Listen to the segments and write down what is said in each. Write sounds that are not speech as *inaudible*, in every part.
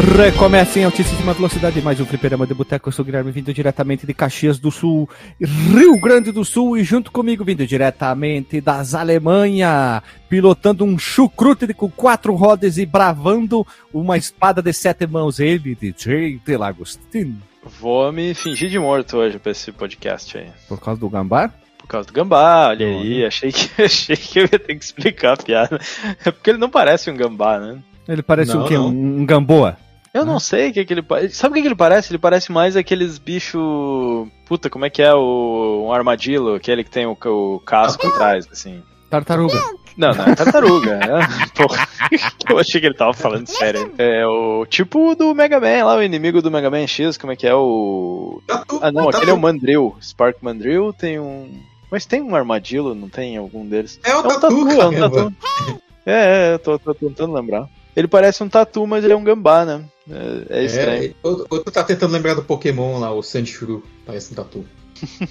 Recomeça em altíssima velocidade mais um fliperama de boteco. Eu sou o Guilherme, vindo diretamente de Caxias do Sul, Rio Grande do Sul, e junto comigo, vindo diretamente das Alemanha, pilotando um chucrute com quatro rodas e bravando uma espada de sete mãos. Ele, DJ Delagostin. Vou me fingir de morto hoje pra esse podcast aí. Por causa do gambá? Por causa do gambá, olha aí. Achei que, *laughs* achei que eu ia ter que explicar a piada. É porque ele não parece um gambá, né? Ele parece Não, o quê? não. Um, um gamboa? Eu não sei o que, que ele parece. Sabe o que, que ele parece? Ele parece mais aqueles bichos. Puta, como é que é o um armadilho, aquele que tem o, o casco atrás, assim. Tartaruga. Não, não é tartaruga. é. *laughs* Porra, eu achei que ele tava falando sério. É o tipo do Mega Man lá, o inimigo do Mega Man X, como é que é o. Ah, não, aquele é o Mandrill. Spark Mandrill tem um. Mas tem um armadilho, não tem algum deles? É o É um tatu, tatu, é um tatu. É, é, eu tô, tô tentando lembrar. Ele parece um tatu, mas ele é um gambá, né? É, é estranho. É, ou, ou tu tá tentando lembrar do Pokémon lá, o Sandshrew, parece um tatu. *laughs*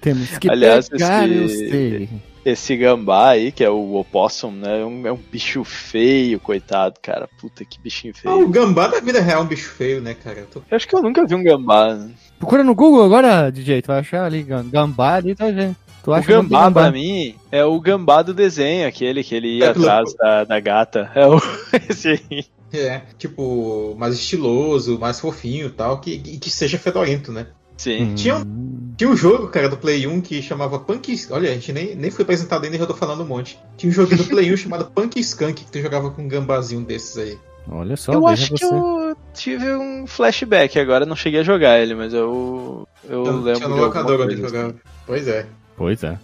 Temos que Aliás, pegar, esse- eu. Esse gambá aí, que é o opossum, né? É um, é um bicho feio, coitado, cara. Puta que bichinho Ah, o feio. gambá da vida real é um bicho feio, né, cara? Eu tô- Eu acho que eu nunca vi um gambá. né? Procura no Google agora, DJ, tu vai achar ali, gam- gambá ali, tá vendo? Tu O acha o do gambá, pra mim, é o gambá do desenho, aquele que ele ia É, atrás da, da gata. É o *laughs* esse aí. É, tipo, mais estiloso, mais fofinho e tal, que, que seja fedorento, né? Sim. Tinha um- Tinha um jogo, cara, do Play 1 que chamava Punk. Olha, a gente nem, nem foi apresentado ainda e já tô falando um monte. Tinha um jogo do Play 1 *laughs* chamado Punk Skunk que tu jogava com um gambazinho desses aí. Olha só, Eu acho que você. eu tive um flashback agora, não cheguei a jogar ele, mas eu, eu Então, lembro tinha de no locador onde coisa jogava. assim. Pois é. Pois é.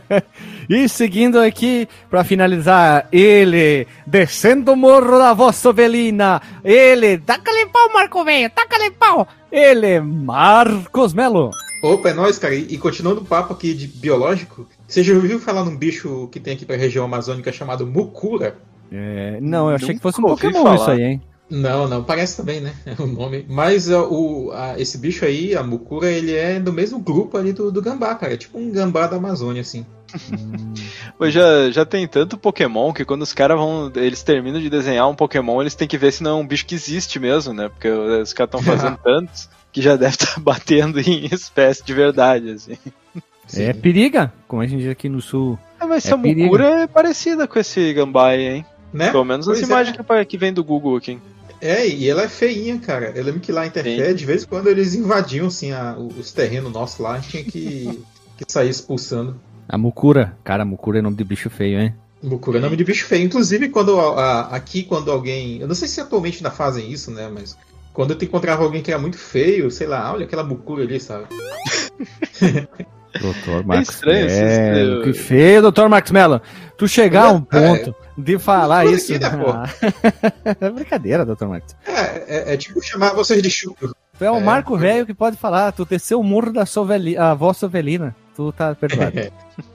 *laughs* e seguindo aqui, pra finalizar, ele, descendo o morro da vossa ovelina, ele, taca-lhe pau, Marco Velho, taca-lhe pau, ele, Marcos Melo. Opa, é nóis, cara. E, continuando o papo aqui de biológico, você já ouviu falar num bicho que tem aqui pra região amazônica chamado Mucura? É, não, eu achei Nunca que fosse um Pokémon isso aí, hein? Não, não, parece também, né? É *laughs* o nome. Mas o, a- esse bicho aí, a Mucura, ele é do mesmo grupo ali do, do gambá, cara. É tipo um gambá da Amazônia, assim. *laughs* Pois já, já tem tanto Pokémon que quando os caras vão. Eles terminam de desenhar um Pokémon, eles têm que ver se não é um bicho que existe mesmo, né? Porque os caras estão fazendo *laughs* tantos que já deve estar batendo em espécie de verdade, assim. É periga, como a gente diz aqui no sul. É, mas É essa. Mukura é parecida com esse Gambá aí, hein? Né? Pelo menos as Pois é. imagens que, apa- que vem do Google aqui. É, e ela é feinha, cara. Eu lembro que lá em Interfé, de vez em quando eles invadiam, assim, a- os terrenos nossos lá, a gente tinha que, *laughs* que sair expulsando. A Mukura, cara, Mukura é nome de bicho feio, hein? Mucura é nome de bicho feio. Inclusive, quando a- a- aqui, quando alguém. Eu não sei se atualmente ainda fazem isso, né? Mas quando eu encontrava alguém que era muito feio, sei lá, olha aquela Mucura ali, sabe? *laughs* Doutor Marcos estranho esse- Mello. esse- Que feio, doutor Marcos Mello. Tu chegar a um É, ponto de falar isso. aqui, né, *laughs* é brincadeira, doutor Marcos. É, é, é tipo chamar vocês de chucro. Tu é o É, Marco Velho que pode falar. Tu desceu o murro da soveli, a voz sovelina. Tu tá perdoado. É,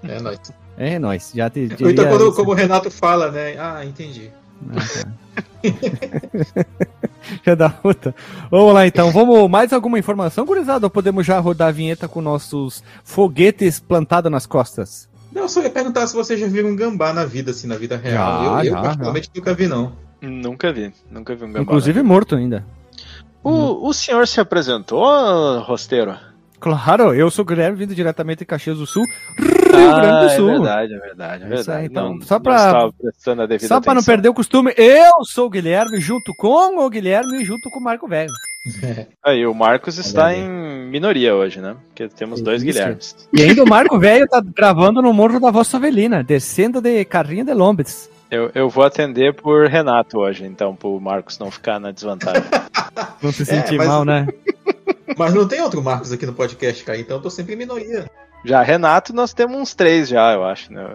é nóis. é nóis. Já te então, quando, isso. como o Renato fala, né? Ah, entendi. *laughs* *laughs* Já da puta. Vamos lá então. Vamos mais alguma informação, gurizada? Ou podemos já rodar a vinheta com nossos foguetes plantados nas costas? Não, eu só ia perguntar se vocês já viram um gambá na vida, assim, na vida real. Já, eu, eu já, particularmente nunca vi, não. Nunca vi, nunca vi um Gambá. Inclusive morto ainda. O, o senhor se apresentou, rosteiro? Claro, eu sou o Guilherme, vindo diretamente de Caxias do Sul, Rio Ah, Grande do Sul. É verdade, é verdade, é É aí, verdade. então, não, só não pra- estava prestando a devida Só pra não perder o costume, eu sou o Guilherme, junto com o Guilherme e junto com o Marco Velho. *laughs* Aí, o Marcos está aí. em minoria hoje, né? Porque temos dois Isso. Guilhermes. E ainda o Marco *laughs* Velho tá gravando no Morro da Vossa Avelina, descendo de carrinho de lombes. Eu, eu vou atender por Renato hoje, então, pro Marcos não ficar na desvantagem. *laughs* Não se É, sentir mas- mal, né? Mas não tem outro Marcos aqui no podcast, cara, então eu tô sempre em minoria. Já Renato, nós temos uns três já, eu acho. Né?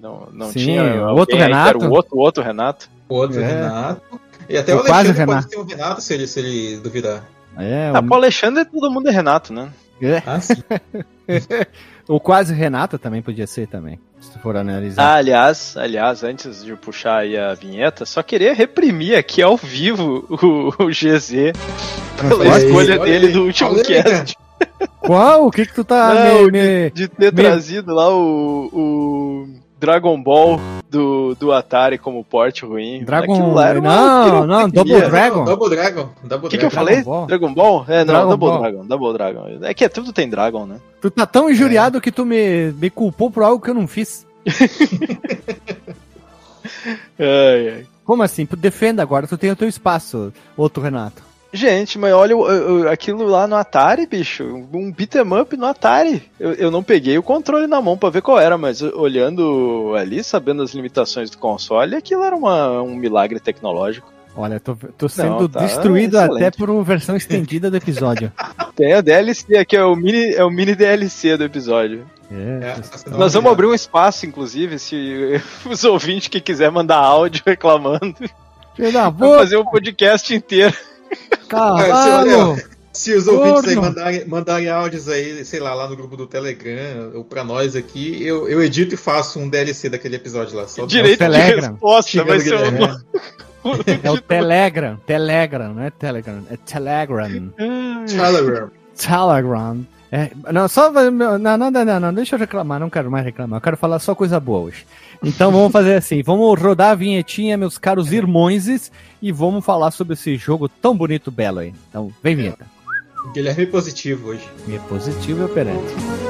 Não, não Sim, tinha alguém outro aí que era Renato. O outro, outro Renato. O outro É. Renato. E até O o, quase Alexandre Renato. pode ter um Renato se ele, se ele duvidar. É, Ah, o, pro Alexandre, todo mundo é Renato, né? é, Ah, sim. *laughs* o quase Renata também podia ser também, se tu for analisar. Ah, aliás, aliás, antes de puxar aí a vinheta, só queria reprimir aqui ao vivo o, o GZ pela Olha aí, escolha olha dele aí. do último Olha aí, cast. *laughs* Qual? O que que tu tá Não, me, me- De ter Me- trazido lá o, o Dragon Ball do, do Atari como porte ruim. Dragon Aquilo lá era uma Não, não, Double pirotecnia. Dragon. Double Dragon. Double O que, que eu Dragon. falei? Ball. Dragon Ball? É, não, Dragon Double Ball. Dragon, Double Dragon. É que é, tudo tem Dragon, né? Tu tá tão injuriado que tu me, me culpou por algo que eu não fiz. *laughs* Ai, ai. Como assim? Defenda agora, tu tem o teu espaço, outro Renato. Gente, mas olha o- o- aquilo lá no Atari, bicho. Um beat'em up no Atari. Eu, eu não peguei o controle na mão pra ver qual era, mas olhando ali, sabendo as limitações do console, aquilo era uma- um milagre tecnológico. Olha, tô, tô sendo tá destruído excelente. até por uma versão estendida do episódio. *laughs* Tem a DLC aqui, é o mini, é o mini DLC do episódio. É, É, tá Nós vamos abrir um espaço, inclusive, se *laughs* os ouvintes que quiser mandar áudio *laughs* reclamando, boca, fazer um podcast inteiro. Cavalo! Se os ouvintes aí Corno. mandarem, mandarem áudios aí, sei lá, lá no grupo do Telegram, ou pra nós aqui, eu, eu edito e faço um DLC daquele episódio lá. Só Direito de Telegram. resposta, vai ser um... É o Telegram, Telegram, não é Telegram, é Telegram. Telegram. Telegram. É, não, só. Não, não, não, não, deixa eu reclamar, não quero mais reclamar, eu quero falar só coisa boa hoje. Então vamos fazer assim: vamos rodar a vinhetinha, meus caros irmãos, e vamos falar sobre esse jogo tão bonito, belo aí. Então, vem vinheta. Guilherme positivo hoje. É positivo e operante.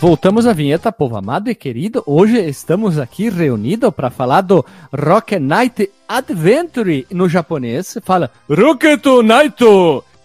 Voltamos à vinheta, povo amado e querido. Hoje estamos aqui reunidos para falar do Rocket Knight Adventure no japonês. Fala Rocket Knight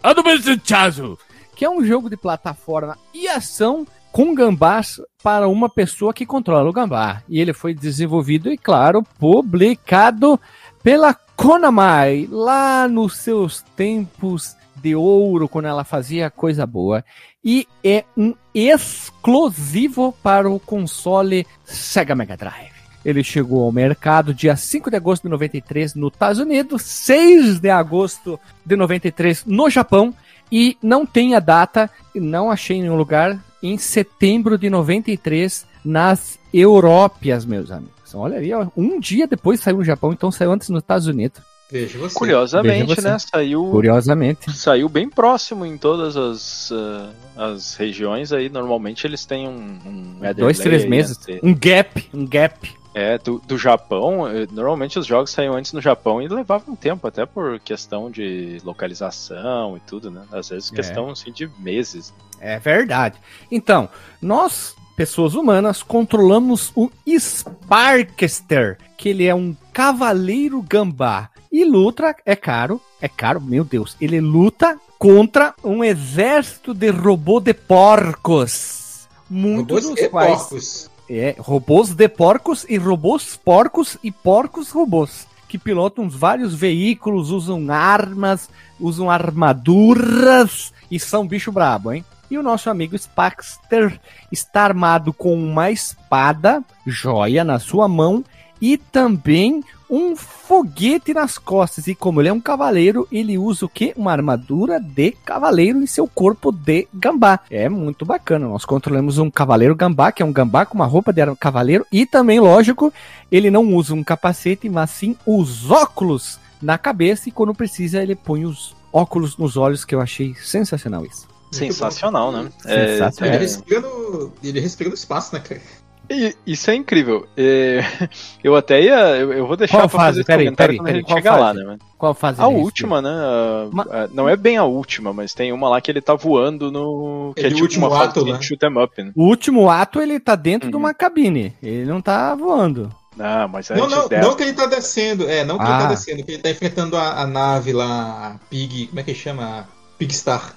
Adventure, que é um jogo de plataforma e ação com gambás para uma pessoa que controla o gambá. E ele foi desenvolvido e, claro, publicado pela Konami lá nos seus tempos de ouro, quando ela fazia coisa boa. E é um exclusivo para o console Sega Mega Drive. Ele chegou ao mercado dia 5 de agosto de 93 nos Estados Unidos, 6 de agosto de 93 no Japão e não tem a data, não achei nenhum lugar, em setembro de 93 nas Európias, meus amigos. Olha aí, ó, um dia depois saiu no Japão, então saiu antes nos Estados Unidos. Veja você. Curiosamente, Veja você. né? Saiu, Curiosamente. saiu bem próximo em todas as, ah, as regiões aí. Normalmente eles têm um. um header Dois, três meses. né? Um gap, um gap. É, do, do Japão, eh, normalmente os jogos saíam antes no Japão e levavam tempo, até por questão de localização e tudo, né? Às vezes É. questão assim, de meses. É verdade. Então, nós, pessoas humanas, controlamos o Sparkster, que ele é um cavaleiro gambá. E luta, é caro, é caro, meu Deus, ele luta contra um exército de robô de porcos. Muitos Robôs dos quais porcos. é, robôs de porcos e robôs porcos e porcos robôs. Que pilotam vários veículos, usam armas, usam armaduras e são bicho brabo, hein? E o nosso amigo Spaxter está armado com uma espada, joia na sua mão e também um foguete nas costas. E como ele é um cavaleiro, ele usa o quê? Uma armadura de cavaleiro em seu corpo de gambá. É muito bacana. Nós controlamos um cavaleiro gambá, que é um gambá com uma roupa de cavaleiro. E também, lógico, ele não usa um capacete, mas sim os óculos na cabeça. E quando precisa, ele põe os óculos nos olhos, que eu achei sensacional isso. Sensacional, né? Sensacional. Ele É, respira no, ele respira no espaço, né, cara? E Isso é incrível. *laughs* Eu até ia. Eu eu vou deixar Qual pra fase? fazer esse Peraí, comentário peraí, quando peraí, a gente chegar lá, né? Qual fase A ele última, né? a- Ma- a- não é bem a última, mas tem uma lá que ele tá voando no. Que É é, de tipo último uma ato, né? de shoot 'em up, né? O último ato ele tá dentro de Uhum. uma cabine. Ele não tá voando. Não, mas Não, não, não que ele tá descendo, é, não que ele Ah. tá descendo, que ele tá enfrentando a, a nave lá, a Pig, como é que chama? A Pigstar.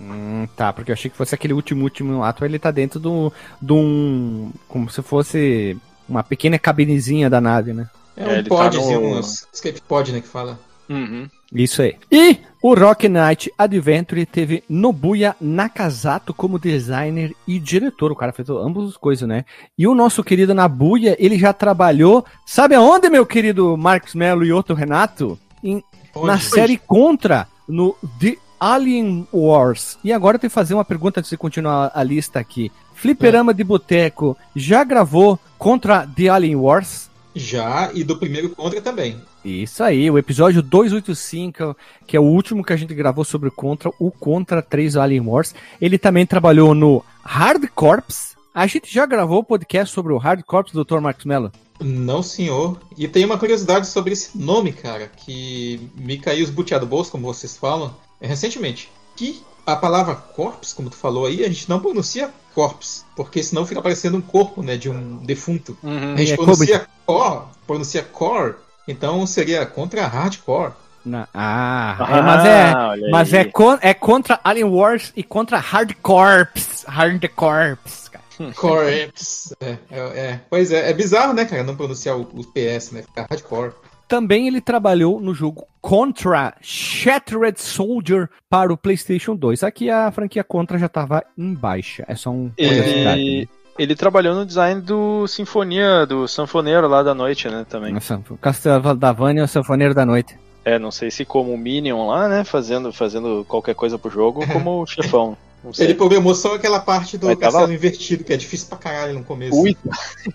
Hum, tá, porque eu achei que fosse aquele último, último ato, ele tá dentro do, de um. Como se fosse uma pequena cabinezinha da nave, né? É É, um tá podzinho, no- um escape pod, né, que fala. Uhum. Isso aí. E o Rock Knight Adventure teve Nobuya Nakazato como designer e diretor. O cara fez ambas as coisas, né? E o nosso querido Nabuya, ele já trabalhou. Sabe aonde, meu querido Marcos Melo e outro Renato? Em, na série Contra, no The Alien Wars. E agora eu tenho que fazer uma pergunta antes de continuar a lista aqui. Fliperama de Boteco já gravou contra The Alien Wars? Já, e do primeiro contra também. Isso aí, o episódio 285, que é o último que a gente gravou sobre o Contra, o Contra 3 Alien Wars. Ele também trabalhou no Hard Corps. A gente já gravou o podcast sobre o Hard Corps, Dr. Marcos Mello? Não, senhor. E tem uma curiosidade sobre esse nome, cara, que me caiu os buteados do bolso, como vocês falam, é recentemente. Que a palavra corpse, como tu falou aí, a gente não pronuncia corpse, porque senão fica parecendo um corpo, né, de um defunto. Uhum. A gente É pronuncia core, pronuncia core, então seria contra hardcore. Na- ah, é, mas é. Mas é, con- é contra Alien Wars e contra Hard *laughs* Corps. Hard Corps, cara. Corpse. É, é, é. Pois é, é bizarro, né, cara, não pronunciar o, o PS, né, ficar hardcore. Também ele trabalhou no jogo Contra Shattered Soldier para o PlayStation 2. Aqui a franquia Contra já estava em baixa. É só um curiosidade. Ele, ele trabalhou no design do Sinfonia, do Sanfoneiro lá da noite, né, também. Nossa, o Castelo da Vânia, o Sanfoneiro da Noite. É, não sei se como Minion lá, né, fazendo, fazendo qualquer coisa pro jogo, ou como o chefão. *laughs* Não sei. Ele programou só aquela parte do Mas tava- castelo invertido, que é difícil pra caralho no começo. Ui.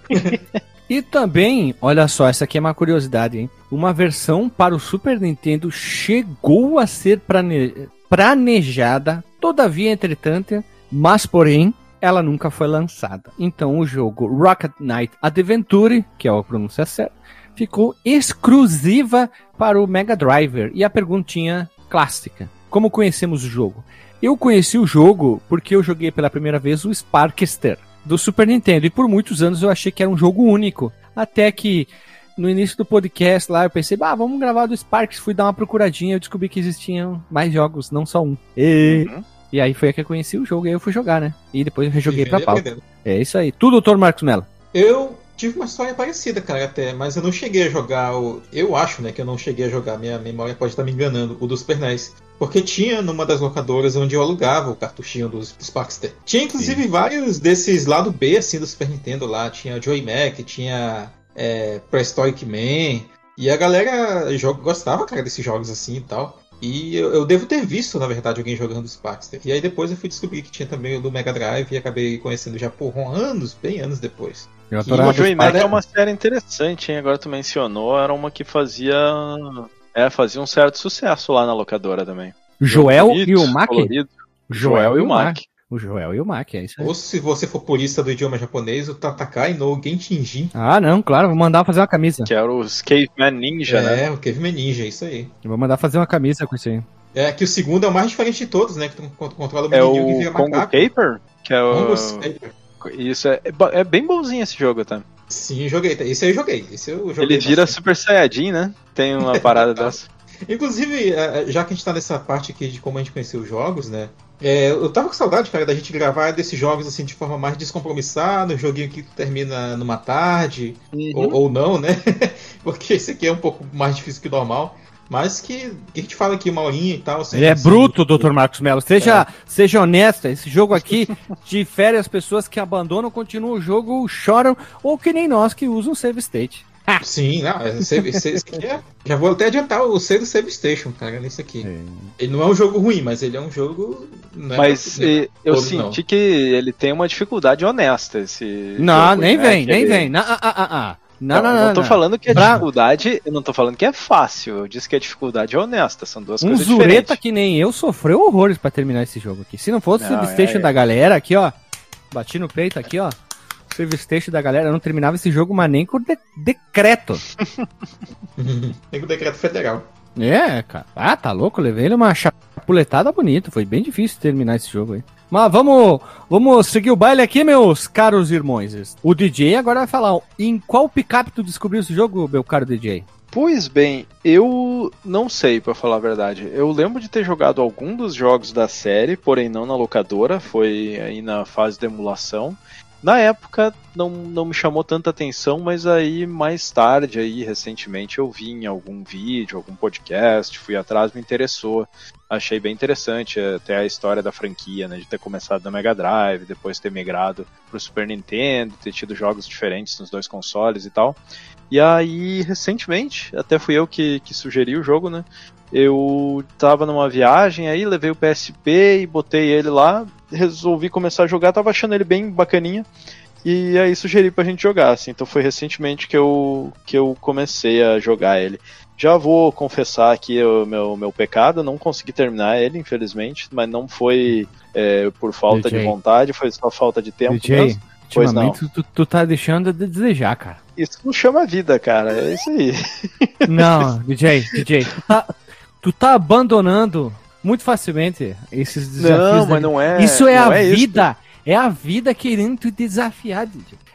*laughs* E também, olha só, essa aqui é uma curiosidade, hein? Uma versão para o Super Nintendo chegou a ser planejada, todavia, entretanto, mas porém, ela nunca foi lançada. Então o jogo Rocket Knight Adventure, que é a pronúncia certa, ficou exclusiva para o Mega Driver. E a perguntinha clássica: como conhecemos o jogo? Eu conheci o jogo porque eu joguei pela primeira vez o Sparkster do Super Nintendo e por muitos anos eu achei que era um jogo único. Até que no início do podcast lá eu pensei, ah, vamos gravar do Sparks. Fui dar uma procuradinha e eu descobri que existiam mais jogos, não só um. E, Uhum. e aí foi que eu conheci o jogo e aí eu fui jogar, né? E depois eu rejoguei pra pau. É isso aí. Tudo, doutor Marcos Mello. Eu tive uma história parecida, cara, até, mas eu não cheguei a jogar o. Eu acho, né, que eu não cheguei a jogar, minha memória pode estar me enganando, o do Super NES. Porque tinha numa das locadoras onde eu alugava o cartuchinho dos, dos Sparkster. Tinha inclusive vários desses lado B, assim, do Super Nintendo lá. Tinha Joy Mac, tinha é, Prehistoric Man. E a galera joga, gostava, cara, desses jogos assim e tal. E eu, eu devo ter visto, na verdade, alguém jogando Sparkster. E aí depois eu fui descobrir que tinha também o do Mega Drive e acabei conhecendo já por anos, bem anos depois. Eu Que O adorava Joey Mac é uma série interessante, hein? Agora tu mencionou, era uma que fazia. É, fazia um certo sucesso lá na locadora também. Joel e o Mac. colorido. Joel, e o Mac. O Joel e o Mac, é isso aí. Ou se você for purista do idioma japonês, o Tatakai no Genshinjin. Ah, não, claro, vou mandar fazer uma camisa. Que era os Caveman Ninja, né? É, o Caveman Ninja, isso aí. Eu vou mandar fazer uma camisa com isso aí. É que o segundo é o mais diferente de todos, né? Que tu con- controla o É que o vira Congo macaco. Que é o. Congo Isso é, é é bem bonzinho esse jogo, tá? Sim, joguei. Esse aí eu joguei. Esse eu joguei Ele vira bastante. Super Saiyajin, né? Tem uma *laughs* parada dessa. Inclusive, eh, já que a gente tá nessa parte aqui de como a gente conheceu os jogos, né? é, eu tava com saudade, cara, da gente gravar desses jogos assim de forma mais descompromissada, um joguinho que termina numa tarde, Uhum. ou, ou não, né? *laughs* Porque esse aqui é um pouco mais difícil que o normal. Mas que, que a gente fala aqui uma horinha e tal. sem- Ele é sem- bruto, Dr. Marcos Mello. Seja, seja honesto, esse jogo aqui *laughs* difere as pessoas que abandonam, continuam o jogo, choram, ou que nem nós que usam save state. *laughs* Sim, não, é, save- save- esse aqui é- já vou até adiantar o save Save Station, cara, nesse aqui. Ele não é um jogo ruim, mas ele é um jogo. não é- Mas não é eh, eu todo, senti não. que ele tem uma dificuldade honesta. Esse Não, jogo, nem né? vem, nem ele- vem. Ah, ah, ah, ah. Não, Não, não, eu não. não tô não. falando que é Pra- dificuldade, eu não tô falando que é fácil. Eu disse que a dificuldade é honesta, são duas Um coisas zureta diferentes. que nem eu sofreu horrores pra terminar esse jogo aqui. Se não fosse o Não, save station é, é. da galera, aqui ó, bati no peito aqui ó, save station da galera, eu não terminava esse jogo, mas nem com de- decreto. *laughs* Tem o decreto federal. É, cara. Ah, tá louco, levei ele uma chapuletada bonita, foi bem difícil terminar esse jogo aí. Mas vamos, vamos seguir o baile aqui, meus caros irmãos. O DJ agora vai falar em qual picape tu descobriu esse jogo, meu caro DJ? Pois bem, eu não sei, para falar a verdade. Eu lembro de ter jogado algum dos jogos da série, porém não na locadora, foi aí na fase de emulação. Na época não, não me chamou tanta atenção, mas aí mais tarde, aí recentemente, eu vi em algum vídeo, algum podcast, fui atrás, me interessou. Achei bem interessante até a história da franquia, né? De ter começado na Mega Drive, depois ter migrado pro Super Nintendo, ter tido jogos diferentes nos dois consoles e tal. E aí, recentemente, até fui eu que, que sugeri o jogo, né? Eu tava numa viagem aí, levei o PSP e botei ele lá, resolvi começar a jogar, tava achando ele bem bacaninha. E aí sugeri pra gente jogar, assim. Então foi recentemente que eu, que eu comecei a jogar ele. Já vou confessar aqui o meu, meu pecado, não consegui terminar ele, infelizmente, mas não foi é, por falta DJ. de vontade, foi só falta de tempo DJ, mesmo. Pois não. Tu, tu tá deixando de desejar, cara. Isso não chama vida, cara. É isso aí. Não, *laughs* DJ, DJ, tu tá, tu tá abandonando muito facilmente esses desafios. Não, mas não é. Isso é a é vida. Isso. É a vida querendo te desafiar.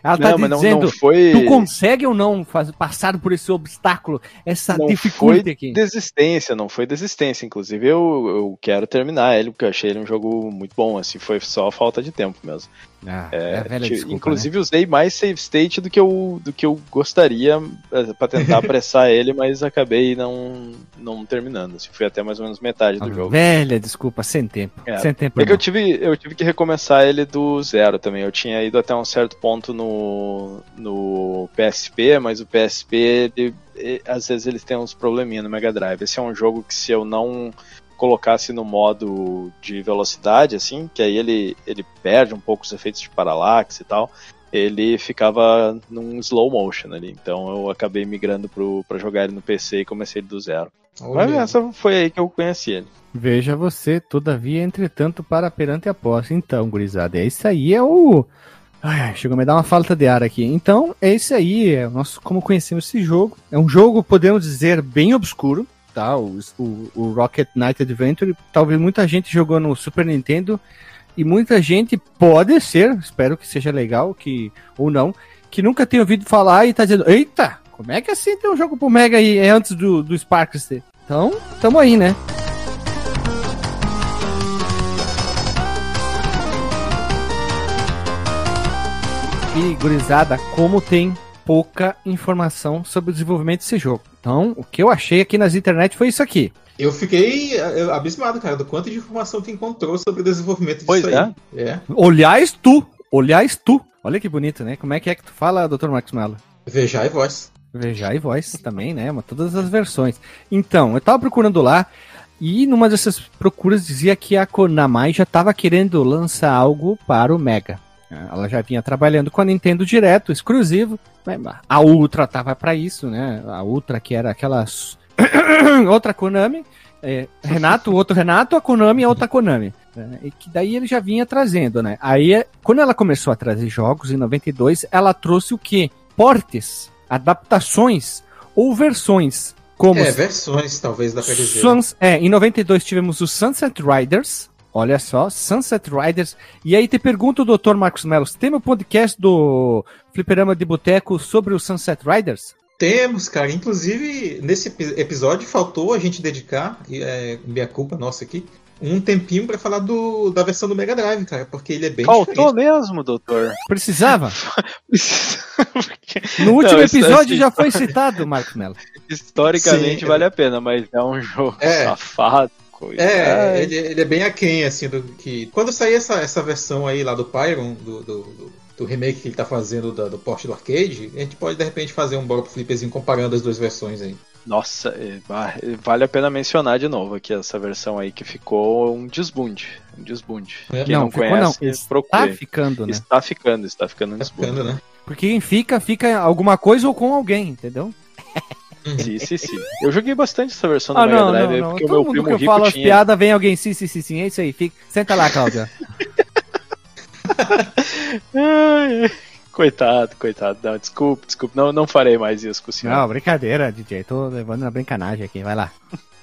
Ela tá não, dizendo, não, não foi... tu consegue ou não faz, passar por esse obstáculo, essa não dificuldade aqui? desistência, não foi desistência. Inclusive, eu, eu quero terminar ele, porque eu achei ele um jogo muito bom, assim, foi só falta de tempo mesmo. Ah, é, é desculpa, inclusive né? usei mais save state do que eu, do que eu gostaria é, para tentar *laughs* apressar ele, mas acabei não, não terminando. Assim, fui até mais ou menos metade do ah, jogo. Velha, desculpa, sem tempo. É, sem tempo. É que eu tive, eu tive que recomeçar ele do zero também. Eu tinha ido até um certo ponto no, no PSP, mas o PSP, ele, às vezes, eles têm uns probleminha no Mega Drive. Esse é um jogo que se eu não colocasse no modo de velocidade, assim, que aí ele, ele perde um pouco os efeitos de paralaxe e tal, ele ficava num slow motion ali. Então eu acabei migrando para jogar ele no PC e comecei do zero. Olha. Mas essa foi aí que eu conheci ele. Veja você, todavia, entretanto, para perante a posse. Então, gurizada, é isso aí, é o. Ai, chegou a me dar uma falta de ar aqui. Então, é isso aí, é nós como conhecemos esse jogo. É um jogo, podemos dizer, bem obscuro tá? O, o, Rocket Knight Adventure, talvez muita gente jogou no Super Nintendo e muita gente pode ser, espero que seja legal, que ou não, que nunca tenha ouvido falar e tá dizendo, eita, como é que assim tem um jogo pro Mega aí é antes do, do Sparks ter? Então, tamo aí, né? E gurizada, como tem pouca informação sobre o desenvolvimento desse jogo. Então, o que eu achei aqui nas internet foi isso aqui. Eu fiquei abismado, cara, do quanto de informação que encontrou sobre o desenvolvimento disso pois aí. É. é. Olhais tu, olhais tu. Olha que bonito, né? Como é que é que tu fala, Dr. Marcos Mello? Veja e voz. Veja e voz também, né? Todas as versões. Então, eu tava procurando lá e numa dessas procuras dizia que a Konami já tava querendo lançar algo para o Mega. Ela já vinha trabalhando com a Nintendo direto, exclusivo. A Ultra tava para isso, né? A Ultra que era aquela *coughs* outra Konami. É, Renato, outro Renato, a Konami e a outra Konami. Né? E que daí ele já vinha trazendo, né? Aí, quando ela começou a trazer jogos em 92, ela trouxe o quê? Portes, adaptações ou versões. Como é, versões, talvez, da. Suns, é, em 92 tivemos o Sunset Riders, Olha só, Sunset Riders. E aí te pergunto, doutor Marcos Melo, tem um podcast do Fliperama de Boteco sobre o Sunset Riders? Temos, cara. Inclusive, nesse episódio faltou a gente dedicar, é, minha culpa nossa aqui, um tempinho para falar do, da versão do Mega Drive, cara, porque ele é bem Faltou diferente. mesmo, doutor. Precisava? *laughs* no último Não, episódio assim... já foi citado, Marcos Mello. *laughs* Historicamente Sim, vale a pena, mas é um jogo é. safado coisa. É, ele, ele, é bem aquém, assim, do que. Quando sair essa, essa versão aí lá do Pyron, do, do, do, do remake que ele tá fazendo do, do porte do arcade, a gente pode de repente fazer um bolo flipperzinho comparando as duas versões aí. Nossa, é, vale a pena mencionar de novo aqui essa versão aí que ficou um desbunde. Um desbunde. É. Quem não, não conhece, não. Está procure. ficando, né? Está ficando, está ficando um tá desbunde. Ficando, né? Porque quem fica, fica alguma coisa ou com alguém, entendeu? *laughs* Sim, sim, sim. Eu joguei bastante essa versão do ah, Mega Drive, não, não. porque Todo o meu primo que eu rico falo tinha... as piadas, vem alguém, sim, sim, sim, sim, é isso aí. Fica... Senta lá, Cláudia. *laughs* Coitado, coitado. Não, desculpe, desculpe. Não, não farei mais isso com o senhor. Não, brincadeira, DJ. Tô levando na brincanagem aqui. Vai lá.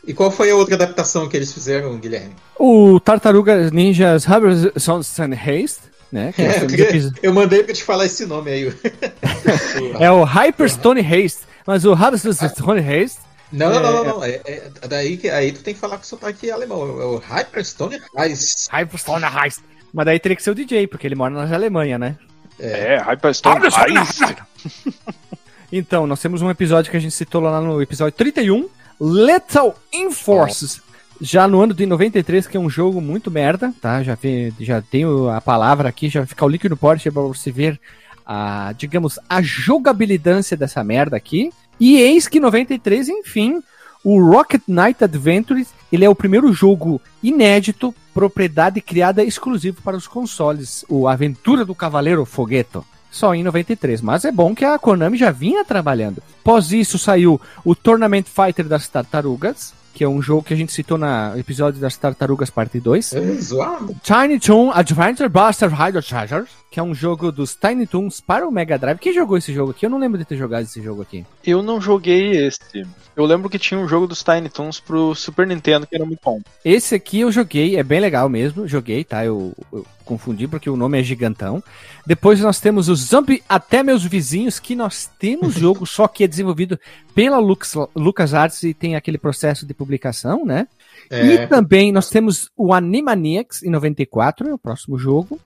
E qual foi a outra adaptação que eles fizeram, Guilherme? O Tartarugas Ninjas Robertson Haste, né? que É, eu, eu mandei pra te falar esse nome aí. *laughs* É o Hyperstone Haste. Mas o Hyperstone Haste Não, não, não, É, não. não. É, é- daí que aí tu tem que falar com sotaque alemão. É o Hyperstone Ice. Hyperstone Heist. Mas daí teria que ser o DJ, porque ele mora na Alemanha, né? É, Hyperstone Ice. *laughs* Então, nós temos um episódio que a gente citou lá no episódio 31, Lethal Enforces. Já no ano de 93, que é um jogo muito merda, tá? Já, vi, já tenho a palavra aqui, já vai ficar o link no post pra você ver a, digamos, a jogabilidade dessa merda aqui. E eis que 93, enfim, o Rocket Knight Adventures, ele é o primeiro jogo inédito, propriedade criada exclusivo para os consoles, o Aventura do Cavaleiro Fogueto. Só em 93, mas é bom que a Konami já vinha trabalhando. Após isso saiu o Tournament Fighter das Tartarugas, que é um jogo que a gente citou no episódio das Tartarugas Parte 2. É zoado. Tiny Toon Adventure Buster Hydro Chargers, que é um jogo dos Tiny Toons para o Mega Drive. Quem jogou esse jogo aqui? Eu não lembro de ter jogado esse jogo aqui. Eu não joguei esse. Eu lembro que tinha um jogo dos Tiny Toons pro Super Nintendo que era muito bom. Esse aqui eu joguei, é bem legal mesmo. Joguei, tá? Eu, eu confundi porque o nome é gigantão. Depois nós temos o Zombie Até Meus Vizinhos, que nós temos *laughs* jogo, só que é desenvolvido pela Lux, LucasArts e tem aquele processo de publicação, né? E É. também nós temos o Animaniacs em 94, é o próximo jogo.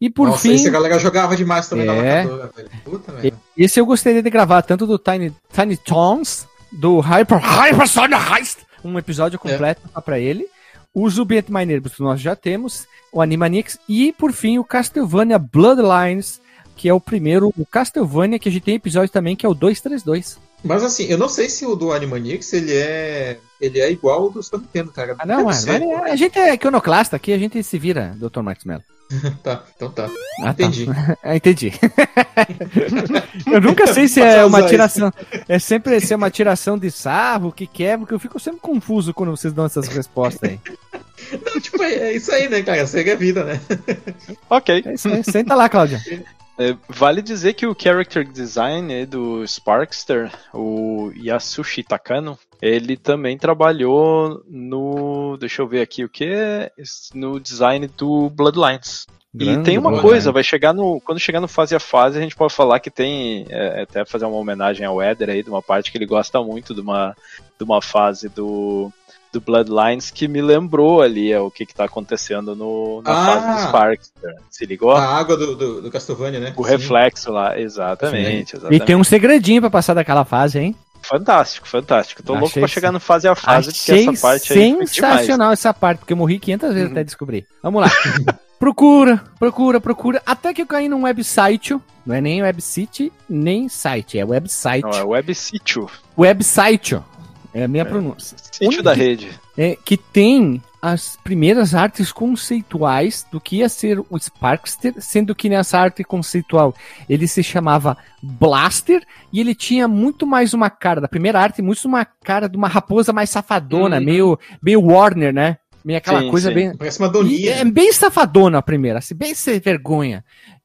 E por Nossa, fim, esse a galera jogava demais também na É. locadora, velho. Puta merda. esse eu gostaria de gravar tanto do Tiny, Tiny Tons, do Hyper, Hyper Sonic Heist, um episódio completo só pra ele. O Zubiet Minerbus nós já temos, o Animaniacs e por fim o Castlevania Bloodlines, que é o primeiro, o Castlevania que a gente tem episódio também que é o 232. Mas assim, eu não sei se o do Animaniacs ele é. Ele é igual ao do Super Nintendo, cara. Ah, não, Deve mas, mas a gente é iconoclasta aqui, a gente se vira, Dr. Max Mello. Tá, então tá. Ah, tá. Entendi. Ah, *laughs* entendi. *laughs* eu nunca sei se é uma tiração. É sempre se é uma tiração de sarro, o que que é, porque eu fico sempre confuso quando vocês dão essas respostas aí. Não, tipo, é, é isso aí, né, cara? Segue a vida, né? Ok. É isso aí. Senta lá, Cláudia. É, vale dizer que o character design aí do Sparkster, o Yasushi Takano, ele também trabalhou no. Deixa eu ver aqui o que? No design do Bloodlines. E Grande tem uma Bloodlines. coisa, vai chegar no. Quando chegar no fase a fase, a gente pode falar que tem. é, até fazer uma homenagem ao Eder aí, de uma parte que ele gosta muito de uma, de uma fase do. Do Bloodlines que me lembrou ali é, o que, que tá acontecendo no, na Ah! fase do Sparkster. Se ligou? A água do, do, do Castlevania, né? O Sim. reflexo lá, exatamente. E exatamente. tem um segredinho pra passar daquela fase, hein? Fantástico, fantástico. Tô louco Achei pra chegar no fase a fase, porque Achei essa parte aí sensacional essa parte, porque eu morri 500 vezes Uhum. até descobrir. Vamos lá. *laughs* procura, procura, procura. Até que eu caí num website. Não é nem website, nem site. É website. Não, é web sítio. Website. É a minha pronúncia. Sítio Onde da que- rede. É, que tem as primeiras artes conceituais do que ia ser o Sparkster, sendo que nessa arte conceitual ele se chamava Blaster e ele tinha muito mais uma cara, da primeira arte, muito uma cara de uma raposa mais safadona, Uhum. meio, meio Warner, né? Meio aquela Sim, coisa sim. bem. Parece uma doninha. é bem safadona a primeira, assim, bem sem vergonha.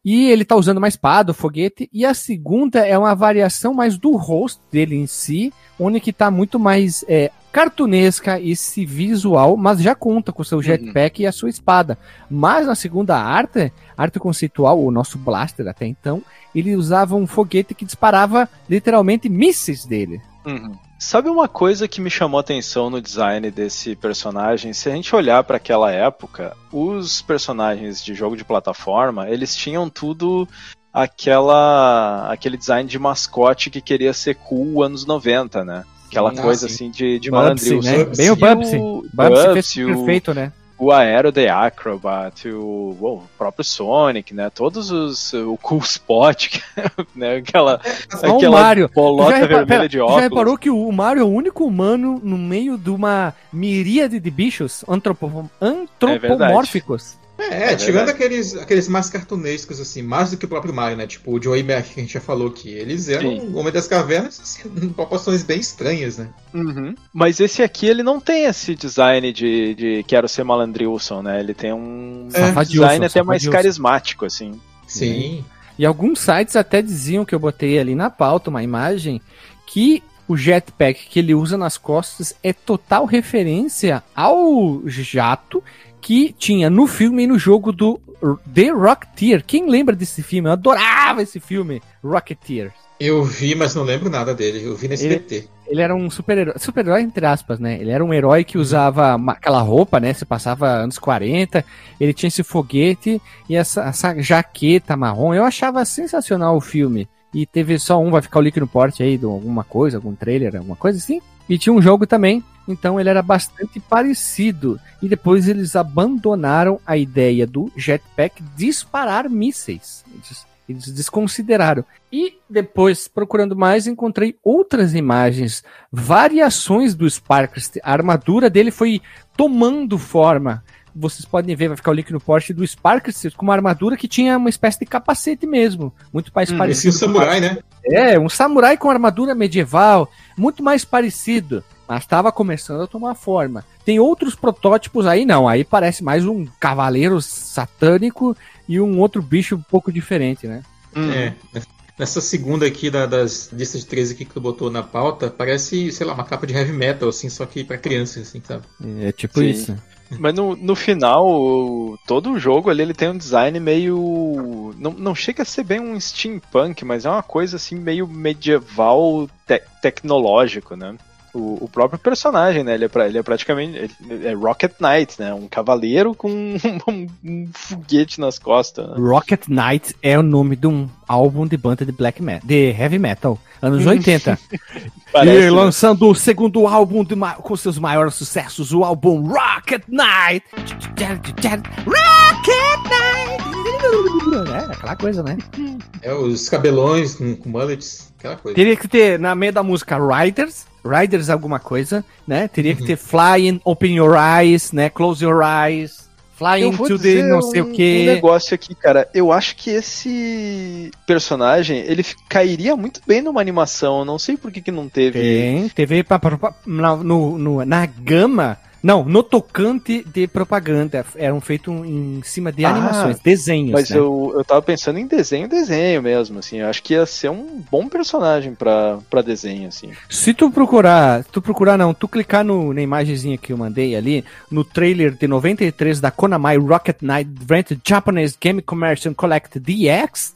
E ele tá usando uma espada, o foguete, e a segunda é uma variação mais do rosto dele em si, onde que tá muito mais é, cartunesca esse visual, mas já conta com o seu jetpack e a sua espada. Mas na segunda arte, arte conceitual, o nosso blaster até então, ele usava um foguete que disparava literalmente mísseis dele. Uhum. Sabe uma coisa que me chamou a atenção no design desse personagem? Se a gente olhar para aquela época, os personagens de jogo de plataforma, eles tinham tudo aquela aquele design de mascote que queria ser cool anos 90, né? Aquela Ah, coisa sim. assim de, de Bubsy, malandril. né? Bubsy. Bem o Bubsy. o Bubsy fez Bubsy, o, perfeito, né? O Aero The Acrobat, o, o próprio Sonic, né? Todos os. O Cool Spot, *laughs* né? Aquela, Só o aquela Mario. bolota já, vermelha de já óculos. reparou que o Mario é o único humano no meio de uma miríade de bichos antropo- antropomórficos? É, É tirando verdade. aqueles, aqueles mais cartunescos, assim, mais do que o próprio Mario, né? Tipo o Joey Mac que a gente já falou aqui. Eles eram Sim. o Homem das Cavernas, assim, em proporções bem estranhas, né? Uhum. Mas esse aqui, ele não tem esse design de, de quero ser malandrilson, né? Ele tem um É. design até mais carismático, assim. Sim. E alguns sites até diziam que eu botei ali na pauta uma imagem que o jetpack que ele usa nas costas é total referência ao jato que tinha no filme e no jogo do The Rocketeer. Quem lembra desse filme? Eu adorava esse filme, Rocketeer. Eu vi, mas não lembro nada dele. Eu vi nesse ele, Ele era um super-herói, super-herói entre aspas, né? Ele era um herói que usava aquela roupa, né? Você passava anos 40, ele tinha esse foguete e essa, essa jaqueta marrom. Eu achava sensacional o filme. E teve só um, vai ficar o link no porte aí de alguma coisa, algum trailer, alguma coisa assim. E tinha um jogo também, então ele era bastante parecido. E depois eles abandonaram a ideia do jetpack disparar mísseis. Eles eles desconsideraram. E depois, procurando mais, encontrei outras imagens, variações do Sparks. A armadura dele foi tomando forma. Vocês podem ver, vai ficar o link no post do Sparks com uma armadura que tinha uma espécie de capacete mesmo. Muito mais hum, parecido. Esse é um samurai, né? É, um samurai com armadura medieval. Muito mais parecido mas estava começando a tomar forma. Tem outros protótipos aí, não. Aí parece mais um cavaleiro satânico e um outro bicho um pouco diferente, né? Hum. É. Nessa segunda aqui da, das listas de 13 que tu botou na pauta, parece, sei lá, uma capa de heavy metal, assim, só que para crianças, assim, sabe? É tipo Sim. isso. Mas no, no final, todo o jogo ali ele tem um design meio. Não, não chega a ser bem um steampunk, mas é uma coisa assim meio medieval te tecnológico, né? O, o, próprio personagem, né? Ele é, pra, ele é praticamente ele é Rocket Knight, né? Um cavaleiro com *laughs* um, um, foguete nas costas. Né? Rocket Knight é o nome de um álbum de banda de black metal, de heavy metal, anos *laughs* 80. Parece, e né? lançando o segundo álbum de, com seus maiores sucessos, o álbum Rocket Knight. Rocket Knight! É, aquela coisa, né? É, os cabelões com, com mullets, aquela coisa. Teria que ter, na meia da música, Riders, Riders alguma coisa, né? Teria que uhum. ter Flying, Open Your Eyes, né? Close Your Eyes. Flying to the não sei um, o que. Um negócio aqui, cara. Eu acho que esse personagem, ele cairia muito bem numa animação. Eu não sei por que, que não teve. Tem, teve pra, pra, pra, na, no, no, na gama não, no tocante de propaganda. Eram feitos em cima de ah, animações, desenhos. Mas né? eu, eu tava pensando em desenho, desenho mesmo, assim. Eu acho que ia ser um bom personagem pra, pra desenho, assim. Se tu procurar, tu procurar não, tu clicar no, na imagenzinha que eu mandei ali, no trailer de 93 da Konami Rocket Knight Adventure Japanese Game Commercial Collect DX,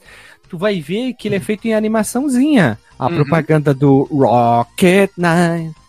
tu vai ver que ele é feito em animaçãozinha. A uhum. propaganda do Rocket Knight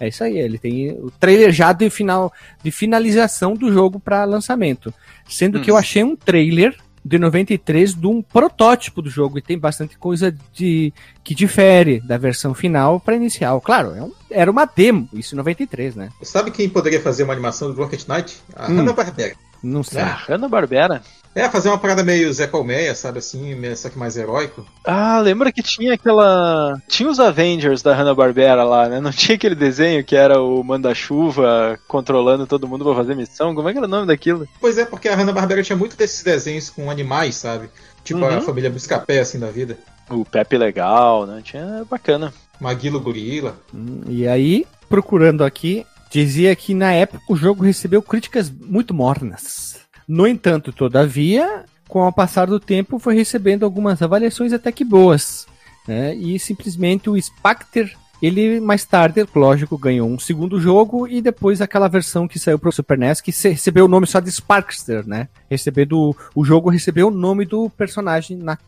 é isso aí, ele tem o trailer já de final de finalização do jogo para lançamento. Sendo hum. que eu achei um trailer de 93 de um protótipo do jogo e tem bastante coisa de que difere da versão final para inicial. Claro, é um, era uma demo, isso em 93, né? Sabe quem poderia fazer uma animação do Rocket Knight? A hum. Hanna-Barbera. Não sei. Ah, Hanna-Barbera? É, fazer uma parada meio Zé Colmeia, sabe assim, só que mais heróico. Ah, lembra que tinha aquela. Tinha os Avengers da Hanna-Barbera lá, né? Não tinha aquele desenho que era o Manda-Chuva controlando todo mundo pra fazer missão? Como é que era o nome daquilo? Pois é, porque a Hanna-Barbera tinha muito desses desenhos com animais, sabe? Tipo uhum. a família Buscapé, assim, da vida. O Pepe Legal, né? Tinha bacana. Maguilo Gorila. Hum, e aí, procurando aqui, dizia que na época o jogo recebeu críticas muito mornas. No entanto, todavia, com o passar do tempo, foi recebendo algumas avaliações até que boas. Né? E simplesmente o Spectre, ele mais tarde, lógico, ganhou um segundo jogo e depois aquela versão que saiu para o Super NES que recebeu o nome só de Sparkster, né? Recebendo o jogo recebeu o nome do personagem na,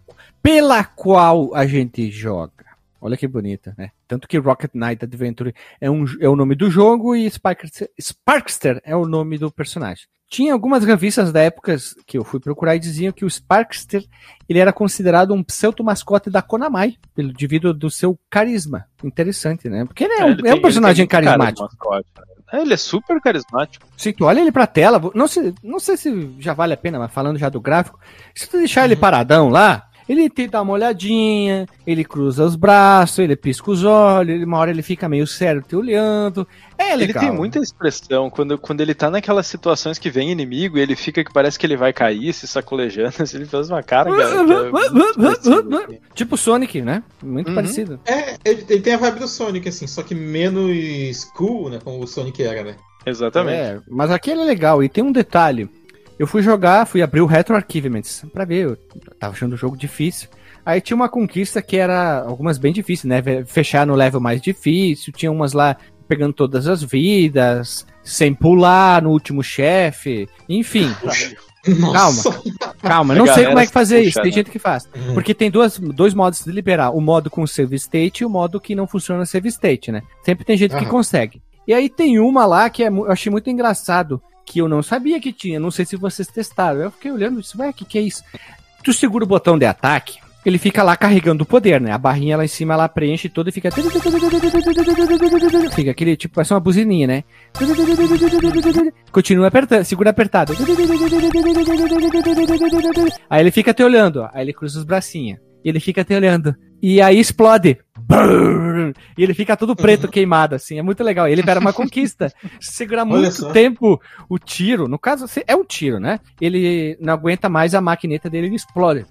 pela qual a gente joga. Olha que bonita, né? Tanto que Rocket Knight Adventure é, um, é o nome do jogo e Sparkster, Sparkster é o nome do personagem. Tinha algumas revistas da época que eu fui procurar e diziam que o Sparkster ele era considerado um pseudo-mascote da Konami, pelo, devido do seu carisma. Interessante, né? Porque ele é, é, um, ele é um personagem carismático. É, ele é super carismático. Se tu olha ele pra tela, não sei, não sei se já vale a pena, mas falando já do gráfico, se tu deixar uhum. ele paradão lá, ele te dá uma olhadinha, ele cruza os braços, ele pisca os olhos, uma hora ele fica meio sério te olhando. É legal. Ele tem muita expressão quando, quando ele tá naquelas situações que vem inimigo, ele fica que parece que ele vai cair, se sacolejando, *laughs* assim, ele faz uma cara. é tipo Sonic, né? Muito uhum. parecido. É, ele, ele, tem a vibe do Sonic, assim, só que menos cool, né? Como o Sonic era, né? Exatamente. É, mas aqui ele é legal e tem um detalhe eu fui jogar, fui abrir o Retro Archivements pra ver, eu tava achando o jogo difícil. Aí tinha uma conquista que era algumas bem difíceis, né? Fechar no level mais difícil, tinha umas lá pegando todas as vidas, sem pular no último chefe, enfim. Nossa. Calma, calma, não sei como é que fazer puxa, isso, tem né? gente que faz. Uhum. Porque tem duas, dois modos de liberar, o modo com save state e o modo que não funciona save state, né? Sempre tem gente uhum. que consegue. E aí tem uma lá que é, eu achei muito engraçado, que eu não sabia que tinha, não sei se vocês testaram. Eu fiquei olhando isso, ué, o que, que é isso? Tu segura o botão de ataque, ele fica lá carregando o poder, né? A barrinha lá em cima ela preenche toda e fica. Fica aquele tipo, parece uma buzininha, né? Continua apertando, segura apertado. Aí ele fica te olhando, ó. Aí ele cruza os bracinhos. E ele fica te olhando. E aí explode. E ele fica todo preto queimado, assim. É muito legal. Ele era uma *laughs* conquista. Segura muito tempo o tiro. No caso, é um tiro, né? Ele não aguenta mais a maquineta dele, ele explode.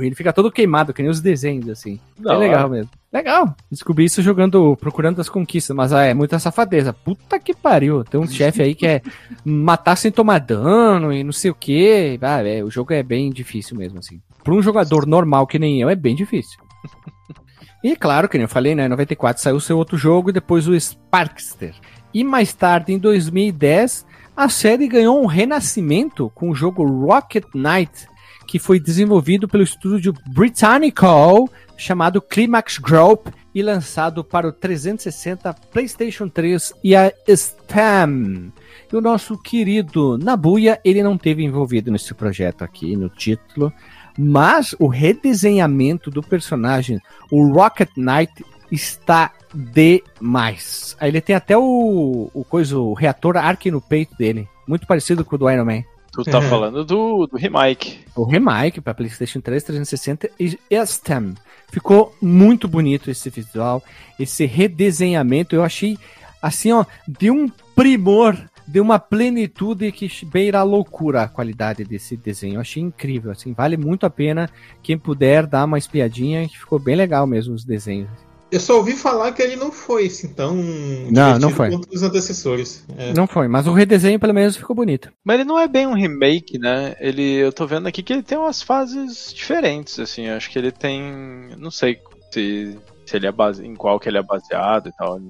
Ele fica todo queimado, que nem os desenhos, assim. Não, é legal mesmo. Legal. Descobri isso jogando, procurando as conquistas, mas ah, é muita safadeza. Puta que pariu. Tem um chefe aí que é matar sem tomar dano e não sei o que. Ah, é, o jogo é bem difícil mesmo, assim. Para um jogador normal que nem eu, é bem difícil. E claro, que nem eu falei, né? Em 94 saiu seu outro jogo e depois o Sparkster. E mais tarde, em 2010, a série ganhou um renascimento com o jogo Rocket Knight, que foi desenvolvido pelo estúdio Britannical chamado Climax Group e lançado para o 360, PlayStation 3 e a Steam. E o nosso querido Nabuya, ele não teve envolvido nesse projeto aqui no título, mas o redesenhamento do personagem, o Rocket Knight, está demais. Aí ele tem até o, o, coisa, o reator Ark no peito dele. Muito parecido com o do Iron Man. Tu tá falando do, do remake. O remake para PlayStation 3, 360 e STEM. Ficou muito bonito esse visual, esse redesenhamento. Eu achei, assim, ó, de um primor de uma plenitude que beira a loucura a qualidade desse desenho. Eu achei incrível, assim, vale muito a pena quem puder dar uma espiadinha, que ficou bem legal mesmo os desenhos. Eu só ouvi falar que ele não foi assim tão não, não foi. quanto os antecessores. É. Não foi, mas o redesenho pelo menos ficou bonito. Mas ele não é bem um remake, né? Ele, eu tô vendo aqui que ele tem umas fases diferentes, assim. Acho que ele tem, não sei se, se ele é base, em qual que ele é baseado e tal.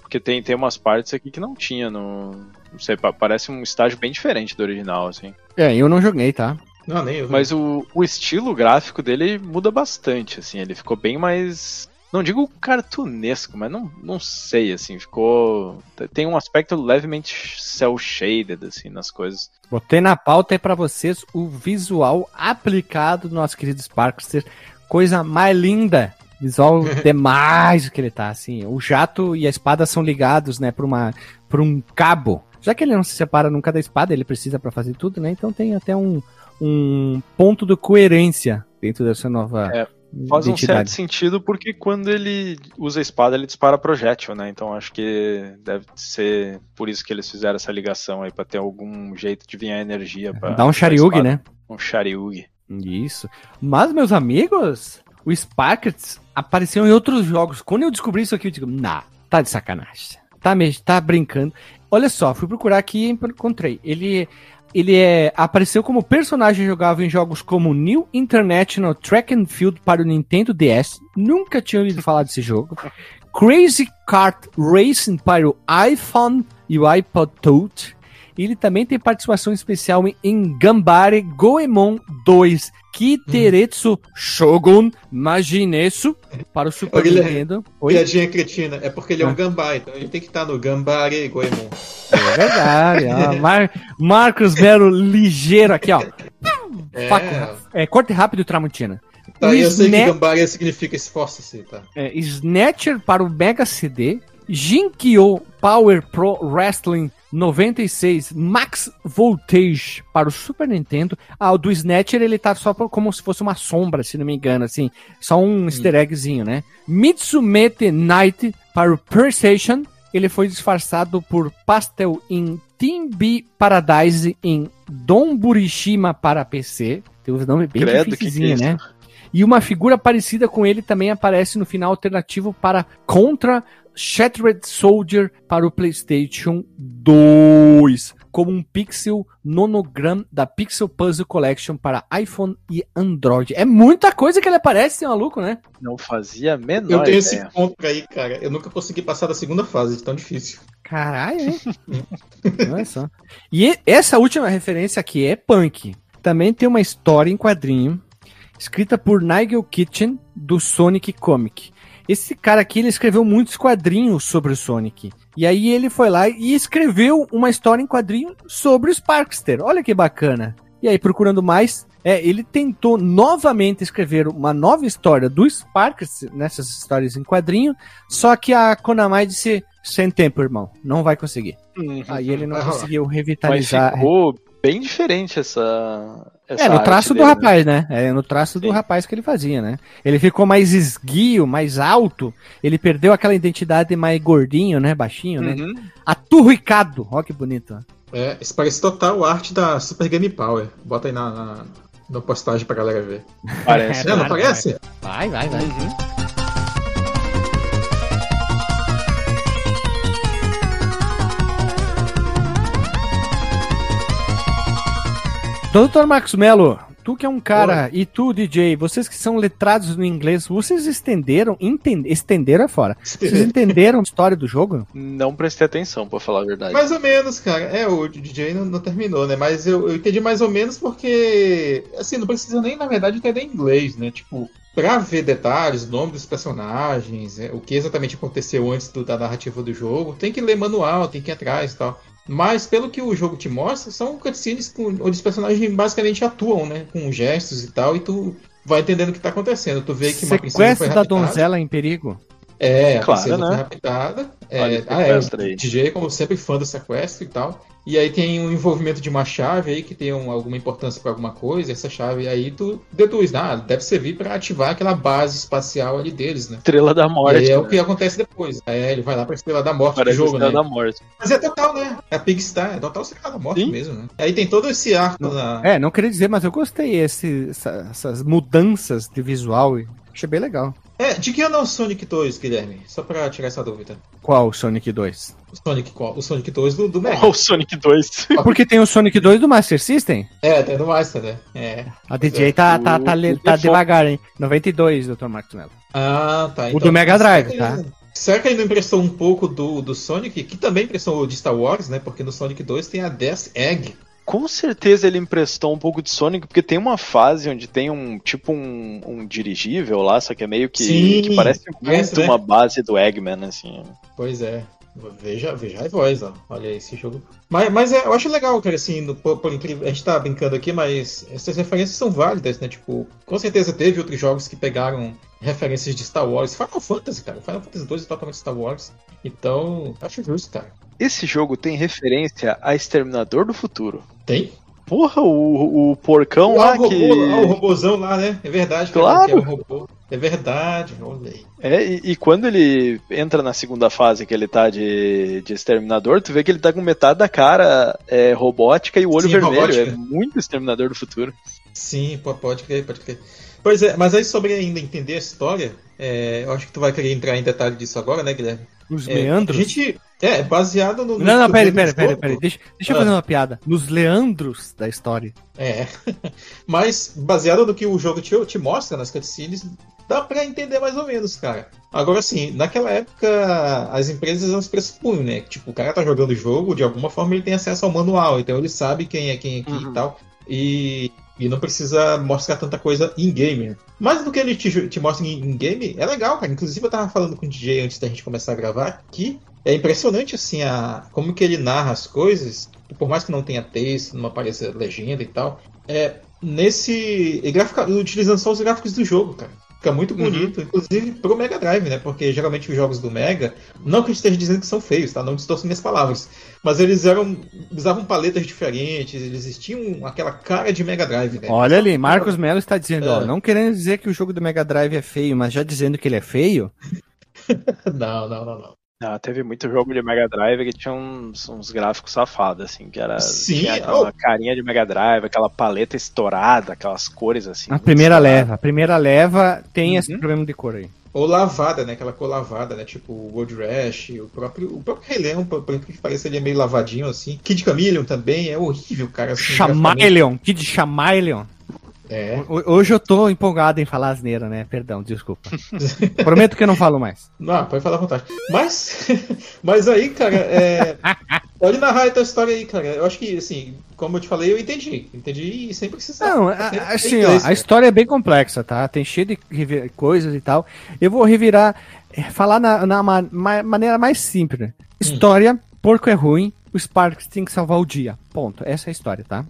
Porque tem, tem umas partes aqui que não tinha no, não sei, parece um estágio bem diferente do original, assim. É, eu não joguei, tá? Não, nem eu. Mas o, o estilo gráfico dele muda bastante, assim. Ele ficou bem mais não digo cartunesco, mas não, não sei, assim, ficou. Tem um aspecto levemente cel shaded, assim, nas coisas. Botei na pauta aí pra vocês o visual aplicado do nosso querido Sparkster. Coisa mais linda. Visual *laughs* demais que ele tá, assim. O jato e a espada são ligados, né, pra, uma, pra um cabo. Já que ele não se separa nunca da espada, ele precisa para fazer tudo, né? Então tem até um, um ponto de coerência dentro dessa nova. É, Faz um certo sentido porque quando ele usa a espada, ele dispara projétil, né? Então acho que deve ser por isso que eles fizeram essa ligação aí, pra ter algum jeito de vir a energia. Pra, Dá um Shariug, né? Um Shariug. Isso. Mas, meus amigos, o Sparkets apareceu em outros jogos. Quando eu descobri isso aqui, eu digo, nah, tá de sacanagem. Tá, tá brincando. Olha só, fui procurar aqui e encontrei. Ele ele é, apareceu como personagem jogável em jogos como New International Track and Field para o Nintendo DS. Nunca tinha ouvido falar desse jogo. *laughs* Crazy Kart Racing para o iPhone e o iPod Touch. Ele também tem participação especial em Gambare Goemon 2 Kiteretsu Shogun Majinesu para o Super Olha, Nintendo. Oi? Piadinha cretina, é porque ele é um ah. gambá, então ele tem que estar no Gambare Goemon. É verdade, ó, *laughs* Mar Marcos Vero ligeiro aqui, ó. É, é corte rápido Tramontina. Tá, eu sei que Gambare significa esforço-se, tá? É, Snatcher para o Mega CD, Jinkyo Power Pro Wrestling 96 Max Voltage para o Super Nintendo. Ah, o do Snatcher ele tá só como se fosse uma sombra, se não me engano, assim. Só um easter eggzinho, né? Mitsumete Night para o PlayStation. Ele foi disfarçado por Pastel em Team B Paradise em Don Burishima para PC. Tem um nome bem Credo, é né? E uma figura parecida com ele também aparece no final alternativo para Contra Shattered Soldier para o PlayStation 2. como um pixel nonogram da Pixel Puzzle Collection para iPhone e Android. É muita coisa que ele aparece, esse maluco, né? Não fazia a menor Eu tenho ideia. esse ponto aí, cara. Eu nunca consegui passar da segunda fase, tão difícil. Caralho, hein? *laughs* Olha só. E e- essa última referência aqui é punk. Também tem uma história em quadrinho, escrita por Nigel Kitchen, do Sonic Comic. Esse cara aqui, ele escreveu muitos quadrinhos sobre o Sonic. E aí ele foi lá e escreveu uma história em quadrinho sobre o Sparkster. Olha que bacana. E aí, procurando mais, é, ele tentou novamente escrever uma nova história do Sparkster, nessas histórias em quadrinho, só que a Konami disse, sem tempo, irmão, não vai conseguir. Uhum. Aí ele não conseguiu Mas revitalizar. ficou bem diferente essa. Essa É, no arte traço do dele, né? rapaz, né? É, no traço do Sim. rapaz que ele fazia, né? Ele ficou mais esguio, mais alto. Ele perdeu aquela identidade mais gordinho, né? Baixinho, né? Uhum. Aturricado. Ó que bonito. É, isso parece total a arte da Super Game Power. Bota aí na, na, na postagem pra galera ver. Parece. É, não vai, parece? Vai, vai, vai. Uhum. Doutor Marcos Melo, tu que é um cara, e tu, DJ, vocês que são letrados no inglês, vocês estenderam, enten- estenderam é fora. Vocês *laughs* entenderam a história do jogo? Não prestei atenção, pra falar a verdade. Mais ou menos, cara. É, o DJ não, não terminou, né? Mas eu, eu entendi mais ou menos porque, assim, não precisa nem, na verdade, entender inglês, né? Tipo, pra ver detalhes, nome dos personagens, é, o que exatamente aconteceu antes do- da narrativa do jogo, tem que ler manual, tem que ir atrás e tal. Mas, pelo que o jogo te mostra, são cutscenes com- onde os personagens basicamente atuam, né? Com gestos e tal, e tu vai entendendo o que tá acontendo. Tu vê que uma princesa Sequestro foi da donzela em perigo. É, a Claro, princesa né? foi raptada. É, Olha, ah, é, DJ, como sempre, fã do sequestro e tal. E aí tem um envolvimento de uma chave aí que tem um- alguma importância pra alguma coisa. Essa chave aí tu deduz, ah, deve servir pra ativar aquela base espacial ali deles, né? Estrela da E Morte. aí é o né? que acontece depois. É, ele vai lá pra Estrela da Morte Parece do jogo, Estrela né? da Morte. Mas é total, né? É a Pigstar, é total Estrela da Morte Sim. mesmo, né? Aí tem todo esse arco na... É, não queria dizer, mas eu gostei esse, essa- essas mudanças de visual. e Achei bem legal. É, de que ano é o Sonic 2, Guilherme? Só pra tirar essa dúvida. Qual o Sonic 2? O Sonic qual? O Sonic 2 do, do Mega. Olha o Sonic 2. Porque tem o Sonic 2 do Master System? É, até do Master, né? É. A DJ tá, tá, tá, O- le- o tá default- devagar, hein? 92, Dr. Marcos Mello. Ah, tá. O do Mega Drive, tá? Será que ele não emprestou um pouco do, do Sonic, que também emprestou o de Star Wars, né? Porque no Sonic 2 tem a Death Egg. Com certeza ele emprestou um pouco de Sonic, porque tem uma fase onde tem um tipo um, um dirigível lá, só que é meio que, Sim, que parece muito né? uma base do Eggman, assim. Pois é. Veja, veja a voz, ó. Olha esse jogo. Mas, mas é, eu acho legal, cara, assim, no- por, por incrível. A gente tá brincando aqui, mas essas referências são válidas, né? Tipo, com certeza teve outros jogos que pegaram referências de Star Wars. Final Fantasy, cara. Final Fantasy 2 é totalmente Star Wars. Então, acho justo, cara. Esse jogo tem referência a Exterminador do Futuro. Tem? Porra, o, o porcão lá o robô, que. ah, o robôzão lá, né? É verdade, Claro. que é o robô. É verdade, olha aí. É, e, e quando ele entra na segunda fase que ele tá de, de exterminador, tu vê que ele tá com metade da cara é, robótica e o olho Sim, vermelho. robótica. É muito exterminador do futuro. Sim, pode crer, pode crer. Pois é, mas aí sobre ainda entender a história, é, eu acho que tu vai querer entrar em detalhe disso agora, né, Guilherme? Os É, meandros? A gente. É, baseado no. Não, não, pera, pera, pera, pera. Deixa, deixa eu Ah. fazer uma piada. Nos leandros da história. É. *laughs* Mas baseado no que o jogo te, te mostra nas cutscenes, dá pra entender mais ou menos, cara. Agora sim, naquela época as empresas elas pressupunham, né? Tipo, o cara tá jogando o jogo, de alguma forma ele tem acesso ao manual, então ele sabe quem é quem aqui Uhum. e tal. E, e não precisa mostrar tanta coisa em game. né? Mas do que ele te, te mostra em, em game é legal, cara. Inclusive eu tava falando com o DJ antes da gente começar a gravar que é impressionante assim a como que ele narra as coisas, por mais que não tenha texto, não apareça legenda e tal. É nesse grafica, utilizando só os gráficos do jogo, cara. Fica muito Uhum. bonito, inclusive pro Mega Drive, né? Porque geralmente os jogos do Mega, não que eu esteja dizendo que são feios, tá? Não distorço minhas palavras. Mas eles eram. usavam paletas diferentes, eles tinham aquela cara de Mega Drive, né? Olha ali, Marcos Melo está dizendo, ó, É. não querendo dizer que o jogo do Mega Drive é feio, mas já dizendo que ele é feio. *laughs* Não, não, não, não. Ah, teve muito jogo de Mega Drive que tinha uns, uns gráficos safados, assim, que era Sim, tinha aquela oh. carinha de Mega Drive, aquela paleta estourada, aquelas cores assim. A primeira estouradas. leva. A primeira leva tem Uhum. esse problema de cor aí. Ou lavada, né? Aquela cor lavada, né? Tipo o Gold Rush, o próprio, o próprio Rei Leão, por incrível que pareça, ele é meio lavadinho assim. Kid Chameleon também é horrível, cara. Assim. Chameleon, Kid Chameleon. É. Ho- Hoje eu tô empolgado em falar asneira, né? Perdão, desculpa. *laughs* Prometo que eu não falo mais. Não, pode falar à vontade. Mas, *laughs* mas aí, cara, é... pode narrar a tua história aí, cara. Eu acho que, assim, como eu te falei, eu entendi. Entendi e sem precisar. Não, a- assim, ó, inglês, a cara. história é bem complexa, tá? Tem cheio de coisas e tal. Eu vou revirar, eh, falar na, na ma- ma- maneira mais simples. né? História, porco é ruim, o Sparks tem que salvar o dia. Ponto. Essa é a história, tá?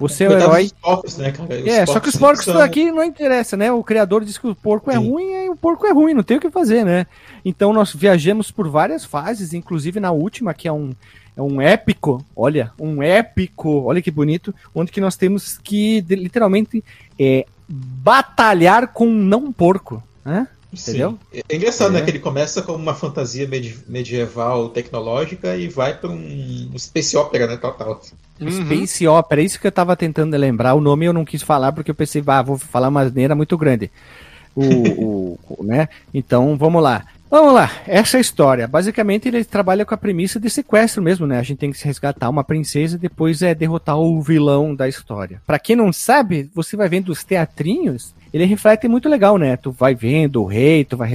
Você é o Coitado herói. porcos, né, É, só que os porcos são- aqui não interessa, né? O criador diz que o porco é Sim. ruim e o porco é ruim, não tem o que fazer, né? Então nós viajamos por várias fases, inclusive na última, que é um, é um épico, olha, um épico, olha que bonito, onde que nós temos que literalmente é, batalhar com um não porco, né? Sim. Entendeu? É engraçado, É. né? Que ele começa como uma fantasia medi- medieval tecnológica e vai pra um space opera, né? Total. Uhum. Space Opera, é isso que eu tava tentando lembrar. O nome eu não quis falar porque eu pensei, ah, vou falar uma asneira muito grande. O, o- *laughs* o- né? Então, vamos lá. Vamos lá, essa é a história. Basicamente, ele trabalha com a premissa de sequestro mesmo, né? A gente tem que se resgatar uma princesa e depois é derrotar o vilão da história. Pra quem não sabe, você vai vendo os teatrinhos, ele reflete muito legal, né? Tu vai vendo o rei, tu vai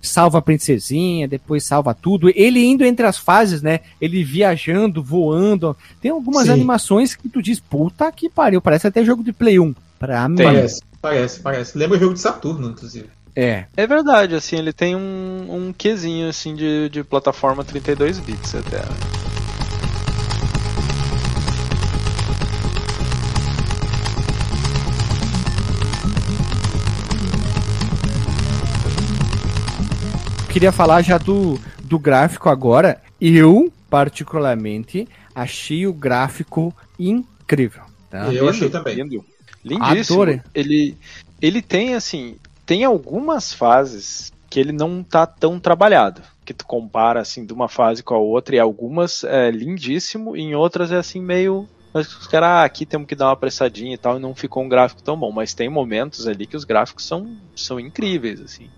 salva a princesinha, depois salva tudo. Ele indo entre as fases, né? Ele viajando, voando. Tem algumas Sim. animações que tu diz, puta que pariu, parece até jogo de Play 1. Pra mim. Parece, parece, parece. Lembra o jogo de Saturno, inclusive. É. É verdade, assim, ele tem um, um quesinho assim de, de plataforma 32 bits até. Queria falar já do, do gráfico agora. Eu, particularmente, achei o gráfico incrível. Tá? Eu achei também. Lindo. Lindíssimo. Adorei. Ele, ele tem, assim, tem algumas fases que ele não tá tão trabalhado. Que tu compara, assim, de uma fase com a outra, e algumas é lindíssimo, e em outras é assim, meio. Mas os caras, ah, aqui temos que dar uma apressadinha e tal, e não ficou um gráfico tão bom. Mas tem momentos ali que os gráficos são, são incríveis, assim.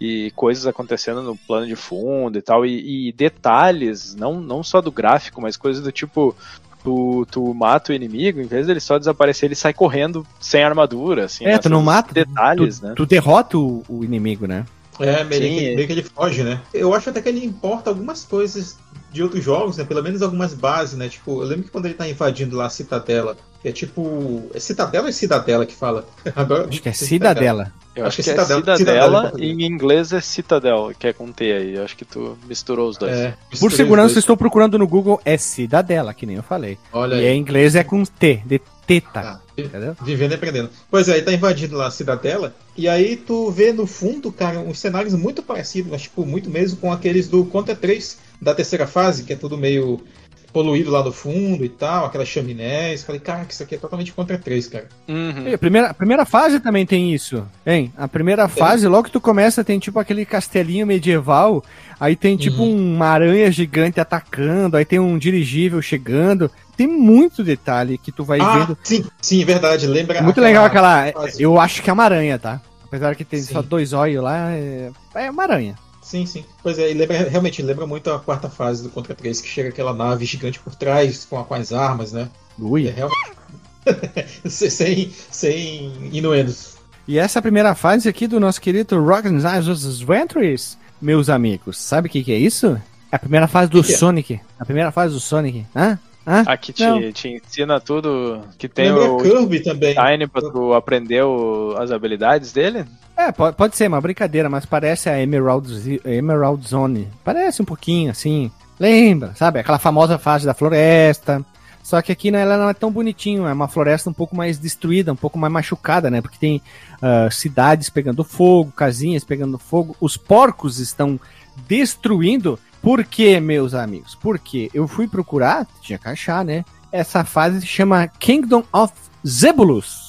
E coisas acontecendo no plano de fundo e tal, e, e detalhes, não, não só do gráfico, mas coisas do tipo, tu, tu mata o inimigo, em vez dele só desaparecer, ele sai correndo sem armadura, assim. É, tu não essas mata, Detalhes, tu, né? tu derrota o, o inimigo, né? É, meio, Sim, que, é. meio que ele foge, né? Eu acho até que ele importa algumas coisas de outros jogos, né? Pelo menos algumas bases, né? Tipo, eu lembro que quando ele tá invadindo lá a Citadela, que é tipo. É Citadela ou é Cidadela que fala? *laughs* Agora, Acho que é Cidadela. Eu acho acho, que que é Cidadela- Cidadela, Cidadela em e inglês é Citadel, que é com T aí. Eu acho que tu misturou os dois. É, Por segurança, dois. estou procurando no Google, é Cidadela, que nem eu falei. Olha E aí. em inglês é com T, de teta. Ah, Entendeu? Vivendo e aprendendo. Pois é, ele tá invadindo lá a cidadela, e aí tu vê no fundo, cara, uns cenários muito parecidos, mas tipo, muito mesmo com aqueles do Contra 3 da terceira fase, que é tudo meio poluído lá no fundo e tal, aquelas chaminés. Falei, cara, que isso aqui é totalmente Contra 3, cara. Uhum. E a primeira, a primeira fase também tem isso, hein? A primeira fase, logo que tu começa, tem tipo aquele castelinho medieval, aí tem tipo Uhum. uma aranha gigante atacando, aí tem um dirigível chegando. Tem muito detalhe que tu vai ah, vendo. sim, sim, verdade. Lembra. Muito legal aquela. fase. Eu acho que é uma aranha, tá? Apesar que tem Sim. só dois olhos lá, é, é uma aranha. Sim, sim. Pois é, e lembra, realmente lembra muito a quarta fase do Contra 3, que chega aquela nave gigante por trás com, com as armas, né? É Ui. realmente. *laughs* sem, sem inuendos. E essa primeira fase aqui do nosso querido Rock'n'Roll Adventures, meus amigos, sabe o que, que é isso? É a primeira fase do Que que é? Sonic. A primeira fase do Sonic. Hã? Hã? Aqui Não. te, te ensina tudo que tem Lembra o Kirby também. Tiny pra tu aprender o- as habilidades dele. É, pode, pode ser uma brincadeira, mas parece a Emerald, Emerald Zone. Parece um pouquinho, assim. Lembra, sabe? Aquela famosa fase da floresta. Só que aqui né, ela não é tão bonitinho, é uma floresta um pouco mais destruída, um pouco mais machucada, né? Porque tem ah, cidades pegando fogo, casinhas pegando fogo, os porcos estão destruindo. Por quê, meus amigos? Porque eu fui procurar, tinha que achar, né? Essa fase se chama Kingdom of Zebulus,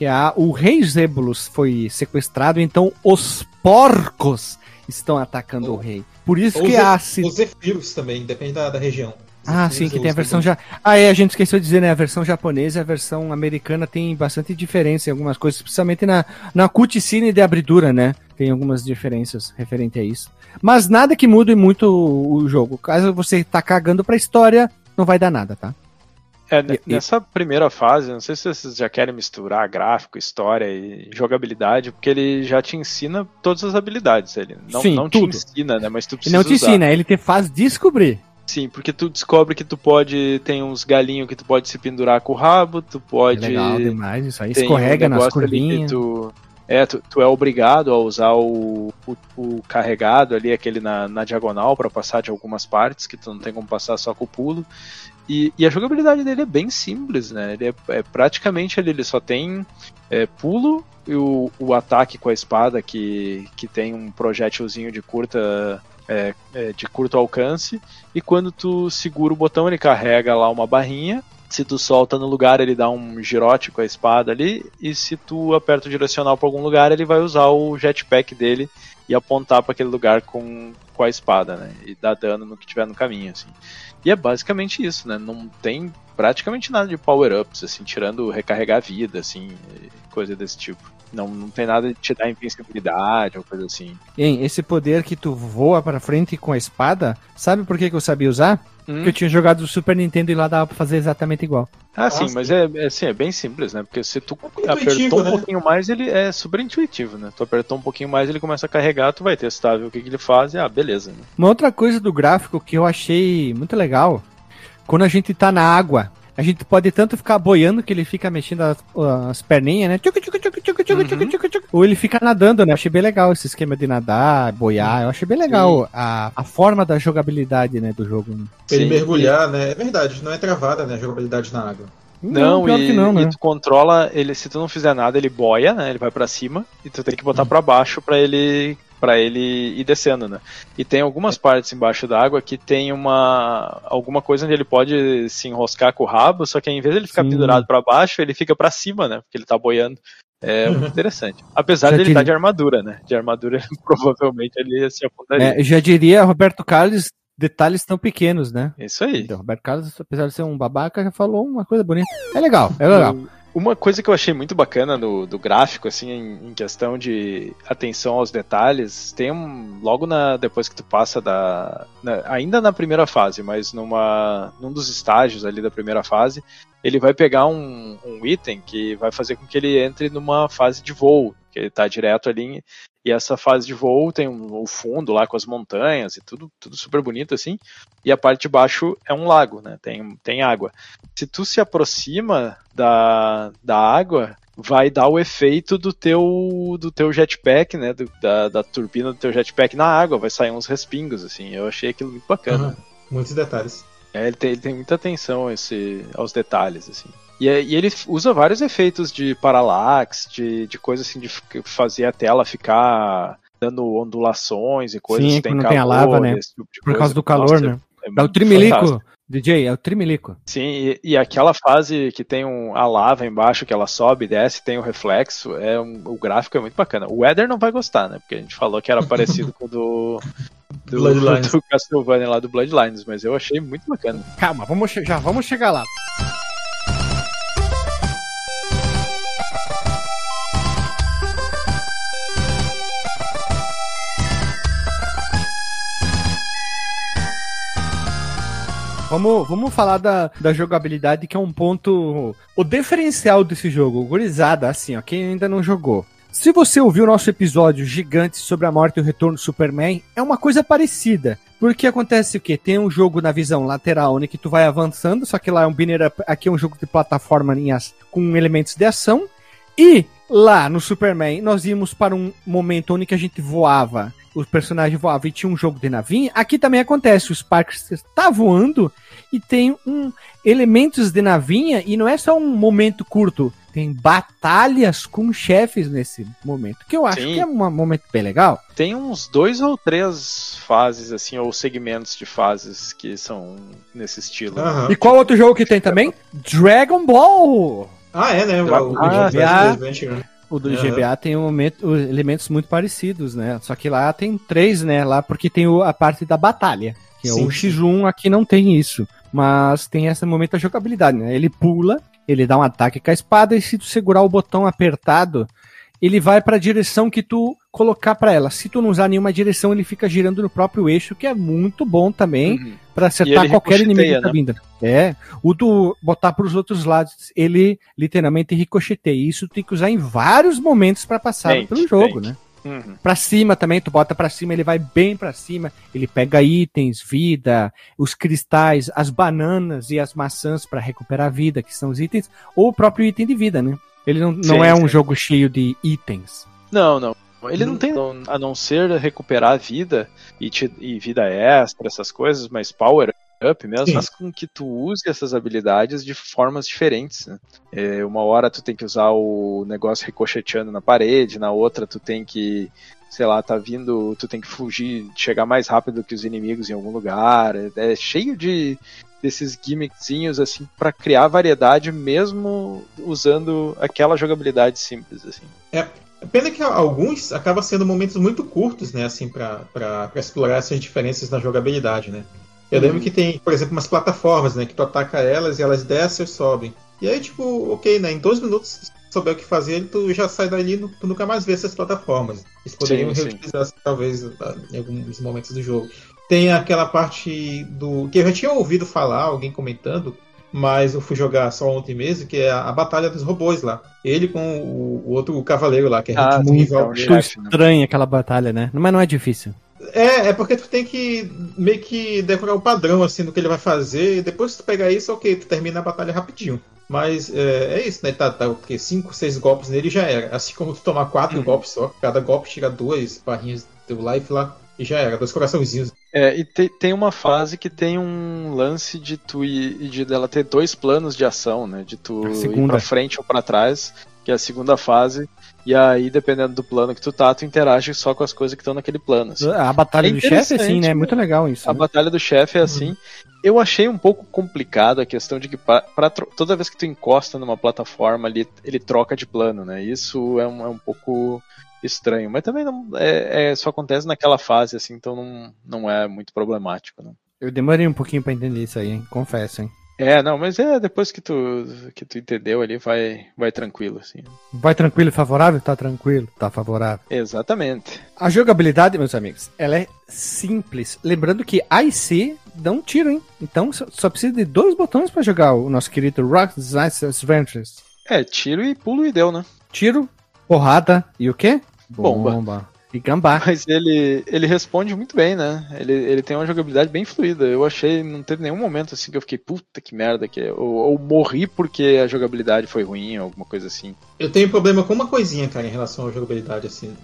que é a, o rei Zebulus foi sequestrado, então os porcos estão atacando o rei. Por isso Ou que ácido. Os Zephyrus também, depende da, da região. Ah, sim, que tem a versão já. Ah, é, a gente esqueceu de dizer, né? A versão japonesa e a versão americana tem bastante diferença em algumas coisas, principalmente na, na cutscene de abridura, né? Tem algumas diferenças referente a isso. Mas nada que mude muito o, o jogo. Caso você tá cagando pra história, não vai dar nada, tá? É, ne- E- nessa primeira fase, não sei se vocês já querem misturar gráfico, história e jogabilidade, porque ele já te ensina todas as habilidades. Ele não, Sim, não tudo. te ensina, né? Mas tu precisa não te usar. ensina, ele te faz descobrir. Sim, porque tu descobre que tu pode. Tem uns galinhos que tu pode se pendurar com o rabo, tu pode. Legal demais, isso aí escorrega um nas curvinhas. Tu, é, tu, tu é obrigado a usar o, o, o carregado ali, aquele na, na diagonal, para passar de algumas partes, que tu não tem como passar só com o pulo. E, e a jogabilidade dele é bem simples, né? Ele é, é praticamente ele, ele só tem é, pulo e o, o ataque com a espada, que, que tem um projétilzinho de curta. é, é, de curto alcance, e quando tu segura o botão, ele carrega lá uma barrinha. Se tu solta no lugar, ele dá um girote com a espada ali, e se tu aperta o direcional para algum lugar, ele vai usar o jetpack dele e apontar para aquele lugar com, com a espada, né? E dar dano no que tiver no caminho, assim. E é basicamente isso, né? Não tem praticamente nada de power-ups, assim, tirando recarregar a vida, assim, coisa desse tipo. Não, não tem nada de te dar invencibilidade ou coisa assim. Hein, esse poder que tu voa pra frente com a espada, sabe por que, que eu sabia usar? Hum. Porque eu tinha jogado o Super Nintendo e lá dava pra fazer exatamente igual. Ah, sim, sim. mas é, é, assim, é bem simples, né? Porque se tu intuitivo, apertou um né? pouquinho mais, ele é super intuitivo, né? Tu apertou um pouquinho mais, ele começa a carregar, tu vai testar, ver o que, que ele faz e, ah, beleza. Né? Uma outra coisa do gráfico que eu achei muito legal, quando a gente tá na água, a gente pode tanto ficar boiando que ele fica mexendo as, as perninhas, né? Tchucu, tchucu, tchucu, tchucu, tchucu, Uhum. tchucu, tchucu. Ou ele fica nadando, né? Eu achei bem legal esse esquema de nadar, boiar. Eu achei bem legal a, a forma da jogabilidade, né, do jogo. Ele Sim. mergulhar, né? É verdade, não é travada, né? A jogabilidade na água. Não, pior e, que não, e né? tu controla ele, se tu não fizer nada, ele boia, né? Ele vai pra cima e tu tem que botar pra baixo pra ele para ele ir descendo, né? E tem algumas partes embaixo da água que tem uma alguma coisa onde ele pode se enroscar com o rabo, só que em vez de ele ficar Sim. pendurado pra baixo, ele fica pra cima, né? Porque ele tá boiando. É muito interessante. Apesar Já de ele tive- estar de armadura, né? De armadura, *laughs* provavelmente ele se afundaria. É, já diria Roberto Carlos, detalhes tão pequenos, né? Isso aí. Então, Roberto Carlos, apesar de ser um babaca, já falou uma coisa bonita. É legal, é legal. Uma coisa que eu achei muito bacana do, do gráfico, assim, em, em questão de atenção aos detalhes, tem um. Logo na, depois que tu passa da. na- ainda na primeira fase, mas numa, num dos estágios ali da primeira fase, ele vai pegar um, um item que vai fazer com que ele entre numa fase de voo, que ele tá direto ali. e essa fase de voo tem um, o fundo lá com as montanhas e tudo, tudo super bonito assim. E a parte de baixo é um lago, né? Tem, tem água se tu se aproxima da, da água, vai dar o efeito do teu do teu jetpack, né? do- da, da turbina do teu jetpack na água, vai sair uns respingos, assim. Eu achei aquilo muito bacana. Aham, Muitos detalhes. É, ele, tem, ele tem muita atenção a esse, aos detalhes, assim. E, é- e ele usa vários efeitos de paralaxe, de, de coisa assim, de fazer a tela ficar dando ondulações e coisas. Sim, se quando tem a lava, né? tipo Por causa do calor, Nossa, né? É, É o muito trimelico, fantástico. DJ, é o trimelico. Sim, e, e aquela fase que tem um, a lava embaixo, que ela sobe e desce, tem o reflexo, é um- o gráfico é muito bacana. O Eder não vai gostar, né? Porque a gente falou que era parecido *laughs* com o do, do, Bloodlines. *laughs* do Castlevania lá do Bloodlines, mas eu achei muito bacana. Calma, vamos já vamos chegar lá. Vamos, vamos falar da, da jogabilidade, que é um ponto. O diferencial desse jogo, gurizada, assim, ó, quem ainda não jogou. Se você ouviu o nosso episódio gigante sobre a morte e o retorno do Superman, é uma coisa parecida. Porque acontece o quê? Tem um jogo na visão lateral onde que tu vai avançando, só que lá é um binner up, aqui é um jogo de plataforma com elementos de ação. E lá no Superman, nós íamos para um momento onde que a gente voava, os personagens voavam e tinha um jogo de navinha. Aqui também acontece, o Sparks está voando e tem um elementos de navinha e não é só um momento curto, tem batalhas com chefes nesse momento, que eu acho Sim. que é um momento bem legal. Tem uns dois ou três fases, assim, ou segmentos de fases que são nesse estilo. Aham. E qual outro jogo que tem também? Dragon Ball! Ah, é, né? O, Dra- o, o Ah, Advanced ah. Né? O do uhum. GBA tem um momento, elementos muito parecidos, né? Só que lá tem três, né? Lá porque tem o, a parte da batalha. Que é o X1 aqui não tem isso. Mas tem esse momento da jogabilidade, né? Ele pula, ele dá um ataque com a espada e se tu segurar o botão apertado, ele vai para a direção que tu colocar para ela. Se tu não usar nenhuma direção, ele fica girando no próprio eixo, que é muito bom também uhum. para acertar qualquer inimigo que tá né? vindo. É, o do botar para os outros lados, ele literalmente ricocheteia. Isso tem que usar em vários momentos para passar mente, pelo jogo, mente. né? Uhum. Pra cima também, tu bota pra cima, ele vai bem pra cima. Ele pega itens, vida, os cristais, as bananas e as maçãs para recuperar vida, que são os itens, ou o próprio item de vida, né? Ele não, não sim, é um sim. jogo cheio de itens. Não, não. Ele não tem a não ser recuperar a vida e, te, e vida extra, essas coisas, mas power up mesmo, faz com que tu use essas habilidades de formas diferentes. Né? É, uma hora tu tem que usar o negócio ricocheteando na parede, na outra tu tem que, sei lá, tá vindo, tu tem que fugir, chegar mais rápido que os inimigos em algum lugar. É, é cheio de, desses gimmickzinhos assim para criar variedade mesmo usando aquela jogabilidade simples assim. É, pena que alguns acabam sendo momentos muito curtos, né, assim para explorar essas diferenças na jogabilidade, né? Eu uhum. lembro que tem, por exemplo, umas plataformas, né, que tu ataca elas e elas descem ou sobem. E aí, tipo, ok, né, em dois minutos, se souber o que fazer, tu já sai dali, tu nunca mais vê essas plataformas. Eles poderiam sim, reutilizar, sim. talvez, em alguns momentos do jogo. Tem aquela parte do. que eu já tinha ouvido falar, alguém comentando, mas eu fui jogar só ontem mesmo, que é a, a Batalha dos Robôs lá. Ele com o, o outro cavaleiro lá, que é ah, muito rival. Então, estranha aquela batalha, né? Mas não é difícil. É, é porque tu tem que meio que decorar o padrão assim do que ele vai fazer, e depois que tu pegar isso, ok, tu termina a batalha rapidinho. Mas é, é isso, né? Tá, tá o quê? Cinco, seis golpes nele já era. Assim como tu tomar quatro uhum. golpes só, cada golpe tira duas barrinhas do life lá. E já era, dois coraçãozinhos. É, e te, tem uma fase que tem um lance de tu ir, de dela ter dois planos de ação, né? De tu ir pra frente ou para trás, que é a segunda fase. E aí, dependendo do plano que tu tá, tu interage só com as coisas que estão naquele plano. Assim. A batalha é do chefe é assim, né? É muito legal isso. A né? batalha do chefe é assim. Uhum. Eu achei um pouco complicado a questão de que pra, pra, toda vez que tu encosta numa plataforma ali, ele troca de plano, né? Isso é um, é um pouco estranho. Mas também não é, é, só acontece naquela fase, assim, então não, não é muito problemático. Não. Eu demorei um pouquinho para entender isso aí, hein? confesso, hein? É, não, mas é depois que tu, que tu entendeu ali, vai, vai tranquilo, assim. Vai tranquilo e favorável? Tá tranquilo, tá favorável. Exatamente. A jogabilidade, meus amigos, ela é simples. Lembrando que A e C dão tiro, hein? Então só precisa de dois botões para jogar o nosso querido Rock Adventures. É, tiro e pulo e deu, né? Tiro, porrada e o quê? Bomba. Bomba. E gambá. Mas ele, ele responde muito bem, né? Ele, ele tem uma jogabilidade bem fluida. Eu achei, não teve nenhum momento assim que eu fiquei, puta que merda, que é. ou, ou morri porque a jogabilidade foi ruim, alguma coisa assim. Eu tenho problema com uma coisinha, cara, em relação à jogabilidade, assim.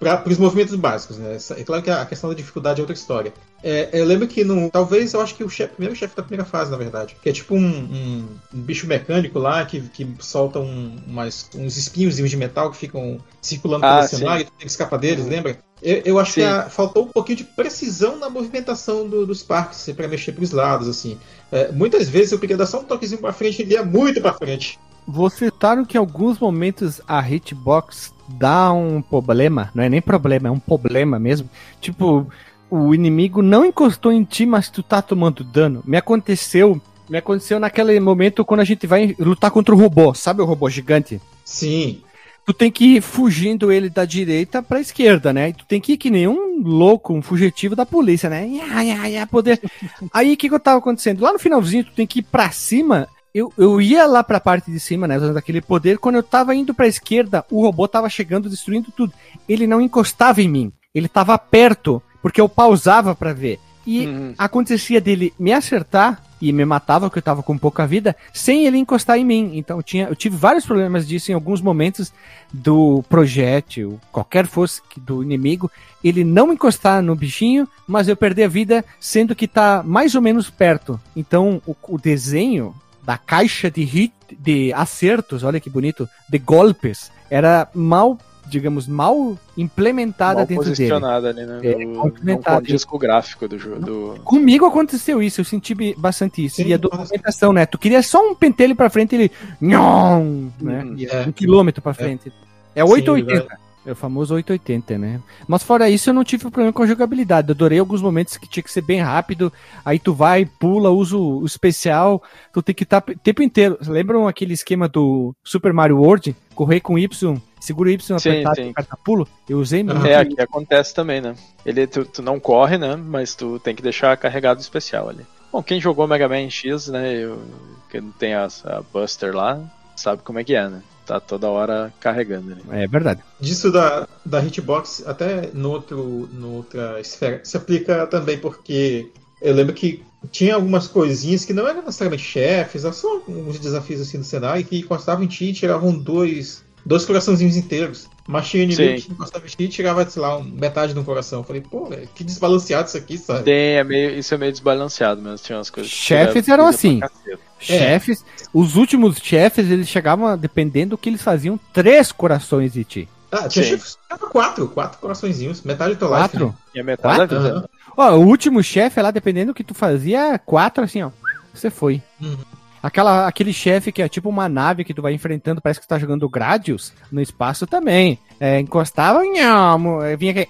Para os movimentos básicos, né? É claro que a questão da dificuldade é outra história. É, eu lembro que no. Talvez eu acho que o chefe, primeiro chefe da primeira fase, na verdade. Que é tipo um, um, um bicho mecânico lá que, que solta um, umas, uns espinhos de metal que ficam circulando ah, pelo cenário e tu tem que escapar deles, uhum. lembra? Eu, eu acho Sim. que a, faltou um pouquinho de precisão na movimentação do, dos parques assim, para mexer para os lados, assim. É, muitas vezes eu queria dar só um toquezinho para frente e ele ia muito para frente. Vocês notaram que em alguns momentos a hitbox dá um problema, não é nem problema, é um problema mesmo. Tipo, o inimigo não encostou em ti, mas tu tá tomando dano. Me aconteceu, me aconteceu naquele momento quando a gente vai lutar contra o robô, sabe o robô gigante? Sim. Tu tem que ir fugindo ele da direita pra esquerda, né? E tu tem que ir que nem um louco, um fugitivo da polícia, né? Ia, ia, ia, poder. *laughs* Aí o que que eu tava acontecendo? Lá no finalzinho tu tem que ir pra cima eu, eu ia lá pra parte de cima, né, usando aquele poder, quando eu tava indo pra esquerda, o robô tava chegando, destruindo tudo. Ele não encostava em mim, ele tava perto, porque eu pausava para ver. E uhum. acontecia dele me acertar e me matava, porque eu tava com pouca vida, sem ele encostar em mim. Então eu, tinha, eu tive vários problemas disso em alguns momentos do projétil, qualquer fosse do inimigo, ele não encostar no bichinho, mas eu perder a vida, sendo que tá mais ou menos perto. Então o, o desenho da caixa de hit, de acertos, olha que bonito, de golpes, era mal digamos, mal implementada mal dentro posicionada dele. Ali, né? É, mal implementada. disco gráfico do jogo. Do... Comigo aconteceu isso, eu senti bastante isso. Sim, e a documentação, né? Tu queria só um pentelho pra frente e ele. Nhon, né? Hum, é. Um quilômetro pra é. frente. É 880. É o famoso 880, né? Mas fora isso, eu não tive problema com a jogabilidade. Eu adorei alguns momentos que tinha que ser bem rápido. Aí tu vai, pula, usa o especial. Tu tem que estar tá o tempo inteiro. Lembram aquele esquema do Super Mario World? Correr com Y, segura o Y sim, apertado sim. e aperta pulo? Eu usei muito. É, aqui acontece também, né? Ele, tu, tu, não corre, né? Mas tu tem que deixar carregado o especial ali. Bom, quem jogou Mega Man X, né? Eu, que tem a, a Buster lá, sabe como é que é, né? Tá toda hora carregando. Né? É verdade. Disso da, da hitbox, até no outro, no outra esfera, se aplica também porque eu lembro que tinha algumas coisinhas que não eram necessariamente chefes, eram só uns desafios assim do cenário que encostavam em ti e tiravam dois, dois coraçãozinhos inteiros. Tinha inimigo que encostava em ti e tirava, sei lá, metade de um coração. Eu falei, pô, que desbalanceado isso aqui, sabe? Tem, é meio, isso é meio desbalanceado mesmo. Tinha umas coisas. Chefes eram assim. Chefes, os últimos chefes, eles chegavam, dependendo do que eles faziam, três corações de ti. Ah, tinha Sim. chefes que quatro, quatro coraçõezinhos, metade do teu Quatro? Life, né? E a metade quatro? da vida. Ó, o último chefe lá, dependendo do que tu fazia, quatro assim, ó. Você foi. Uhum. Aquela, aquele chefe que é tipo uma nave que tu vai enfrentando, parece que tu tá jogando Gradius no espaço também. É, encostava, vinha aquele,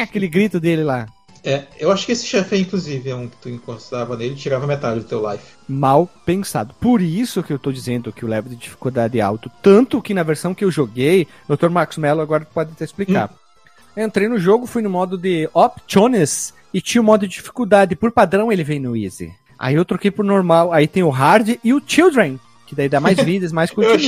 aquele grito dele lá. É, eu acho que esse chefe inclusive, é um que tu encostava nele e tirava metade do teu life. Mal pensado. Por isso que eu tô dizendo que o level de dificuldade é alto. Tanto que na versão que eu joguei, Dr. Marcos Mello agora pode até explicar. Hum. Entrei no jogo, fui no modo de Options e tinha o modo de dificuldade. Por padrão ele vem no Easy. Aí eu troquei pro normal. Aí tem o Hard e o Children, que daí dá mais *laughs* vidas, mais continuidade.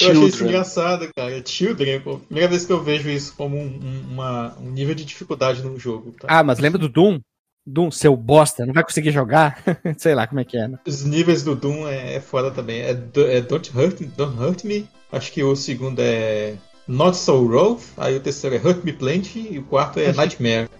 Eu achei isso engraçado, cara. Children, pô. Primeira vez que eu vejo isso como um, uma, um nível de dificuldade num jogo. Tá? Ah, mas lembra do Doom? Doom, seu bosta, não vai conseguir jogar? *laughs* Sei lá como é que é, né? Os níveis do Doom é, é foda também. É, é Don't, Hurt, Don't Hurt Me. Acho que o segundo é Not So Rough. Aí o terceiro é Hurt Me Plenty. E o quarto é *laughs* Nightmare.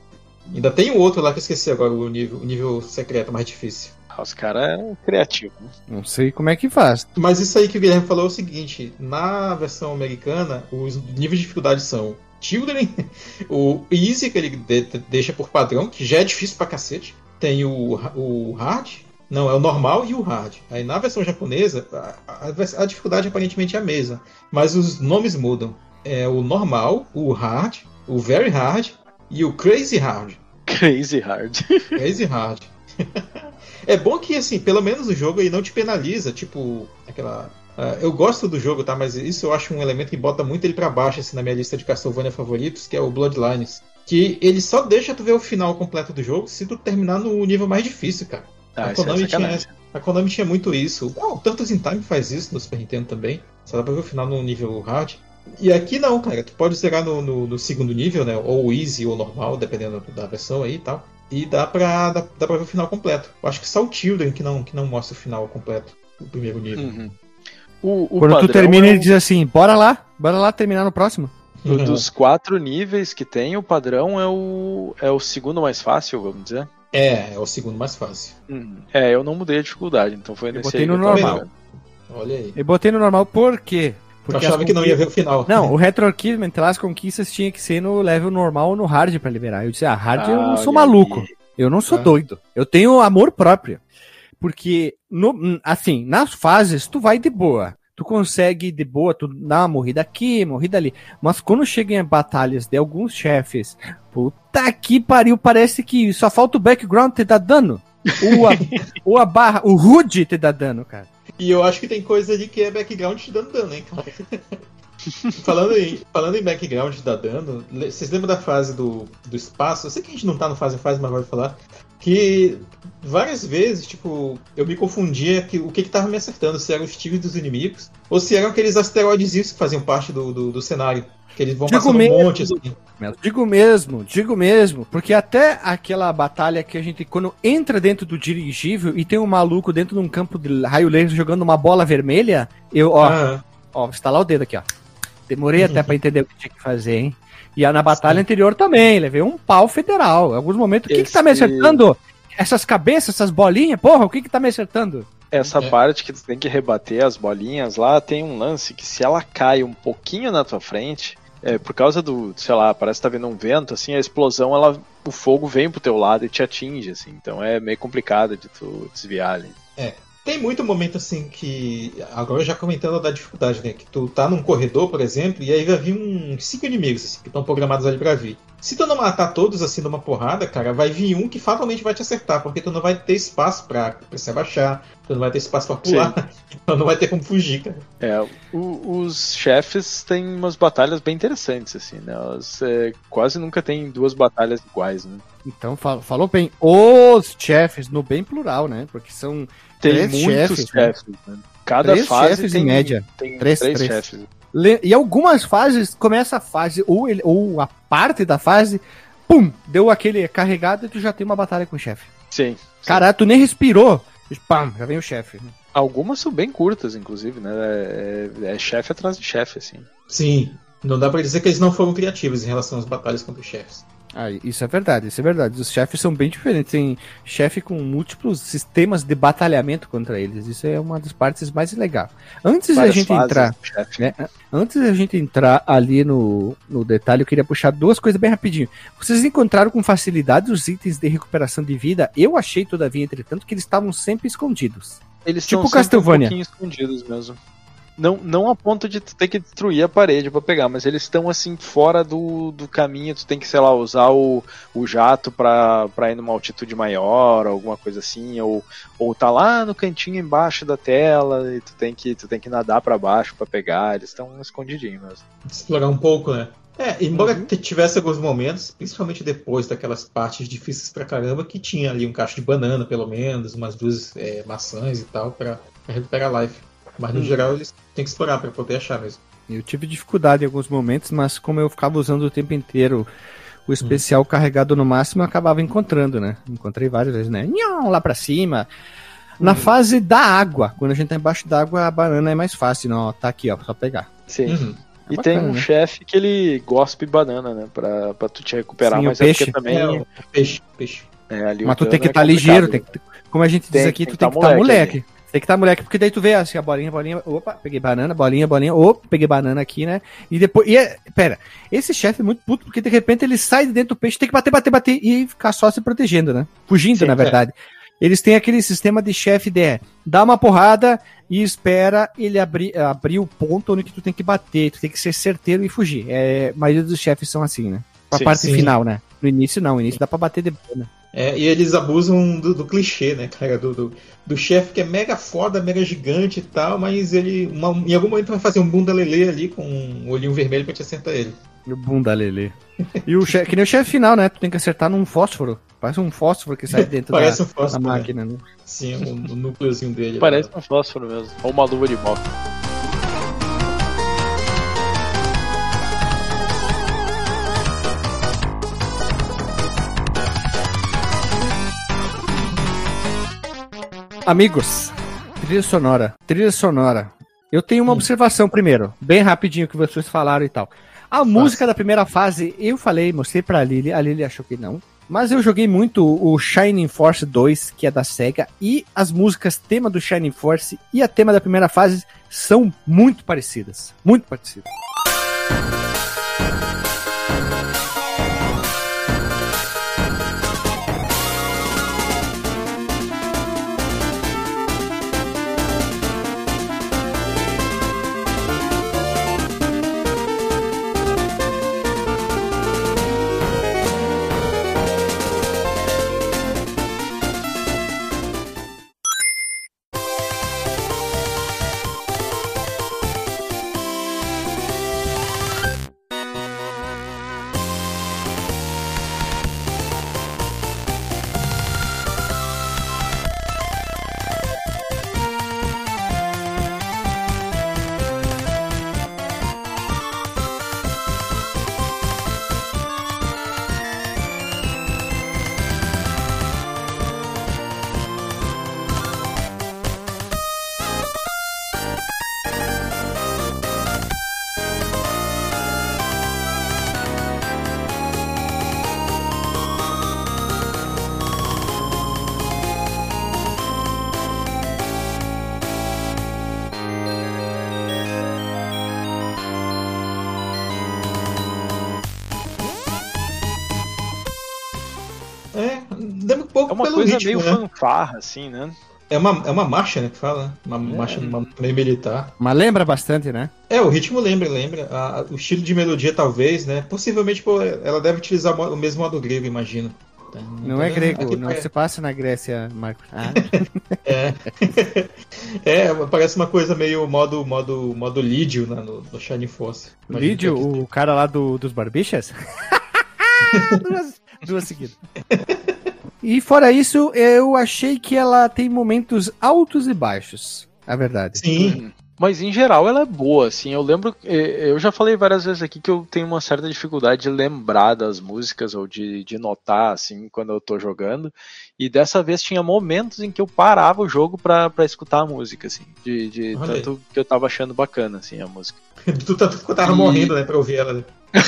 Ainda tem o outro lá que eu esqueci agora, o nível, o nível secreto mais difícil. Os caras é criativos. Né? Não sei como é que faz. Mas isso aí que o Guilherme falou é o seguinte: na versão americana, os níveis de dificuldade são Children, *laughs* o Easy, que ele deixa por padrão, que já é difícil pra cacete. Tem o, o Hard, não, é o normal e o hard. Aí na versão japonesa, a, a, a, dificuldade aparentemente é a mesma, mas os nomes mudam. É o normal, o hard, o very hard e o crazy hard. Crazy hard. *laughs* Crazy hard. *laughs* É bom que, assim, pelo menos o jogo aí não te penaliza, tipo, aquela. Uh, eu gosto do jogo, tá? Mas isso eu acho um elemento que bota muito ele para baixo, assim, na minha lista de Castlevania favoritos, que é o Bloodlines. Que ele só deixa tu ver o final completo do jogo se tu terminar no nível mais difícil, cara. Ah, a, Konami é tinha, a Konami tinha muito isso. Oh, o Tantos in Time faz isso no Super Nintendo também. Só dá pra ver o final no nível hard. E aqui não, cara. Tu pode zerar no, no, no, segundo nível, né? Ou easy ou normal, dependendo da versão aí e tal. E dá pra, dá, dá pra ver o final completo. Eu acho que só o Children que não, que não mostra o final completo do primeiro nível. Uhum. O, o Quando tu termina, é... ele diz assim: bora lá, bora lá terminar no próximo. Uhum. Dos quatro níveis que tem, o padrão é o, é o segundo mais fácil, vamos dizer. É, é o segundo mais fácil. Uhum. É, eu não mudei a dificuldade, então foi eu nesse botei aí no normal. Olha aí. Eu botei no normal por quê? Porque eu achava que não ia ver o final. Não, o Retro Archive, as conquistas tinha que ser no level normal ou no hard para liberar. Eu disse, ah, hard ah, eu não sou maluco. Aí. Eu não sou ah. doido. Eu tenho amor próprio. Porque, no, assim, nas fases, tu vai de boa. Tu consegue de boa, tu dá uma morrida aqui, morrida ali. Mas quando chega em batalhas de alguns chefes, puta que pariu, parece que só falta o background te dar dano. Ou a, *laughs* ou a barra, o HUD te dá dano, cara. E eu acho que tem coisa ali que é background te dando dano, hein, *laughs* cara. falando, em, falando em background da dano, vocês lembram da fase do, do espaço? Eu sei que a gente não tá no fase a fase, mas vai falar. Que várias vezes, tipo, eu me confundia que o que que tava me acertando, se eram os tiros dos inimigos, ou se eram aqueles asteroides que faziam parte do, do, do cenário. Que eles vão digo passando mesmo, um monte assim. Digo mesmo, digo mesmo, porque até aquela batalha que a gente, quando entra dentro do dirigível e tem um maluco dentro de um campo de raio laser jogando uma bola vermelha, eu, ó, ah. ó, lá o dedo aqui, ó. Demorei até *laughs* para entender o que tinha que fazer, hein? E na batalha Sim. anterior também, levei um pau federal. Em alguns momentos, o que, que tá me acertando? Essas cabeças, essas bolinhas? Porra, o que que tá me acertando? Essa é. parte que tu tem que rebater as bolinhas lá, tem um lance que se ela cai um pouquinho na tua frente, é, por causa do, sei lá, parece que tá vindo um vento, assim, a explosão, ela, o fogo vem pro teu lado e te atinge, assim, então é meio complicado de tu desviar ali. É, Tem muito momento assim que. Agora já comentando da dificuldade, né? Que tu tá num corredor, por exemplo, e aí vai vir uns cinco inimigos assim, que estão programados ali pra vir. Se tu não matar todos assim numa porrada, cara, vai vir um que fatalmente vai te acertar, porque tu não vai ter espaço pra, pra se abaixar, tu não vai ter espaço pra pular, *laughs* então não vai ter como fugir, cara. É, o, os chefes têm umas batalhas bem interessantes, assim, né? Elas, é, quase nunca tem duas batalhas iguais, né? Então, falou bem. Os chefes, no bem plural, né? Porque são tem três muitos chefes, chefes, né? né? Cada Três fase chefes tem, em média. tem Três, três, três. chefes. E algumas fases, começa a fase, ou, ele, ou a parte da fase, pum, deu aquele carregado e tu já tem uma batalha com o chefe. Sim. Caralho, tu nem respirou. Pam, já vem o chefe. Algumas são bem curtas, inclusive, né? É, é- é chefe atrás de chefe, assim. Sim. Não dá pra dizer que eles não foram criativos em relação às batalhas contra os chefes. Ah, isso é verdade, isso é verdade. Os chefes são bem diferentes. Tem chefe com múltiplos sistemas de batalhamento contra eles. Isso é uma das partes mais legais. Antes da gente entrar. chefe. né? Antes da gente entrar ali no, no detalhe, eu queria puxar duas coisas bem rapidinho. Vocês encontraram com facilidade os itens de recuperação de vida? Eu achei, todavia, entretanto, que eles estavam sempre escondidos. Eles Tipo Castlevania. um escondidos mesmo. Não, não a ponto de tu ter que destruir a parede pra pegar, mas eles estão assim fora do, do caminho, tu tem que, sei lá, usar o, o jato pra, pra ir numa altitude maior, alguma coisa assim, ou, ou tá lá no cantinho embaixo da tela e tu tem que, tu tem que nadar pra baixo pra pegar, eles estão escondidinhos mesmo. Explorar um pouco, né? É, embora Uhum. tivesse alguns momentos, principalmente depois daquelas partes difíceis pra caramba, que tinha ali um cacho de banana, pelo menos, umas duas é, maçãs e tal, pra, pra recuperar a life. Mas no Hum. geral eles têm que explorar pra poder achar mesmo. Eu tive dificuldade em alguns momentos, mas como eu ficava usando o tempo inteiro o especial carregado no máximo, eu acabava encontrando, né? Encontrei várias vezes, né? Nham, lá pra cima. Na fase da água, quando a gente tá embaixo d'água, a banana é mais fácil. Não, ó, tá aqui, ó, só pegar. Sim. Uhum. É E bacana, tem um né? chefe que ele gospe banana, né? Pra, pra tu te recuperar, Sim, o mas é peixe. porque também. É, o peixe, peixe. É, ali Mas o tu tem que é estar complicado. ligeiro, tem que, como a gente diz Tem- aqui, tem tu que tem tá que estar moleque moleque. Tem que estar moleque, porque daí tu vê assim, a bolinha, bolinha, opa, peguei banana, bolinha, bolinha, opa, peguei banana aqui, né? E depois, e é, pera, esse chefe é muito puto, porque de repente ele sai de dentro do peixe, tem que bater, bater, bater, e ficar só se protegendo, né? Fugindo, Sim, na é. verdade. Eles têm aquele sistema de chefe de é, dá uma porrada e espera ele abrir, abrir o ponto onde que tu tem que bater, tu tem que ser certeiro e fugir. É, a maioria dos chefes são assim, né? A Sim, parte sim. final, né? No início não, no início dá pra bater de boa, né? É, e eles abusam do, do clichê, né, cara? Do, do, do chefe que é mega foda, mega gigante e tal, mas ele uma- em algum momento vai fazer um bunda lelê ali com um olhinho vermelho pra te acertar ele. O bunda lelê. E o chefe, que nem o chefe final, né? Tu tem que acertar num fósforo. Parece um fósforo que sai *laughs* dentro da, Parece um da fósforo. né? máquina, né? Sim, o, o núcleozinho dele. Parece um fósforo mesmo. Ou uma luva de moto. Amigos, trilha sonora. Trilha sonora. Eu tenho uma Hum. observação primeiro, bem rapidinho que vocês falaram e tal. A música da primeira fase, eu falei, mostrei pra Lily, a Lily achou que não. Mas eu joguei muito o Shining Force 2, que é da SEGA, e as músicas tema do Shining Force e a tema da primeira fase são muito parecidas. Muito parecidas. Coisa ritmo, meio né? fanfarra, assim, né? É uma, é uma marcha, né, que fala, uma é. marcha uma, meio militar. Mas lembra bastante, né? É, o ritmo lembra, lembra. A, o estilo de melodia, talvez, né? Possivelmente pô, ela deve utilizar o mesmo modo grego, imagino. Tá, não, não é grego, aqui, não é... se passa na Grécia, Marcos. Ah. *laughs* é. *laughs* é, parece uma coisa meio modo, modo, modo Lídio né, no, no Shining Force. Lídio, o cara lá do, dos barbichas? *laughs* duas, duas seguidas. E fora isso, eu achei que ela tem momentos altos e baixos. É verdade. Sim. Mas em geral ela é boa, assim. Eu lembro, eu já falei várias vezes aqui que eu tenho uma certa dificuldade de lembrar das músicas ou de, de notar, assim, quando eu tô jogando. E dessa vez tinha momentos em que eu parava o jogo pra, pra escutar a música, assim. De, de tanto que eu tava achando bacana, assim, a música. *laughs* tu tanto que eu tava e... morrendo, né, pra ouvir ela, né? *laughs*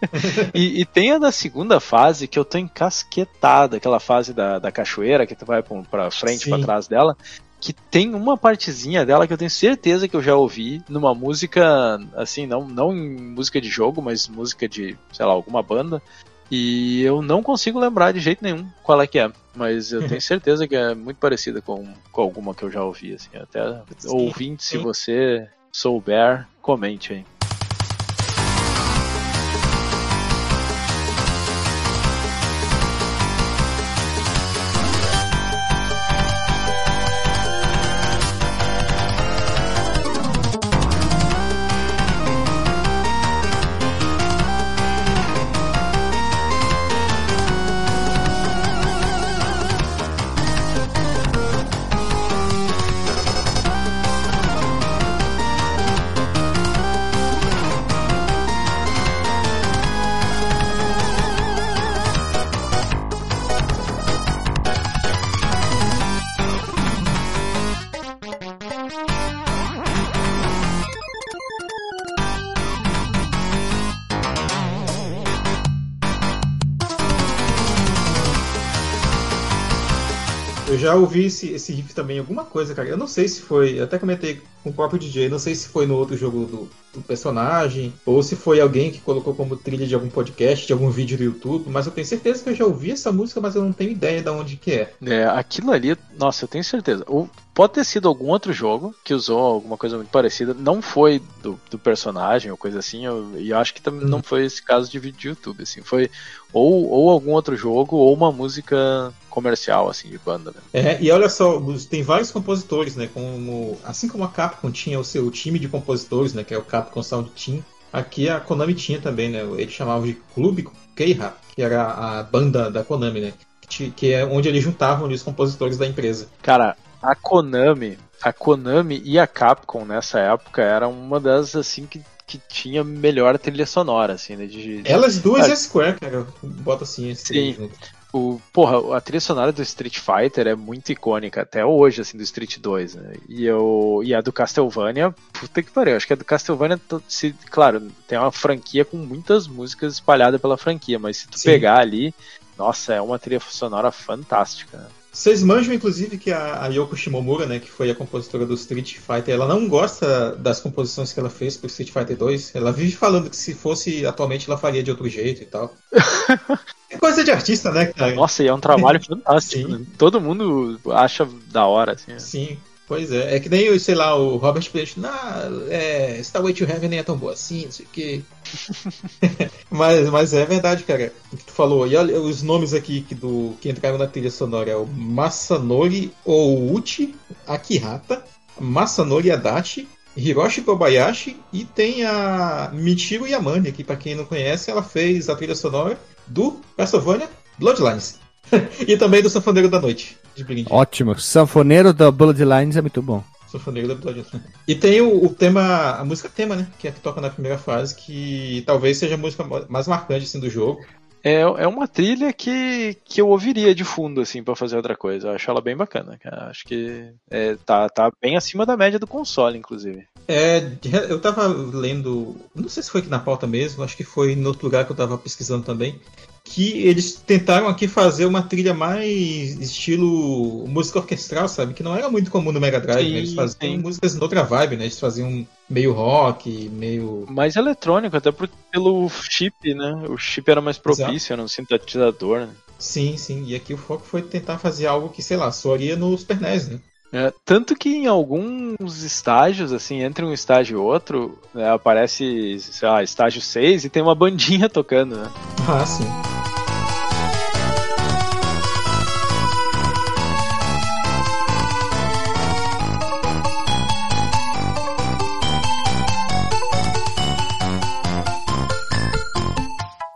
*laughs* e, e, tem a da segunda fase que eu tô encasquetado, aquela fase da, da cachoeira que tu vai pra frente, Sim. pra trás dela. Que tem uma partezinha dela que eu tenho certeza que eu já ouvi numa música, assim, não, não em música de jogo, mas música de, sei lá, alguma banda. E eu não consigo lembrar de jeito nenhum qual é que é. Mas eu tenho *laughs* certeza que é muito parecida com, com alguma que eu já ouvi. Assim. Até ouvinte, se você souber, comente aí. Já ouvi esse, esse riff também alguma coisa, cara. Eu não sei se foi. Até comentei com o próprio DJ, não sei se foi no outro jogo do, do, personagem, ou se foi alguém que colocou como trilha de algum podcast, de algum vídeo do YouTube, mas eu tenho certeza que eu já ouvi essa música, mas eu não tenho ideia de onde que é. É, aquilo ali, nossa, eu tenho certeza. O, pode ter sido algum outro jogo que usou alguma coisa muito parecida, não foi do, do personagem ou coisa assim, eu, e acho que também hum. não foi esse caso de vídeo de YouTube, assim, foi ou, ou algum outro jogo ou uma música comercial, assim, de banda, né? É, e olha só, tem vários compositores, né, como, assim como a Capcom tinha o seu time de compositores, né, que é o Capcom Sound Team, aqui a Konami tinha também, né, eles chamavam de Clube Keira, que era a banda da Konami, né, que é onde eles juntavam os compositores da empresa. Cara, a Konami, a Konami e a Capcom nessa época eram uma das, assim, que que tinha melhor trilha sonora, assim, né? De, Elas duas ah, é Square, cara. Bota assim, sim. Junto o, porra, a trilha sonora do Street Fighter é muito icônica até hoje, assim, do Street 2, né? E, eu, e a do Castlevania, puta que pariu, acho que a do Castlevania, se, claro, tem uma franquia com muitas músicas espalhadas pela franquia, mas se tu Sim. pegar ali, nossa, é uma trilha sonora fantástica. Vocês manjam, inclusive, que a, a, Yoko Shimomura, né, que foi a compositora do Street Fighter, ela não gosta das composições que ela fez pro Street Fighter 2. Ela vive falando que se fosse atualmente ela faria de outro jeito e tal. *laughs* é coisa de artista, né, cara? Nossa, e é um trabalho *laughs* fantástico. Né? Todo mundo acha da hora, assim. Sim. Pois é, é que nem, sei lá, o Robert Plant, ah, é, Starway to Heaven nem é tão boa assim, não sei o que. *laughs* mas, mas é verdade, cara, o que tu falou. E olha os nomes aqui que, do, que entraram na trilha sonora: é o Masanori Ouchi Akihata, Masanori Adachi, Hiroshi Kobayashi e tem a Michiro Yamane, que para quem não conhece, ela fez a trilha sonora do Castlevania Bloodlines. *laughs* e também do Sanfoneiro da Noite. Ótimo. Sanfoneiro da Bloodlines é muito bom. Sanfoneiro da Bloodlines. E tem o, o, tema, a música tema, né? Que é a que toca na primeira fase, que talvez seja a música mais marcante assim, do jogo. É, é uma trilha que, que eu ouviria de fundo, assim, para fazer outra coisa. Eu acho ela bem bacana, cara. Acho que é, tá, tá bem acima da média do console, inclusive. É, eu tava lendo, não sei se foi aqui na pauta mesmo, acho que foi em outro lugar que eu tava pesquisando também, que eles tentaram aqui fazer uma trilha mais estilo música orquestral, sabe? Que não era muito comum no Mega Drive, sim, né? Eles faziam sim. músicas noutra vibe, né? Eles faziam meio rock, meio... Mais eletrônico, até por, pelo chip, né? O chip era mais propício, Exato. era um sintetizador, né? Sim, sim. E aqui o foco foi tentar fazer algo que, sei lá, soaria no Super NES, né? É, tanto que em alguns estágios, assim, entre um estágio e outro, né, aparece, sei lá, estágio 6 e tem uma bandinha tocando, né? Ah, sim.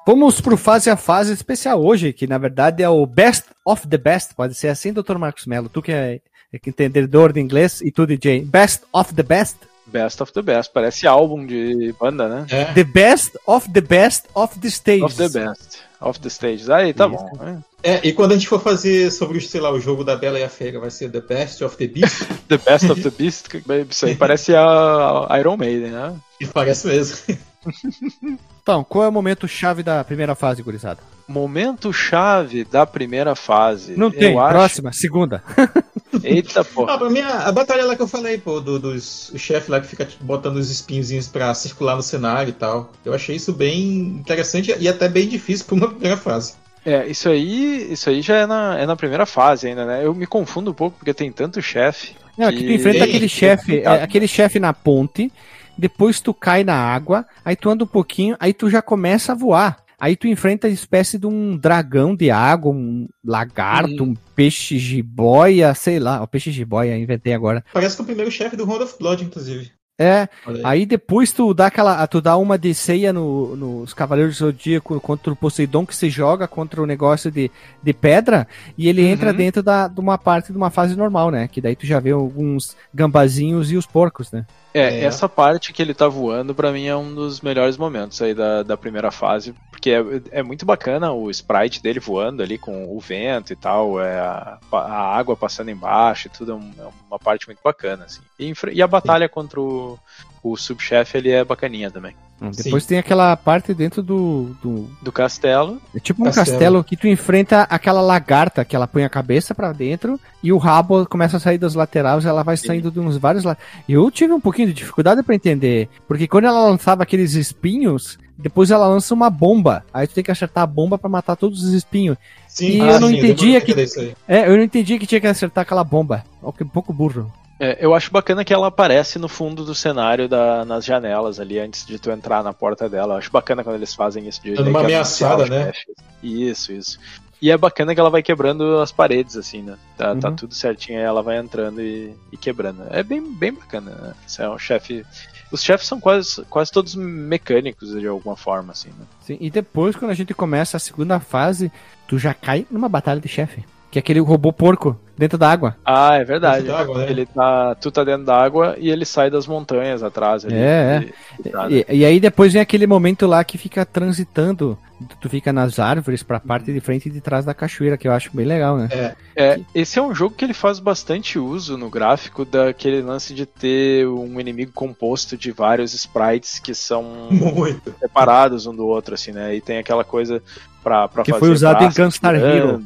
Vamos pro fase a fase especial hoje, que na verdade é o Best of the Best, pode ser assim, Dr. Marcos Mello, tu que é, é entendedor de inglês e tu DJ, Best of the Best? Best of the Best, parece álbum de banda, né? É. The Best of the Best of the Stage. Of the Best of the Stage. Aí, tá Isso. bom. É, e quando a gente for fazer sobre, sei lá, o jogo da Bela e a Fera, vai ser The Best of the Beast? *laughs* the Best of the Beast? Isso aí parece a Iron Maiden, né? E parece mesmo. *laughs* Então, qual é o momento chave da primeira fase, gurizada? Momento chave da primeira fase. Não tem, eu próxima, acho... segunda. *laughs* Eita porra. Ah, pra mim, a, a, batalha lá que eu falei, pô, do, dos o chefe lá que fica tipo, botando os espinhozinhos pra circular no cenário e tal. Eu achei isso bem interessante e até bem difícil pra uma primeira fase. É, isso aí, isso aí já é na, é na primeira fase ainda, né? Eu me confundo um pouco porque tem tanto chefe. Não, que... que tu enfrenta aquele chefe, é, aquele chefe na ponte depois tu cai na água, aí tu anda um pouquinho, aí tu já começa a voar. Aí tu enfrenta a espécie de um dragão de água, um lagarto, um peixe jiboia, sei lá, o peixe jiboia, inventei agora. Parece que é o primeiro chefe do Round of Blood, inclusive. É, aí. aí. depois tu dá aquela, tu dá uma de ceia no, nos Cavaleiros do Zodíaco contra o Poseidon que se joga contra o negócio de, de pedra e ele uhum. entra dentro da, de uma parte de uma fase normal, né? Que daí tu já vê alguns gambazinhos e os porcos, né? É, é, essa parte que ele tá voando, para mim, é um dos melhores momentos aí da, da primeira fase, porque é, é muito bacana o sprite dele voando ali com o vento e tal, é a, a água passando embaixo e tudo, é, um, é uma parte muito bacana, assim. E, e a batalha Sim. contra o, o subchefe, ele é bacaninha também. Hum, depois Sim. tem aquela parte dentro do, do. Do castelo. É tipo um castelo. castelo. que tu enfrenta aquela lagarta que ela põe a cabeça para dentro e o rabo começa a sair dos laterais ela vai Sim. saindo de uns vários lados. Eu tive um pouquinho de dificuldade para entender. Porque quando ela lançava aqueles espinhos, depois ela lança uma bomba. Aí tu tem que acertar a bomba para matar todos os espinhos. Sim, e ah, eu não sim, entendia que. É, eu não entendia que tinha que acertar aquela bomba. Um pouco burro. É, eu acho bacana que ela aparece no fundo do cenário da, nas janelas ali, antes de tu entrar na porta dela. Eu acho bacana quando eles fazem isso. De, Dando uma ameaçada, né? Isso, isso. E é bacana que ela vai quebrando as paredes, assim, né? Tá, tá uhum. tá tudo certinho, aí ela vai entrando e, e quebrando. É bem, bem bacana, né? Isso é um chefe. Os chefes são quase, quase todos mecânicos de alguma forma, assim, né? Sim, e depois, quando a gente começa a segunda fase, tu já cai numa batalha de chefe. Que é aquele robô porco dentro da água. Ah, é verdade. né? Ele tá, tu tá dentro da água e ele sai das montanhas atrás. Ali, é, é. E, e, aí depois vem aquele momento lá que fica transitando. Tu fica nas árvores pra parte de frente e de trás da cachoeira, que eu acho bem legal, né? É. é esse é um jogo que ele faz bastante uso no gráfico daquele lance de ter um inimigo composto de vários sprites que são *laughs* Muito. separados um do outro, assim, né? E tem aquela coisa pra, pra que fazer. Que foi usado em Gunstar Hero.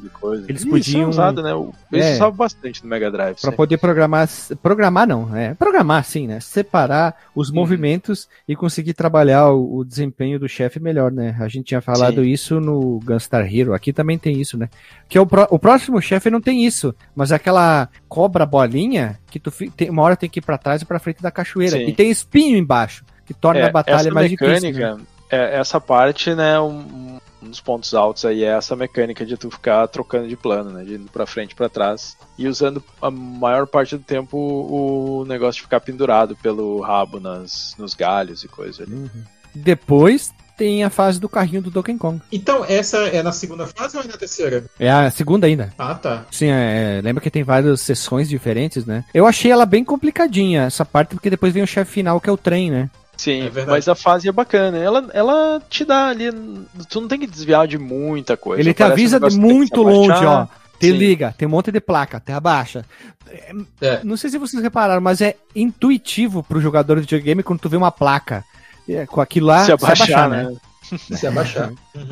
Eles Isso podiam. É usado, né? Eles é. usavam bastante no Mega Drive. Pra sim. poder programar. Programar não, é. Programar sim, né? Separar os hum. movimentos e conseguir trabalhar o, o desempenho do chefe melhor, né? A gente tinha falado sim. isso no Gunstar Hero. Aqui também tem isso, né? Que o, pro, o próximo chefe não tem isso, mas aquela cobra bolinha que tu tem, uma hora tem que ir pra trás e pra frente da cachoeira. Sim. E tem espinho embaixo, que torna é, a batalha mais mecânica, difícil. Né? É, essa parte, né, um, um dos pontos altos aí é essa mecânica de tu ficar trocando de plano, né? De indo pra frente e pra trás. E usando a maior parte do tempo o negócio de ficar pendurado pelo rabo nas, nos galhos e coisa ali. Uhum. Depois tem a fase do carrinho do Donkey Kong. Então, essa é na segunda fase ou é na terceira? É a segunda ainda. Ah, tá. Sim, é, lembra que tem várias sessões diferentes, né? Eu achei ela bem complicadinha, essa parte, porque depois vem o chefe final, que é o trem, né? Sim, é mas a fase é bacana. Ela, ela te dá ali. Tu não tem que desviar de muita coisa. Ele te avisa de muito longe, ó. Te Sim. liga, tem um monte de placa, terra baixa. É. Não sei se vocês repararam, mas é intuitivo pro jogador de videogame quando tu vê uma placa. É, com aquilo lá, se abaixar, se abaixar né? né? se abaixar. *laughs*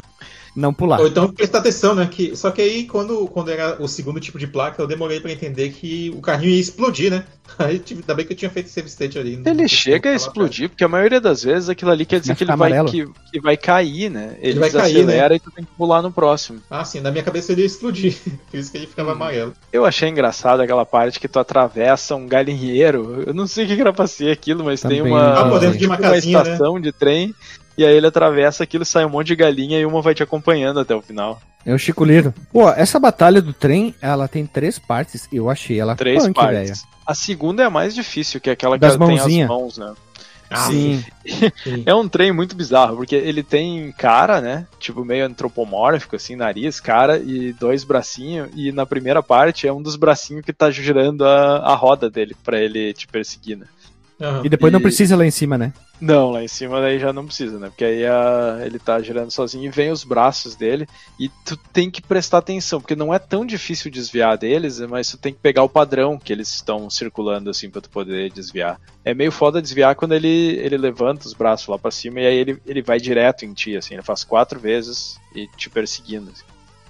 não pular. Ou então prestar atenção, né? Que, só que aí, quando, quando era o segundo tipo de placa, eu demorei pra entender que o carrinho ia explodir, né? *laughs* Aí ainda bem que eu tinha feito save state ali. Ele chega a explodir, porque a maioria das vezes aquilo ali quer dizer que ele vai, que, que, vai cair, né? Ele, ele vai cair, né? e tu tem que pular no próximo. Ah, sim, na minha cabeça ele ia explodir. *laughs* Por isso que ele ficava hum. amarelo. Eu achei engraçado aquela parte que tu atravessa um galinheiro. Eu não sei o que era pra ser aquilo, mas Também tem uma, ah, de uma, né? estação né? de trem. E aí ele atravessa aquilo, sai um monte de galinha e uma vai te acompanhando até o final. É o Chico Liro. Pô, essa batalha do trem, ela tem três partes. Eu achei ela três punk, partes. Véia. A segunda é a mais difícil, que é aquela das que tem as mãos, né? Ah, sim. *laughs* é um trem muito bizarro, porque ele tem cara, né? Tipo, meio antropomórfico, assim, nariz, cara e dois bracinhos. E na primeira parte é um dos bracinhos que tá girando a, a roda dele para ele te perseguir, né? Uhum. E depois e... não precisa lá em cima, né? Não, lá em cima daí já não precisa, né? Porque aí a, ele tá girando sozinho e vem os braços dele e tu tem que prestar atenção, porque não é tão difícil desviar deles, mas tu tem que pegar o padrão que eles estão circulando assim pra tu poder desviar. É meio foda desviar quando ele, ele levanta os braços lá para cima e aí ele, ele vai direto em ti, assim, ele faz quatro vezes e te perseguindo. Assim.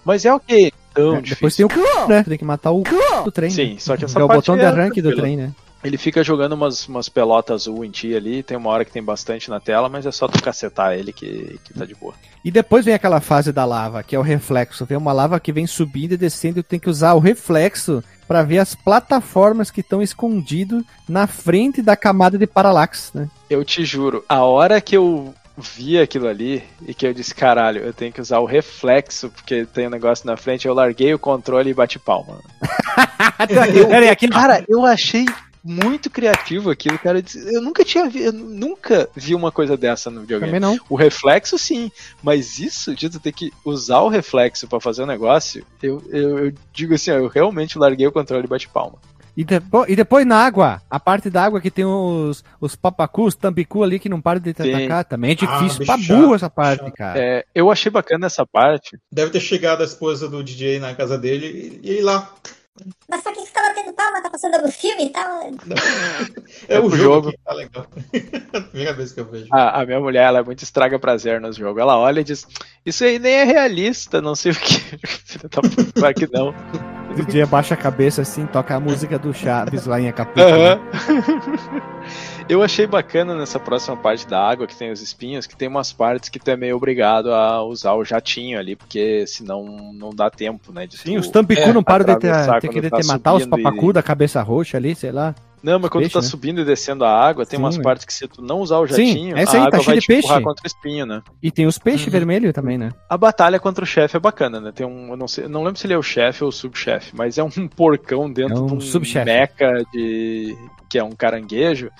Mas é o que? Tão é, depois tem o né? Tem que matar o do trem. Sim, né? só que essa é o botão de é arranque do trem, né? Ele fica jogando umas, umas pelotas azul em ti ali, tem uma hora que tem bastante na tela, mas é só tu cacetar ele que, que tá de boa. E depois vem aquela fase da lava, que é o reflexo. Vem uma lava que vem subindo e descendo, e tu tem que usar o reflexo para ver as plataformas que estão escondidas na frente da camada de paralax, né? Eu te juro, a hora que eu vi aquilo ali e que eu disse, caralho, eu tenho que usar o reflexo, porque tem um negócio na frente, eu larguei o controle e bati palma. *laughs* eu, cara, eu achei muito criativo aquilo, cara. Eu nunca tinha vi, eu nunca vi uma coisa dessa no videogame. Também não. O reflexo, sim, mas isso de tu ter que usar o reflexo para fazer o um negócio, eu, eu, eu, digo assim, eu realmente larguei o controle e bate palma. E, depois, e depois na água, a parte da água que tem os, os papacus, tambicu ali que não param de te Sim. atacar, também é difícil ah, pra burro essa parte, chato. cara. É, eu achei bacana essa parte. Deve ter chegado a esposa do DJ na casa dele e, e lá, mas só que fica batendo palma, tá passando algum filme e tal. *laughs* É, é o, jogo. Que tá legal. *laughs* Primeira vez que eu vejo. A, a, minha mulher, ela é muito estraga prazer nos jogos. Ela olha e diz: Isso aí nem é realista, não sei o que. *laughs* Claro que não. Dia abaixa a cabeça assim, toca a música do Chaves lá em Acapulco. Uhum. Né? *laughs* Eu achei bacana nessa próxima parte da água, que tem os espinhos, que tem umas partes que tu é meio obrigado a usar o jatinho ali, porque senão não dá tempo, né? Sim, tu, os tampicu é, não param de ter, ter querer tá matar os papacu e... da cabeça roxa ali, sei lá. Não, mas quando peixe, tu tá né? subindo e descendo a água, tem Sim, umas partes que se tu não usar o jatinho, Sim, essa aí, a tá água tá vai te peixe. empurrar contra o espinho, né? E tem os peixes uhum. vermelhos também, né? A batalha contra o chefe é bacana, né? Tem um, eu não sei, não lembro se ele é o chefe ou o subchefe, mas é um *laughs* porcão dentro é um de um meca de que é um caranguejo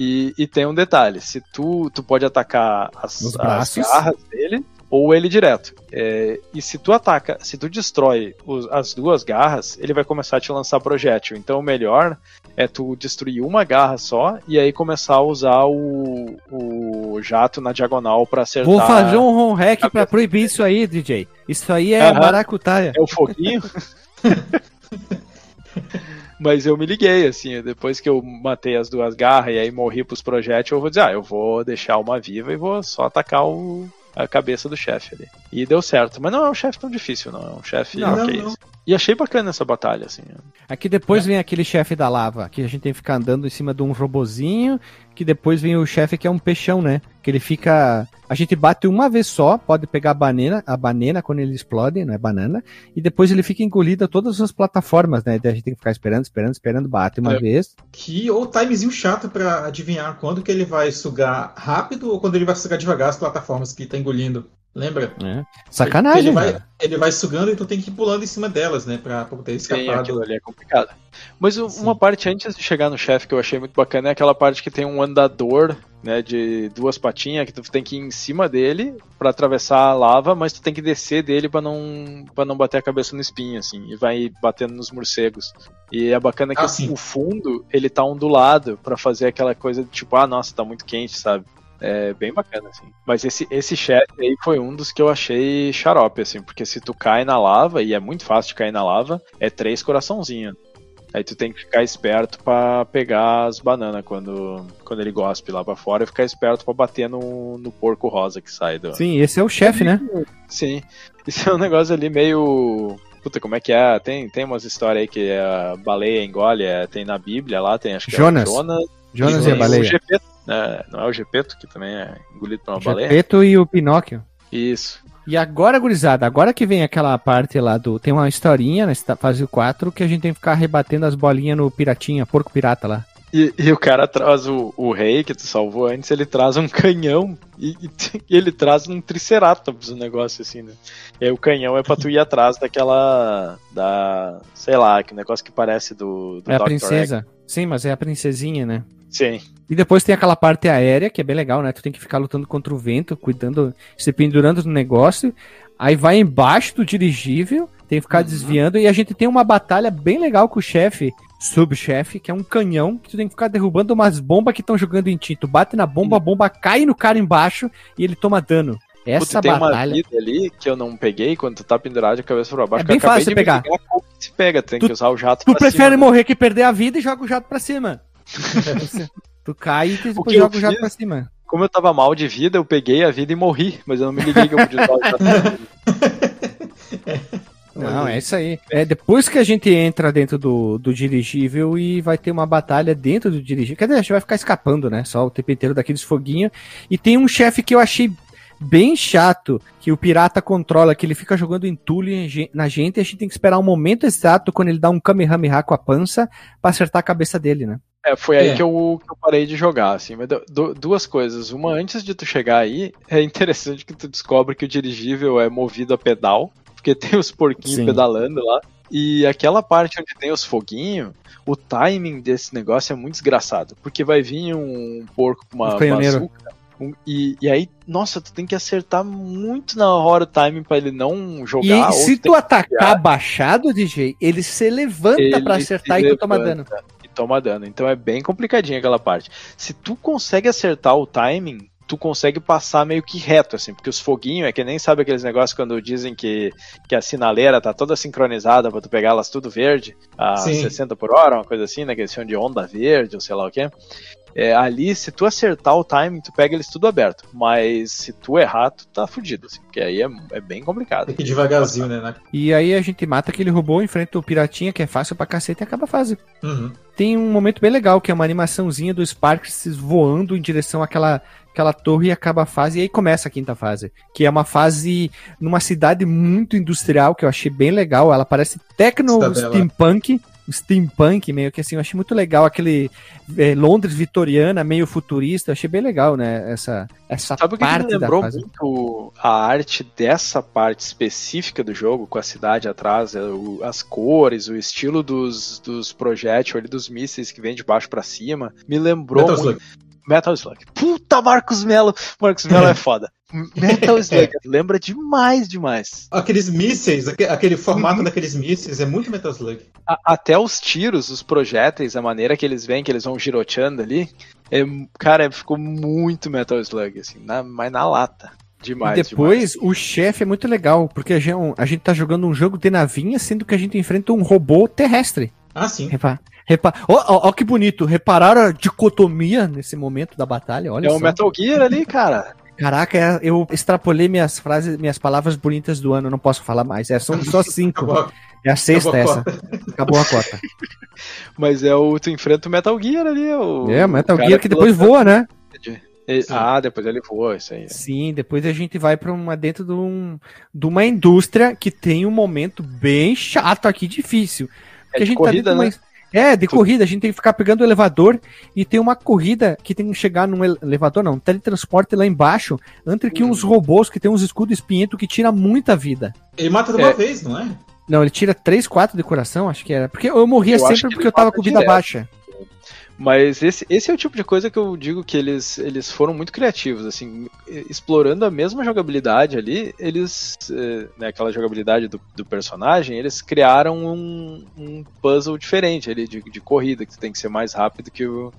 e, e, tem um detalhe: se tu, tu pode atacar as, as garras dele ou ele direto. É, e se tu ataca, se tu destrói os, as duas garras, ele vai começar a te lançar projétil. Então o melhor é tu destruir uma garra só e aí começar a usar o, o jato na diagonal para acertar. Vou fazer um home hack para proibir isso aí, DJ. Isso aí é uh -huh. maracutaia. É o foguinho. *laughs* Mas eu me liguei, assim, depois que eu matei as duas garras e aí morri pros projéteis, eu vou dizer, ah, eu vou deixar uma viva e vou só atacar o, a cabeça do chefe ali. E deu certo. Mas não é um chefe tão difícil, não. É um chefe ok. Não, não. E achei bacana essa batalha, assim. Aqui depois é. vem aquele chefe da lava, que a gente tem que ficar andando em cima de um robozinho, que depois vem o chefe que é um peixão, né? Que ele fica. A gente bate uma vez só, pode pegar a banana, a banana quando ele explode, não é banana, e depois ele fica engolido a todas as plataformas, né? Daí a gente tem que ficar esperando, esperando, esperando, bate uma é. vez. Que ou timezinho chato para adivinhar quando que ele vai sugar rápido ou quando ele vai sugar devagar as plataformas que tá engolindo. Lembra? É. Sacanagem. Ele vai, ele vai, sugando e tu tem que ir pulando em cima delas, né? Pra poder escapar. Sim, aquilo ali é complicado. Mas Sim. uma parte antes de chegar no chefe que eu achei muito bacana é aquela parte que tem um andador, né? De duas patinhas, que tu tem que ir em cima dele para atravessar a lava, mas tu tem que descer dele para não para não bater a cabeça no espinho, assim, e vai batendo nos morcegos. E é bacana que ah, o, o fundo ele tá ondulado para fazer aquela coisa de tipo, ah, nossa, tá muito quente, sabe? É bem bacana, assim. Mas esse, esse chefe aí foi um dos que eu achei xarope, assim, porque se tu cai na lava, e é muito fácil de cair na lava, é três coraçãozinhos. Aí tu tem que ficar esperto pra pegar as bananas quando, quando ele gospe lá pra fora e ficar esperto pra bater no, no porco rosa que sai do. Sim, esse é o chefe, né? Sim. Isso é um negócio ali meio. Puta, como é que é? Tem, tem umas histórias aí que a baleia engole, é, tem na Bíblia lá, tem acho que Jonas. é Jonas. Jonas e a baleia. O Gepeto, né? Não é o Gepeto, que também é engolido por uma baleia? Gepeto e o Pinóquio. Isso. E agora, gurizada, agora que vem aquela parte lá do. Tem uma historinha nessa fase 4 que a gente tem que ficar rebatendo as bolinhas no piratinha, porco pirata lá. E, e o cara traz o, o rei que tu salvou antes, ele traz um canhão e, e e *laughs* ele traz um triceratops, um negócio assim, né? E aí o canhão é pra tu ir atrás daquela. da. sei lá, que negócio que parece do. do é a Dr. princesa. Sim, mas é a princesinha, né? Egg. Sim. E depois tem aquela parte aérea, que é bem legal, né? Tu tem que ficar lutando contra o vento, cuidando, se pendurando no negócio. Aí vai embaixo do dirigível, tem que ficar Uhum. desviando. E a gente tem uma batalha bem legal com o chefe, subchefe, que é um canhão, que tu tem que ficar derrubando umas bombas que estão jogando em ti. Tu bate na bomba, a bomba cai no cara embaixo e ele toma dano. Essa Puta, tem uma batalha. vida ali que eu não peguei quando tu tá pendurado de cabeça pra baixo. É bem fácil de pegar. se pega, tem Tu- que usar o jato Tu pra prefere cima, né? morrer que perder a vida e joga o jato pra cima. *laughs* tu cai e depois eu joga o jato pra cima. Como eu tava mal de vida, eu peguei a vida e morri, mas eu não me liguei que eu podia usar o. *laughs* Não, é isso aí. É depois que a gente entra dentro do, do dirigível e vai ter uma batalha dentro do dirigível. Quer dizer, a gente vai ficar escapando, né? Só o tempo inteiro daqueles foguinhos. E tem um chefe que eu achei bem chato, que o pirata controla, que ele fica jogando entulho na gente e a gente tem que esperar um momento exato quando ele dá um Kamehameha com a pança pra acertar a cabeça dele, né? É, foi aí É. que, eu, que eu parei de jogar, assim. Mas du- du- duas coisas. Uma, antes de tu chegar aí, é interessante que tu descobre que o dirigível é movido a pedal, porque tem os porquinhos Sim. pedalando lá. E aquela parte onde tem os foguinhos, o timing desse negócio é muito desgraçado. Porque vai vir um porco com uma Um canhoneiro. bazuca. um- e, e aí, nossa, tu tem que acertar muito na hora o timing pra ele não jogar. E se tu atacar baixado, DJ, ele se levanta pra acertar e tu toma dano. Toma dano. Então é bem complicadinha aquela parte. Se tu consegue acertar o timing, tu consegue passar meio que reto, assim, porque os foguinhos é que nem sabe aqueles negócios quando dizem que, que a sinaleira tá toda sincronizada pra tu pegar elas tudo verde, a Sim. 60 por hora, uma coisa assim, né? Que eles chamam de onda verde, ou sei lá o que. É, ali, se tu acertar o timing, tu pega eles tudo aberto. Mas se tu errar, tu tá fudido, assim, porque aí é, é bem complicado. Tem que ir devagarzinho, né? na- E aí a gente mata aquele robô, enfrenta o piratinha, que é fácil pra cacete, e acaba a fase. Uhum. Tem um momento bem legal, que é uma animaçãozinha do Sparks voando em direção àquela, àquela torre e acaba a fase, e aí começa a quinta fase. Que é uma fase numa cidade muito industrial, que eu achei bem legal. Ela parece tecno Cidadela. Steampunk. Steampunk, meio que assim, eu achei muito legal aquele é, Londres vitoriana, meio futurista, eu achei bem legal, né? Essa, essa Sabe o que, que parte me da lembrou muito a arte dessa parte específica do jogo, com a cidade atrás, é, o- as cores, o estilo dos, dos projéteis ali, dos mísseis que vem de baixo pra cima? Me lembrou Metal muito. Metal Slug. Puta, Marcos Melo! Marcos Melo é foda. Metal *laughs* Slug. Lembra demais, demais. Aqueles mísseis, aque- aquele formato daqueles mísseis é muito Metal Slug. A- até os tiros, os projéteis, a maneira que eles vêm, que eles vão giroteando ali, é, cara, ficou muito Metal Slug, assim, na, mas na lata. Demais, e depois, o chefe é muito legal, porque a gente, a gente tá jogando um jogo de navinha, sendo que a gente enfrenta um robô terrestre. Ah, sim. Repa, repa, ó, ó, ó que bonito, repararam a dicotomia nesse momento da batalha, olha É só. o Metal Gear ali, cara. Caraca, é- eu extrapolei minhas frases, minhas palavras bonitas do ano, não posso falar mais, é, são só cinco. Acabou, É a sexta acabou a essa. Acabou a cota. *laughs* Mas é o. Tu enfrenta o Metal Gear ali. O, É, Metal o Gear que depois voa, né? E-. Ah, depois ele voa, isso aí. Sim, depois a gente vai pra uma dentro de, um, de uma indústria que tem um momento bem chato aqui, difícil. É Porque de corrida, dentro de uma- né? É, de corrida, a gente tem que ficar pegando o elevador e tem uma corrida que tem que chegar num ele- elevador, não, um teletransporte lá embaixo, entre que Uhum. uns robôs que tem uns escudos espinhento que tira muita vida. Ele mata de uma É. vez, não é? Não, ele tira 3, 4 de coração, acho que era. Porque eu morria Eu sempre que porque eu tava com vida direto. baixa. Mas esse, esse é o tipo de coisa que eu digo que eles, eles foram muito criativos, assim, explorando a mesma jogabilidade ali, eles, eh, né, aquela jogabilidade do, do personagem, eles criaram um, um puzzle diferente ali de, de corrida, que tem que ser mais rápido que o,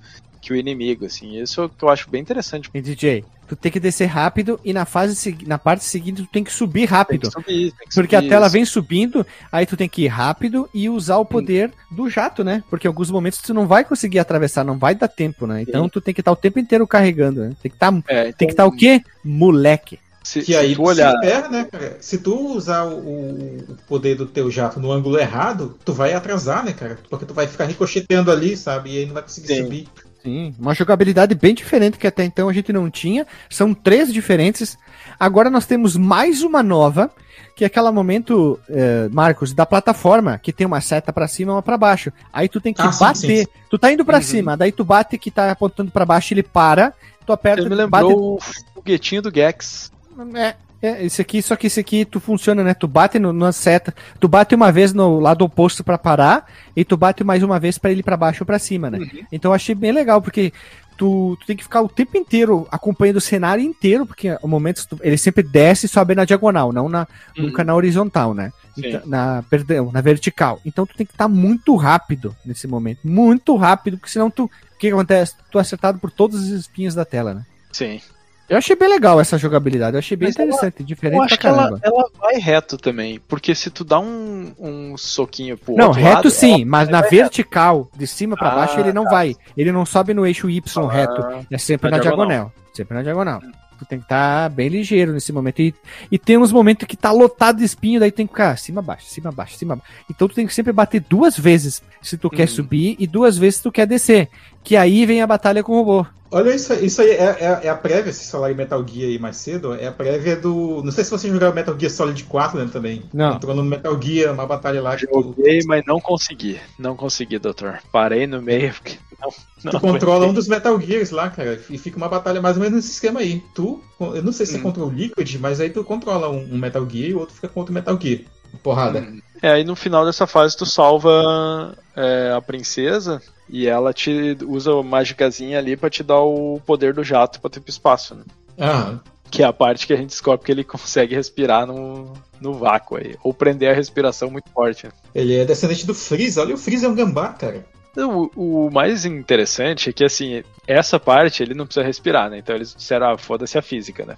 que o inimigo, assim. Isso é o que eu acho bem interessante. E DJ, tu tem que descer rápido e na fase na parte seguinte tu tem que subir rápido. Tem que subir, tem que Porque subir a tela isso. vem subindo, aí tu tem que ir rápido e usar o poder do jato, né? Porque em alguns momentos tu não vai conseguir atravessar, não vai dar tempo, né? Então Sim. tu tem que estar o tempo inteiro carregando, né? Tem que estar É, tem que estar o quê? Moleque. Se, Que se aí tu tu olhar. se perde, né, cara? Se tu usar o, o poder do teu jato no ângulo errado, tu vai atrasar, né, cara? Porque tu vai ficar ricocheteando ali, sabe? E aí não vai conseguir Sim. subir. Sim, uma jogabilidade bem diferente que até então a gente não tinha. São três diferentes. Agora nós temos mais uma nova, que é aquele momento, eh, Marcos, da plataforma, que tem uma seta pra cima e uma pra baixo. Aí tu tem que Ah, sim, bater. sim, Tu tá indo pra Uhum. cima, daí tu bate que tá apontando pra baixo, ele para. Tu aperta, Ele me bate lembrou o foguetinho do Gex. É, é, esse aqui, só que esse aqui tu funciona, né? Tu bate no, numa seta, tu bate uma vez no lado oposto pra parar, e tu bate mais uma vez pra ele pra baixo ou pra cima, né? Então eu achei bem legal, porque tu, tu tem que ficar o tempo inteiro acompanhando o cenário inteiro, porque o momento tu- ele sempre desce e sobe na diagonal, não na, Uhum. nunca na horizontal, né? Então, na, perdão, na vertical. Então tu tem que estar muito rápido nesse momento, muito rápido, porque senão tu, o que, que acontece? Tu é acertado por todos os espinhos da tela, né? Sim. Eu achei bem legal essa jogabilidade, eu achei bem Mas ela- interessante, Eu diferente acho pra que ela, caramba. ela vai reto também. Porque se tu dá um, um soquinho pro Não, reto lado, sim, ela mas na vertical, de cima pra Ah, baixo, ele não vai. Ele não sobe no eixo Y reto. reto, Ah, é sempre na na, diagonal. diagonal. Sempre na diagonal. Tu tem que estar bem ligeiro nesse momento. E, e tem uns momentos que tá lotado de espinho, daí tem que ficar cima, baixo, cima, baixo, cima, baixo. Então tu tem que sempre bater duas vezes se tu quer Uhum. subir e duas vezes se tu quer descer. Que aí vem a batalha com o robô. Olha isso, isso aí, é, é- é a prévia, se falar em Metal Gear aí mais cedo, é a prévia do. Não sei se você jogou Metal Gear Solid 4 né, também. Não. Entrou no Metal Gear, uma batalha lá tu, Joguei, mas não consegui. Não consegui, doutor. Parei no meio porque não. não tu controla um dos Metal Gears lá, cara, e fica uma batalha mais ou menos nesse esquema aí. Tu, eu não sei se é Hum. contra o Liquid, mas aí tu controla um, um Metal Gear e o outro fica contra o Metal Gear. Porrada. Hum. É, aí no final dessa fase tu salva é, a princesa e ela te usa a magicazinha ali pra te dar o poder do jato pra tu ir pro espaço, né? Ah, Que é a parte que a gente descobre que ele *laughs* consegue respirar no, no vácuo aí. Ou prender a respiração muito forte. né? ele é descendente do Freeza. Olha, o Freeza é um gambá, cara. O, o mais interessante é que, assim, essa parte ele não precisa respirar, né? Então eles disseram, ah, foda-se a física, né?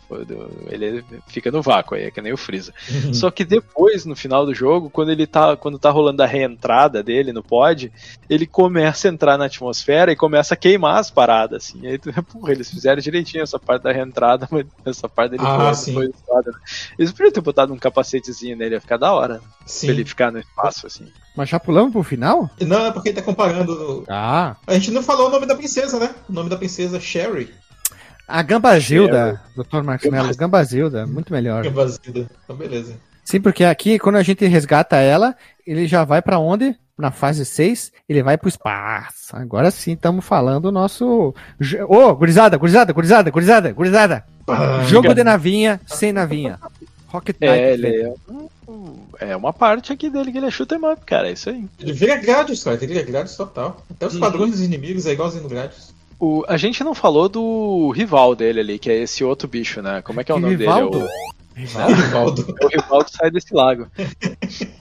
Ele fica no vácuo aí, é que nem o Freeza. Só que depois, no final do jogo, quando ele tá, quando tá rolando a reentrada dele no pod, ele começa a entrar na atmosfera e começa a queimar as paradas, assim. E aí, *laughs* porra, eles fizeram direitinho essa parte da reentrada, mas essa parte dele Ah, sim. foi foda, né? Eles podiam ter botado um capacetezinho nele, ia ficar da hora, Sim. pra ele ficar no espaço, assim. Mas já pulamos pro final? Não, é porque ele tá comparando. Ah. A gente não falou o nome da princesa, né? O nome da princesa é Sherry. A Gambazilda, Dr. Marcos Mello, Gambazilda, muito melhor. Gambazilda. Então, beleza. Sim, porque aqui, quando a gente resgata ela, ele já vai pra onde? Na fase 6, ele vai pro espaço. Agora sim, estamos falando o nosso. Ô, gurizada, gurizada, gurizada, gurizada, gurizada! Ah, Jogo de navinha sem navinha. Rocket Knight. É, ele é, é uma parte aqui dele que ele é shoot'em up, cara, é isso aí. Ele vira Gradius, cara. Ele vira Gradius total. Até os Uhum. padrões dos inimigos é igualzinho no Gradius. O, a gente não falou do rival dele ali, que é esse outro bicho, né? Como é que é o nome Rivaldo? dele? *laughs* Rivaldo. É o, é o rival que sai desse lago. *laughs*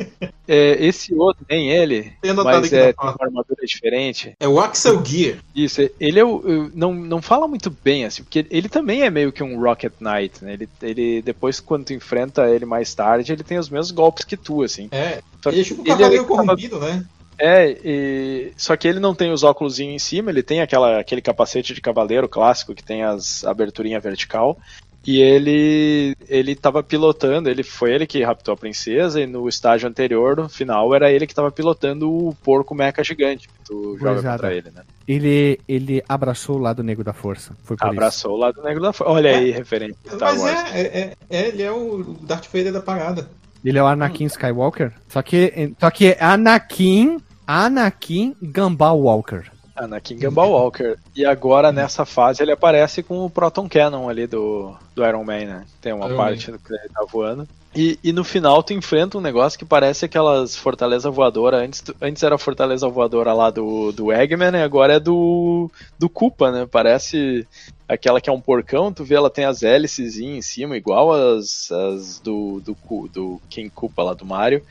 É, esse outro, nem ele, mas é, tem uma armadura diferente. É o Axel Gear. Isso, ele é o, não, não fala muito bem, assim, porque ele também é meio que um Rocket Knight, né? Ele, ele, depois, quando tu enfrenta ele mais tarde, ele tem os mesmos golpes que tu, assim. É. Só Ele é tipo um ele é- cavaleiro corrompido, né? É, e- só que ele não tem os óculos em cima, ele tem aquela, aquele capacete de cavaleiro clássico que tem as aberturinha vertical. E ele ele tava pilotando, ele foi ele que raptou a princesa e no estágio anterior, no final, era ele que tava pilotando o porco mecha gigante que tu joga Gurizada. contra ele, né? Ele, ele abraçou o lado negro da força. Foi por isso. Abraçou o lado negro da força. Olha aí, referente Mas Wars. é, é, é- ele é o Darth Vader da parada. Ele é o Anakin Skywalker. Só que, só que é Anakin, Anakin Gambá Walker. Anakin Gambal Walker. E agora, nessa fase, ele aparece com o Proton Cannon ali do, do Iron Man, né? Tem uma Iron parte que ele tá voando. E, e no final tu enfrenta um negócio que parece aquelas fortaleza voadora. Antes, antes era a fortaleza voadora lá do, do Eggman, e agora é do, do Koopa, né? Parece aquela que é um porcão, tu vê ela tem as hélices em cima, igual as, as do, do, do King Koopa lá do Mario.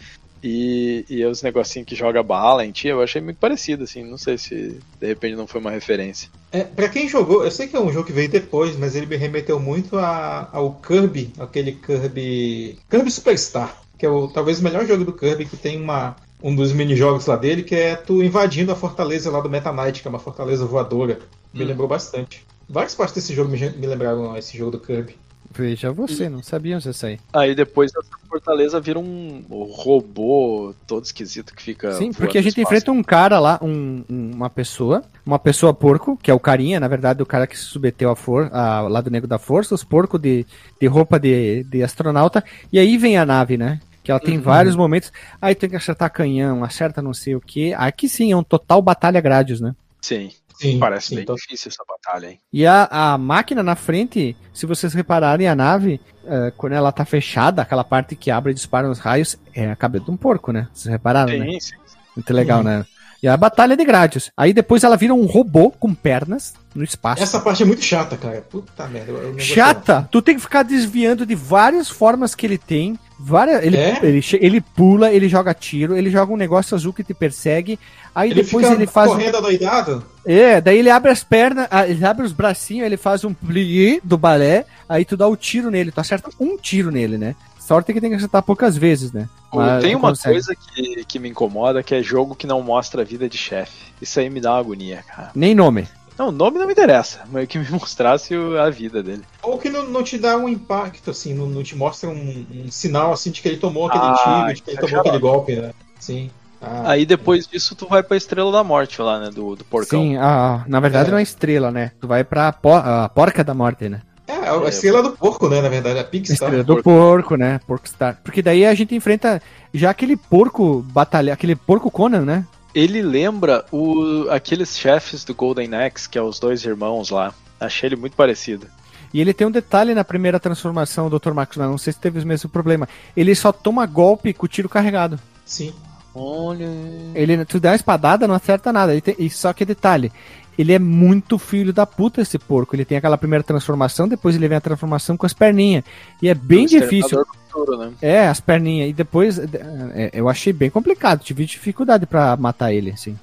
E, e os negocinhos que joga bala em ti, eu achei muito parecido, assim. Não sei se de repente não foi uma referência. É, pra quem jogou, eu sei que é um jogo que veio depois, mas ele me remeteu muito a, ao Kirby, aquele Kirby. Kirby Superstar, que é o, talvez o melhor jogo do Kirby, que tem uma, um dos mini-jogos lá dele, que é tu invadindo a fortaleza lá do Meta Knight, que é uma fortaleza voadora. Me Hum. lembrou bastante. Várias partes desse jogo me, me lembraram esse jogo do Kirby. Veja você, não sabiam dessa aí. Aí depois essa fortaleza vira um robô todo esquisito que fica. Sim, porque a gente enfrenta um cara lá, um- um- uma pessoa, uma pessoa porco, que é o carinha, na verdade, o cara que se submeteu a for, a, ao lado negro da força, os porcos de, de roupa de, de astronauta, e aí vem a nave, né? Que ela tem vários momentos, aí tem que acertar canhão, acerta não sei o que. Aqui sim, é um total batalha gradius, né? Sim, Sim, parece sim, bem então- difícil essa batalha, hein? E a, a máquina na frente, se vocês repararem, a nave, eh, quando ela tá fechada, aquela parte que abre e dispara os raios, é a cabeça de um porco, né? Vocês repararam, né? Sim, sim. Muito legal, né? E a batalha de Gradius. Aí depois ela vira um robô com pernas no espaço. Essa parte é muito chata, cara. Puta merda. Chata! Tu tem que ficar desviando de várias formas que ele tem. Várias, ele, É? ele, ele pula, ele joga tiro, ele joga um negócio azul que te persegue. Aí Ele depois fica ele faz. correndo adoidado. É, daí ele abre as pernas, ah, ele abre os bracinhos, ele faz um plié do balé, aí tu dá o tiro nele, tu acerta um tiro nele, né? Sorte que tem que acertar poucas vezes, né? Mas Tem uma consegue. coisa que, que me incomoda, que é jogo que não mostra a vida de chefe. Isso aí me dá uma agonia, cara. Nem nome. Não, o nome não me interessa, mas que me mostrasse a vida dele. Ou que não, não te dá um impacto, assim, não, não te mostra um, um sinal assim de que ele tomou aquele Ah, tiro, de que ele é tomou aquele golpe, né? Sim. Ah, Aí depois disso tu vai pra Estrela da Morte lá, né, do, do porcão. Sim, ah, na verdade É. não é estrela, né? Tu vai pra po- a porca da morte, né? é, a estrela do porco, né? Na verdade, a Pixar. Estrela do porco, né? Porco Star. Porque daí a gente enfrenta já aquele porco batalha, aquele porco Conan, né? Ele lembra o, aqueles chefes do Golden Axe, que é os dois irmãos lá. Achei ele muito parecido. E ele tem um detalhe na primeira transformação, o Dr. Max, mas não sei se teve o mesmo problema. Ele só toma golpe com o tiro carregado. Sim. Olha. Ele, tu dá uma espadada, não acerta nada. Ele tem- e só que detalhe, ele é muito filho da puta esse porco. Ele tem aquela primeira transformação, depois ele vem a transformação com as perninhas. E é bem O difícil. Exterminador Futuro, né? É, as perninhas. E depois é, eu achei bem complicado. Tive dificuldade pra matar ele, assim.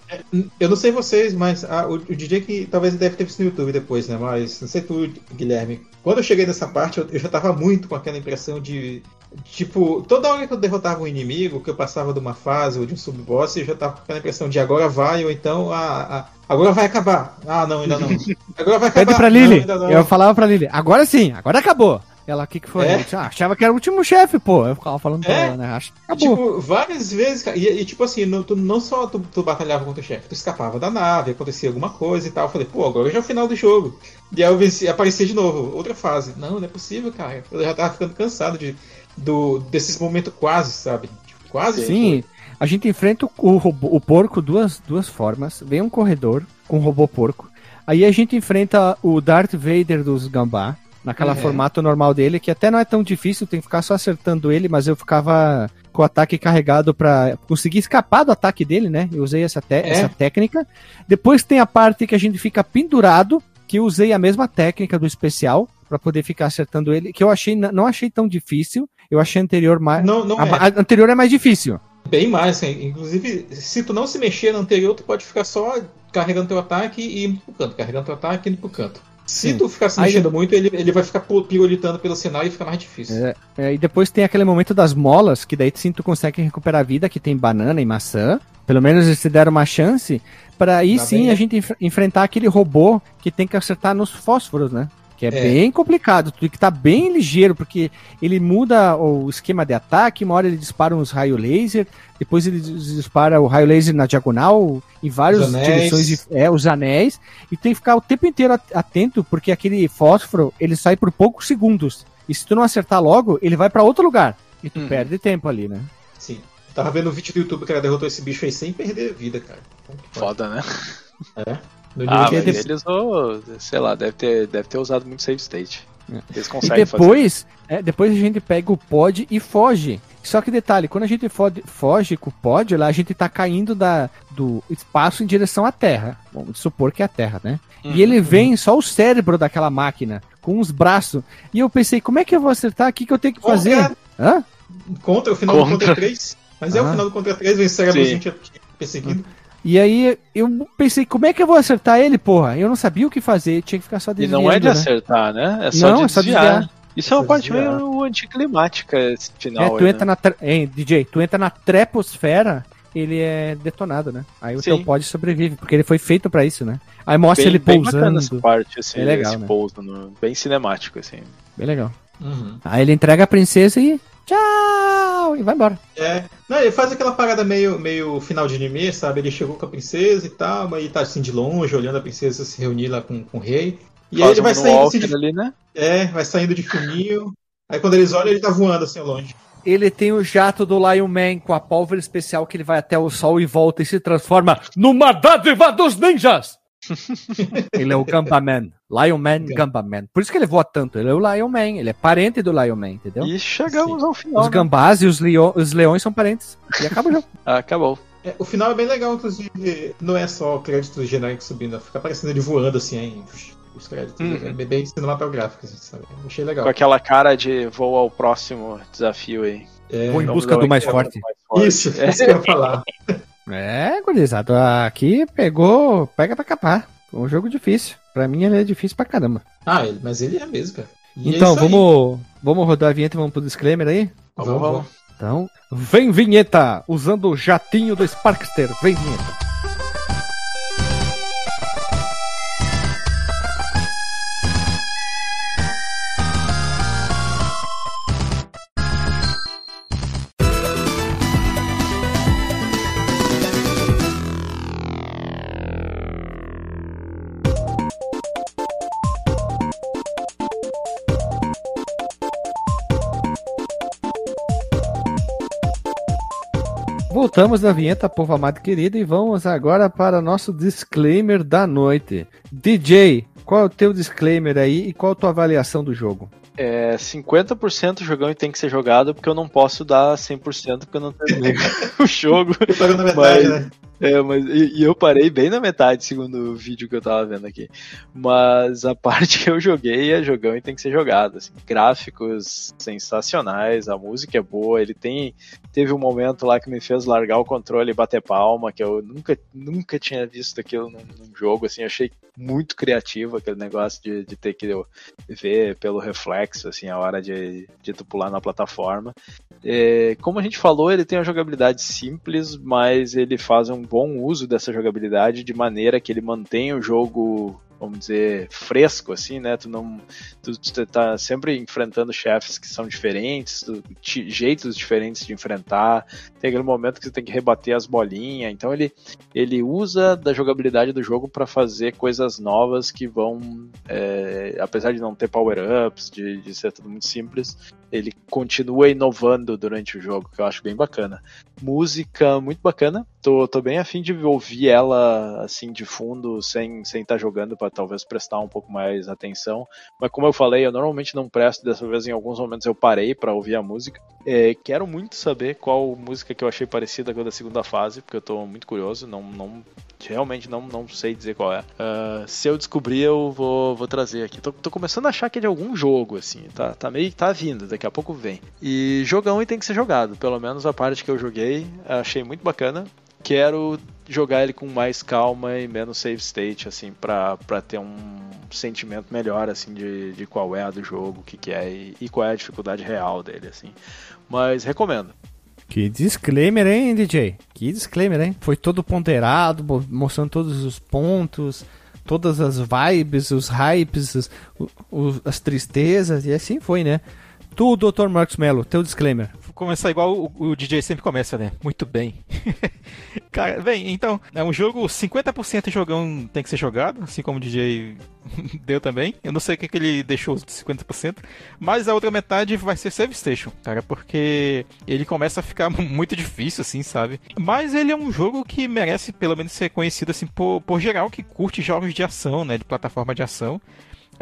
Eu não sei vocês, mas ah, o, o DJ que talvez deve ter visto no YouTube depois, né? Mas não sei tu, Guilherme. Quando eu cheguei nessa parte, eu, eu já tava muito com aquela impressão de. Tipo, toda hora que eu derrotava um inimigo, que eu passava de uma fase ou de um sub-boss, eu já tava com aquela impressão de agora vai, ou então ah, ah, agora vai acabar. Ah, não, ainda não. *laughs* Agora vai acabar. Pede pra Não, Lily. ainda não. Eu falava pra Lily, agora sim, agora acabou. Ela, o que, que foi? É? Ah, achava que era o último chefe, pô. Eu ficava falando pra É? ela, né? Acho que acabou. Tipo, várias vezes, cara, e, e, tipo assim, não, tu, não só tu, tu batalhava contra o chefe, tu escapava da nave, acontecia alguma coisa e tal. Eu falei, pô, agora já é o final do jogo. E aí eu venci, aparecia de novo, outra fase. Não, não é possível, cara. Eu já tava ficando cansado de, do, desses momentos quase, sabe? Tipo, quase. Sim, a gente enfrenta o, o robô- o porco duas, duas formas. Vem um corredor com um robô porco. Aí a gente enfrenta o Darth Vader dos Gambá, naquela É. formato normal dele, que até não é tão difícil, tem que ficar só acertando ele, mas eu ficava com o ataque carregado pra conseguir escapar do ataque dele, né? Eu usei essa, te- essa técnica. Depois tem a parte que a gente fica pendurado, que eu usei a mesma técnica do especial pra poder ficar acertando ele, que eu achei não achei tão difícil. Eu achei anterior mais Não, não a, é. a anterior é mais difícil. Bem mais, assim, inclusive, se tu não se mexer no anterior, tu pode ficar só carregando teu ataque e indo pro canto, carregando teu ataque e indo pro canto. Se Sim. tu ficar se Aí- mexendo muito, ele, ele vai ficar pirolitando pelo cenário e fica mais difícil. É, é, e depois tem aquele momento das molas, que daí sim tu consegue recuperar a vida, que tem banana e maçã. Pelo menos eles te deram uma chance. Pra aí Tá sim bem, né? a gente enf- enfrentar aquele robô que tem que acertar nos fósforos, né? Que é, É. bem complicado. Tu tem que estar bem ligeiro, porque ele muda o esquema de ataque. Uma hora ele dispara uns raio laser, depois ele dis- dispara o raio laser na diagonal, em várias direções. dif- É, os anéis. E tem que ficar o tempo inteiro at- atento, porque aquele fósforo ele sai por poucos segundos. E se tu não acertar logo, ele vai pra outro lugar. E tu Uhum. perde tempo ali, né? Sim. Tava vendo um vídeo do YouTube que ela derrotou esse bicho aí sem perder vida, cara. Foda, né? É. No Ah, que mas depois- eles, oh, sei lá, deve ter, deve ter usado muito save state. É. Eles E conseguem fazer. depois, é, depois a gente pega o pod e foge. Só que detalhe, quando a gente fode- foge com o pod, lá a gente tá caindo da, do espaço em direção à Terra. Vamos supor que é a Terra, né? Uhum. E ele vem só o cérebro daquela máquina, com os braços. E eu pensei, como é que eu vou acertar? O que, que eu tenho que fazer? Contra, Hã? contra o final do Contra. Contra 3. Mas é o Ah. final do Contra 3, o cérebrozinho tinha tinha perseguindo. E aí eu pensei, como é que eu vou acertar ele, porra? Eu não sabia o que fazer, tinha que ficar só E desviando, não é de né? acertar, né? É só Não, de é só desviar. desviar. Isso é uma parte desviar. meio anticlimática, esse final. É, tu aí, entra né? na. tre- Hein, DJ, tu entra na treposfera, ele é detonado, né? Aí o Sim. teu pod sobrevive, porque ele foi feito pra isso, né? Aí mostra bem, ele bem bacana essa pousando. parte, assim, É legal, esse né? pouso, no- bem cinemático, assim. Bem legal. Uhum. Aí ele entrega a princesa e. Tchau! E vai embora. É. Não, ele faz aquela parada meio, meio final de anime, sabe? Ele chegou com a princesa e tal, mas ele tá assim de longe, olhando a princesa se reunir lá com, com o rei. E aí ele vai um saindo assim de, ali, né? É, vai saindo de fininho. Aí quando eles olham, ele tá voando assim longe. Ele tem o jato do Lion Man com a pólvora especial que ele vai até o sol e volta e se transforma numa dádiva dos ninjas! *laughs* ele é o Gamba Man. Lion Man, Gamba Man. Por isso que ele voa tanto. Ele é o Lion Man. Ele é parente do Lion Man, entendeu? E chegamos ao final. Os né? gambás e os, leo- os leões são parentes. E acaba o jogo. *laughs* Ah, acabou. É, o final é bem legal, inclusive. Não é só créditos genéricos subindo, fica parecendo ele voando assim, hein? Os créditos. Uhum. É bem- cinematográfico, assim, sabe? Achei legal. Com aquela cara de vou ao próximo desafio aí. É, Vou em busca do mais forte. mais forte. Isso, é isso que eu ia falar. *laughs* É, gurizada. Aqui pegou. Pega pra capar. Um jogo difícil. Pra mim ele é difícil pra caramba. Ah, ele- mas ele é mesmo, cara. E é então, aí. vamos, vamos rodar a vinheta e vamos pro disclaimer aí? Vamos, vamos. Então, vem vinheta! Usando o jatinho do Sparkster. Vem vinheta. Voltamos da vinheta, povo amado e querido, e vamos agora para nosso disclaimer da noite. DJ, qual é o teu disclaimer aí e qual a tua avaliação do jogo? É 50% jogão e tem que ser jogado, porque eu não posso dar 100% porque eu não terminei *laughs* o jogo. Eu pego na metade, Mas- né? É, mas e, e eu parei bem na metade, segundo o vídeo que eu tava vendo aqui. Mas a *laughs* parte que eu joguei é jogão e tem que ser jogado. Assim, gráficos sensacionais, a música é boa, ele tem. Teve um momento lá que me fez largar o controle e bater palma, que eu nunca, nunca tinha visto aquilo num, num jogo, assim, achei muito criativo aquele negócio de, de ter que ver pelo reflexo, assim, a hora de, de tu pular na plataforma. É, como a gente falou, ele tem uma jogabilidade simples, mas ele faz um bom uso dessa jogabilidade de maneira que ele mantém o jogo, vamos dizer, fresco, assim, né? Tu não. Tu, tu tá sempre enfrentando chefes que são diferentes, tu- ti- jeitos diferentes de enfrentar. Tem aquele momento que você tem que rebater as bolinhas. Então ele, ele usa da jogabilidade do jogo para fazer coisas novas que vão. é, apesar de não ter power-ups, de, de ser tudo muito simples, ele continua inovando durante o jogo, que eu acho bem bacana. Música muito bacana. Tô, tô bem afim de ouvir ela assim de fundo, sem sem estar jogando, para talvez prestar um pouco mais atenção. Mas como eu falei, eu normalmente não presto, dessa vez em alguns momentos eu parei para ouvir a música. É, quero muito saber qual música que eu achei parecida com a da segunda fase, porque eu tô muito curioso, não, não realmente não, não sei dizer qual é. Ah, se eu descobrir, eu vou, vou trazer aqui. Tô, tô começando a achar que é de algum jogo, assim, tá, tá meio tá vindo, daqui a pouco vem. E jogão e tem que ser jogado, pelo menos a parte que eu joguei, achei muito bacana. Quero jogar ele com mais calma e menos save state, assim, pra, ter um sentimento melhor, assim, de, de qual é a do jogo, o que, que é e, e qual é a dificuldade real dele, assim. Mas recomendo. Que disclaimer, hein, DJ? Que disclaimer, hein? Foi todo ponderado, mo- mostrando todos os pontos, todas as vibes, os hypes, os- o- o- as tristezas, e assim foi, né? Tu, Dr. Marcos Mello, teu disclaimer. Vou começar igual o, o DJ sempre começa, né? Muito bem. *laughs* Cara, bem, então, é um jogo 50% jogão tem que ser jogado, assim como o DJ *laughs* deu também. Eu não sei o que, que ele deixou de 50%, mas a outra metade vai ser Save Station, cara, porque ele começa a ficar *laughs* muito difícil, assim, sabe? Mas ele é um jogo que merece, pelo menos, ser conhecido, assim, por, por geral que curte jogos de ação, né? De plataforma de ação.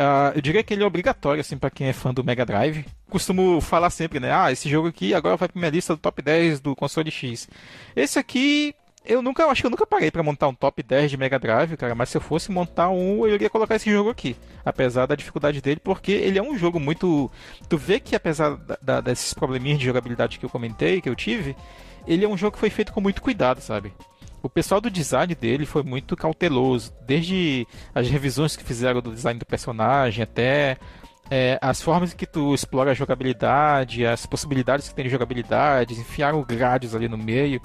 Ah, eu diria que ele é obrigatório, assim, pra quem é fã do Mega Drive. Costumo falar sempre, né? Ah, esse jogo aqui agora vai pra minha lista do top 10 do console X. Esse aqui, eu nunca, acho que eu nunca parei pra montar um top 10 de Mega Drive, cara, mas se eu fosse montar um, eu iria colocar esse jogo aqui. Apesar da dificuldade dele, porque ele é um jogo muito. Tu vê que apesar da- da- desses probleminhas de jogabilidade que eu comentei, que eu tive, ele é um jogo que foi feito com muito cuidado, sabe? O pessoal do design dele foi muito cauteloso, desde as revisões que fizeram do design do personagem até é, as formas que tu explora a jogabilidade, as possibilidades que tem de jogabilidade, enfiaram grades ali no meio.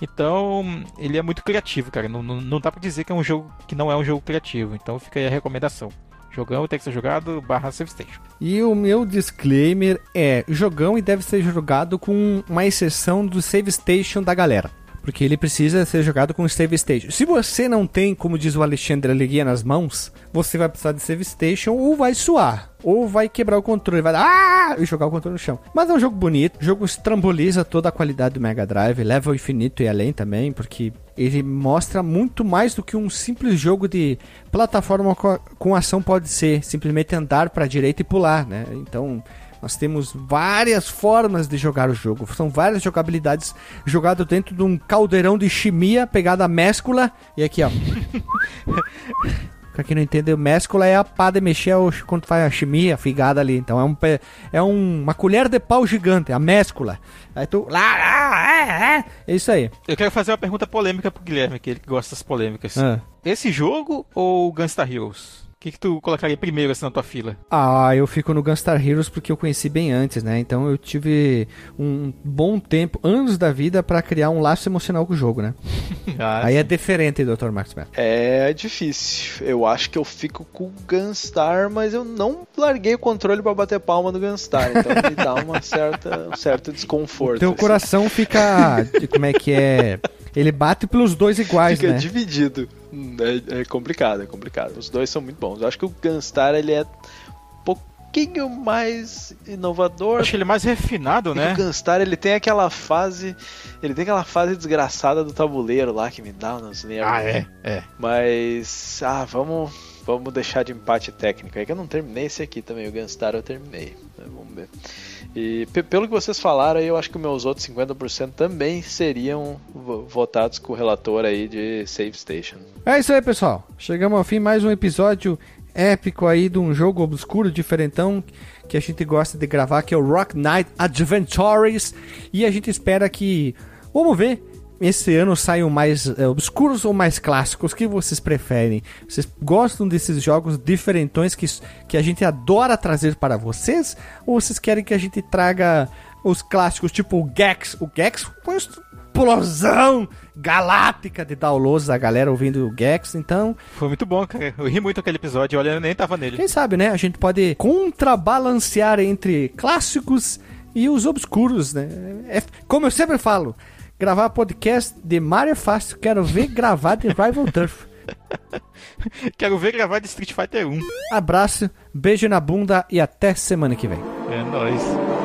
Então, ele é muito criativo, cara. Não, não, não dá pra dizer que é um jogo que não é um jogo criativo. Então fica aí a recomendação. Jogão tem que ser jogado barra save station. E o meu disclaimer é jogão e deve ser jogado com uma exceção do save station da galera. Porque ele precisa ser jogado com save station. Se você não tem, como diz o Alexandre Alegria nas mãos, você vai precisar de save station ou vai suar. Ou vai quebrar o controle, vai ah! e jogar o controle no chão. Mas é um jogo bonito, o jogo estramboliza toda a qualidade do Mega Drive, leva ao infinito e além também, porque ele mostra muito mais do que um simples jogo de plataforma com ação pode ser, simplesmente andar para direita e pular, né? Então, nós temos várias formas de jogar o jogo. São várias jogabilidades jogado dentro de um caldeirão de chimia pegada a mescula. E aqui, ó. *laughs* pra quem não entendeu, mescula é a pá de mexer quando faz a chimia, a figada ali. Então é, um, é um, uma colher de pau gigante, a mescula. Aí tu. É, é isso aí. Eu quero fazer uma pergunta polêmica pro Guilherme, que ele gosta das polêmicas. Ah. Esse jogo ou Gunstar Heroes? O que, que tu colocaria primeiro assim na tua fila? Ah, eu fico no Gunstar Heroes porque eu conheci bem antes, né? Então eu tive um bom tempo, anos da vida, para criar um laço emocional com o jogo, né? *laughs* ah, Aí é sim. é diferente, Dr. Marcos É difícil. Eu acho que eu fico com o Gunstar, mas eu não larguei o controle para bater palma do Gunstar. Então me dá uma certa, um certo *laughs* desconforto. O teu assim. coração fica. como é que é? *laughs* Ele bate pelos dois iguais, Fica né? dividido. É, é, complicado, é complicado. Os dois são muito bons. Eu acho que o Gunstar ele é um pouquinho mais inovador. Acho ele mais refinado, né? O Gunstar ele tem aquela fase, ele tem aquela fase desgraçada do tabuleiro lá que me dá nos nervos. Ah, é, é. Mas ah, vamos vamos deixar de empate técnico aí que eu não terminei esse aqui também, o Gunstar eu terminei. Vamos ver. E pelo que vocês falaram, eu acho que meus outros 50% também seriam votados com o relator aí de Save Station. É isso aí, pessoal. Chegamos ao fim mais um episódio épico aí de um jogo obscuro, diferentão, que a gente gosta de gravar, que é o Rock Knight Adventures. E a gente espera que. Vamos ver esse ano saiam mais é, obscuros ou mais clássicos? O que vocês preferem? Vocês gostam desses jogos diferentões que, que a gente adora trazer para vocês? Ou vocês querem que a gente traga os clássicos tipo o Gex? O Gex foi uma explosão galáctica de downloads da galera ouvindo o Gex, então... Foi muito bom, cara. Eu ri muito aquele episódio, olha, eu nem tava nele. Quem sabe, né? A gente pode contrabalancear entre clássicos e os obscuros, né? É, como eu sempre falo, Gravar podcast de Mario é fácil, quero ver gravar de Rival Turf. *laughs* quero ver gravar de Street Fighter 1. Abraço, beijo na bunda e até semana que vem. É nóis.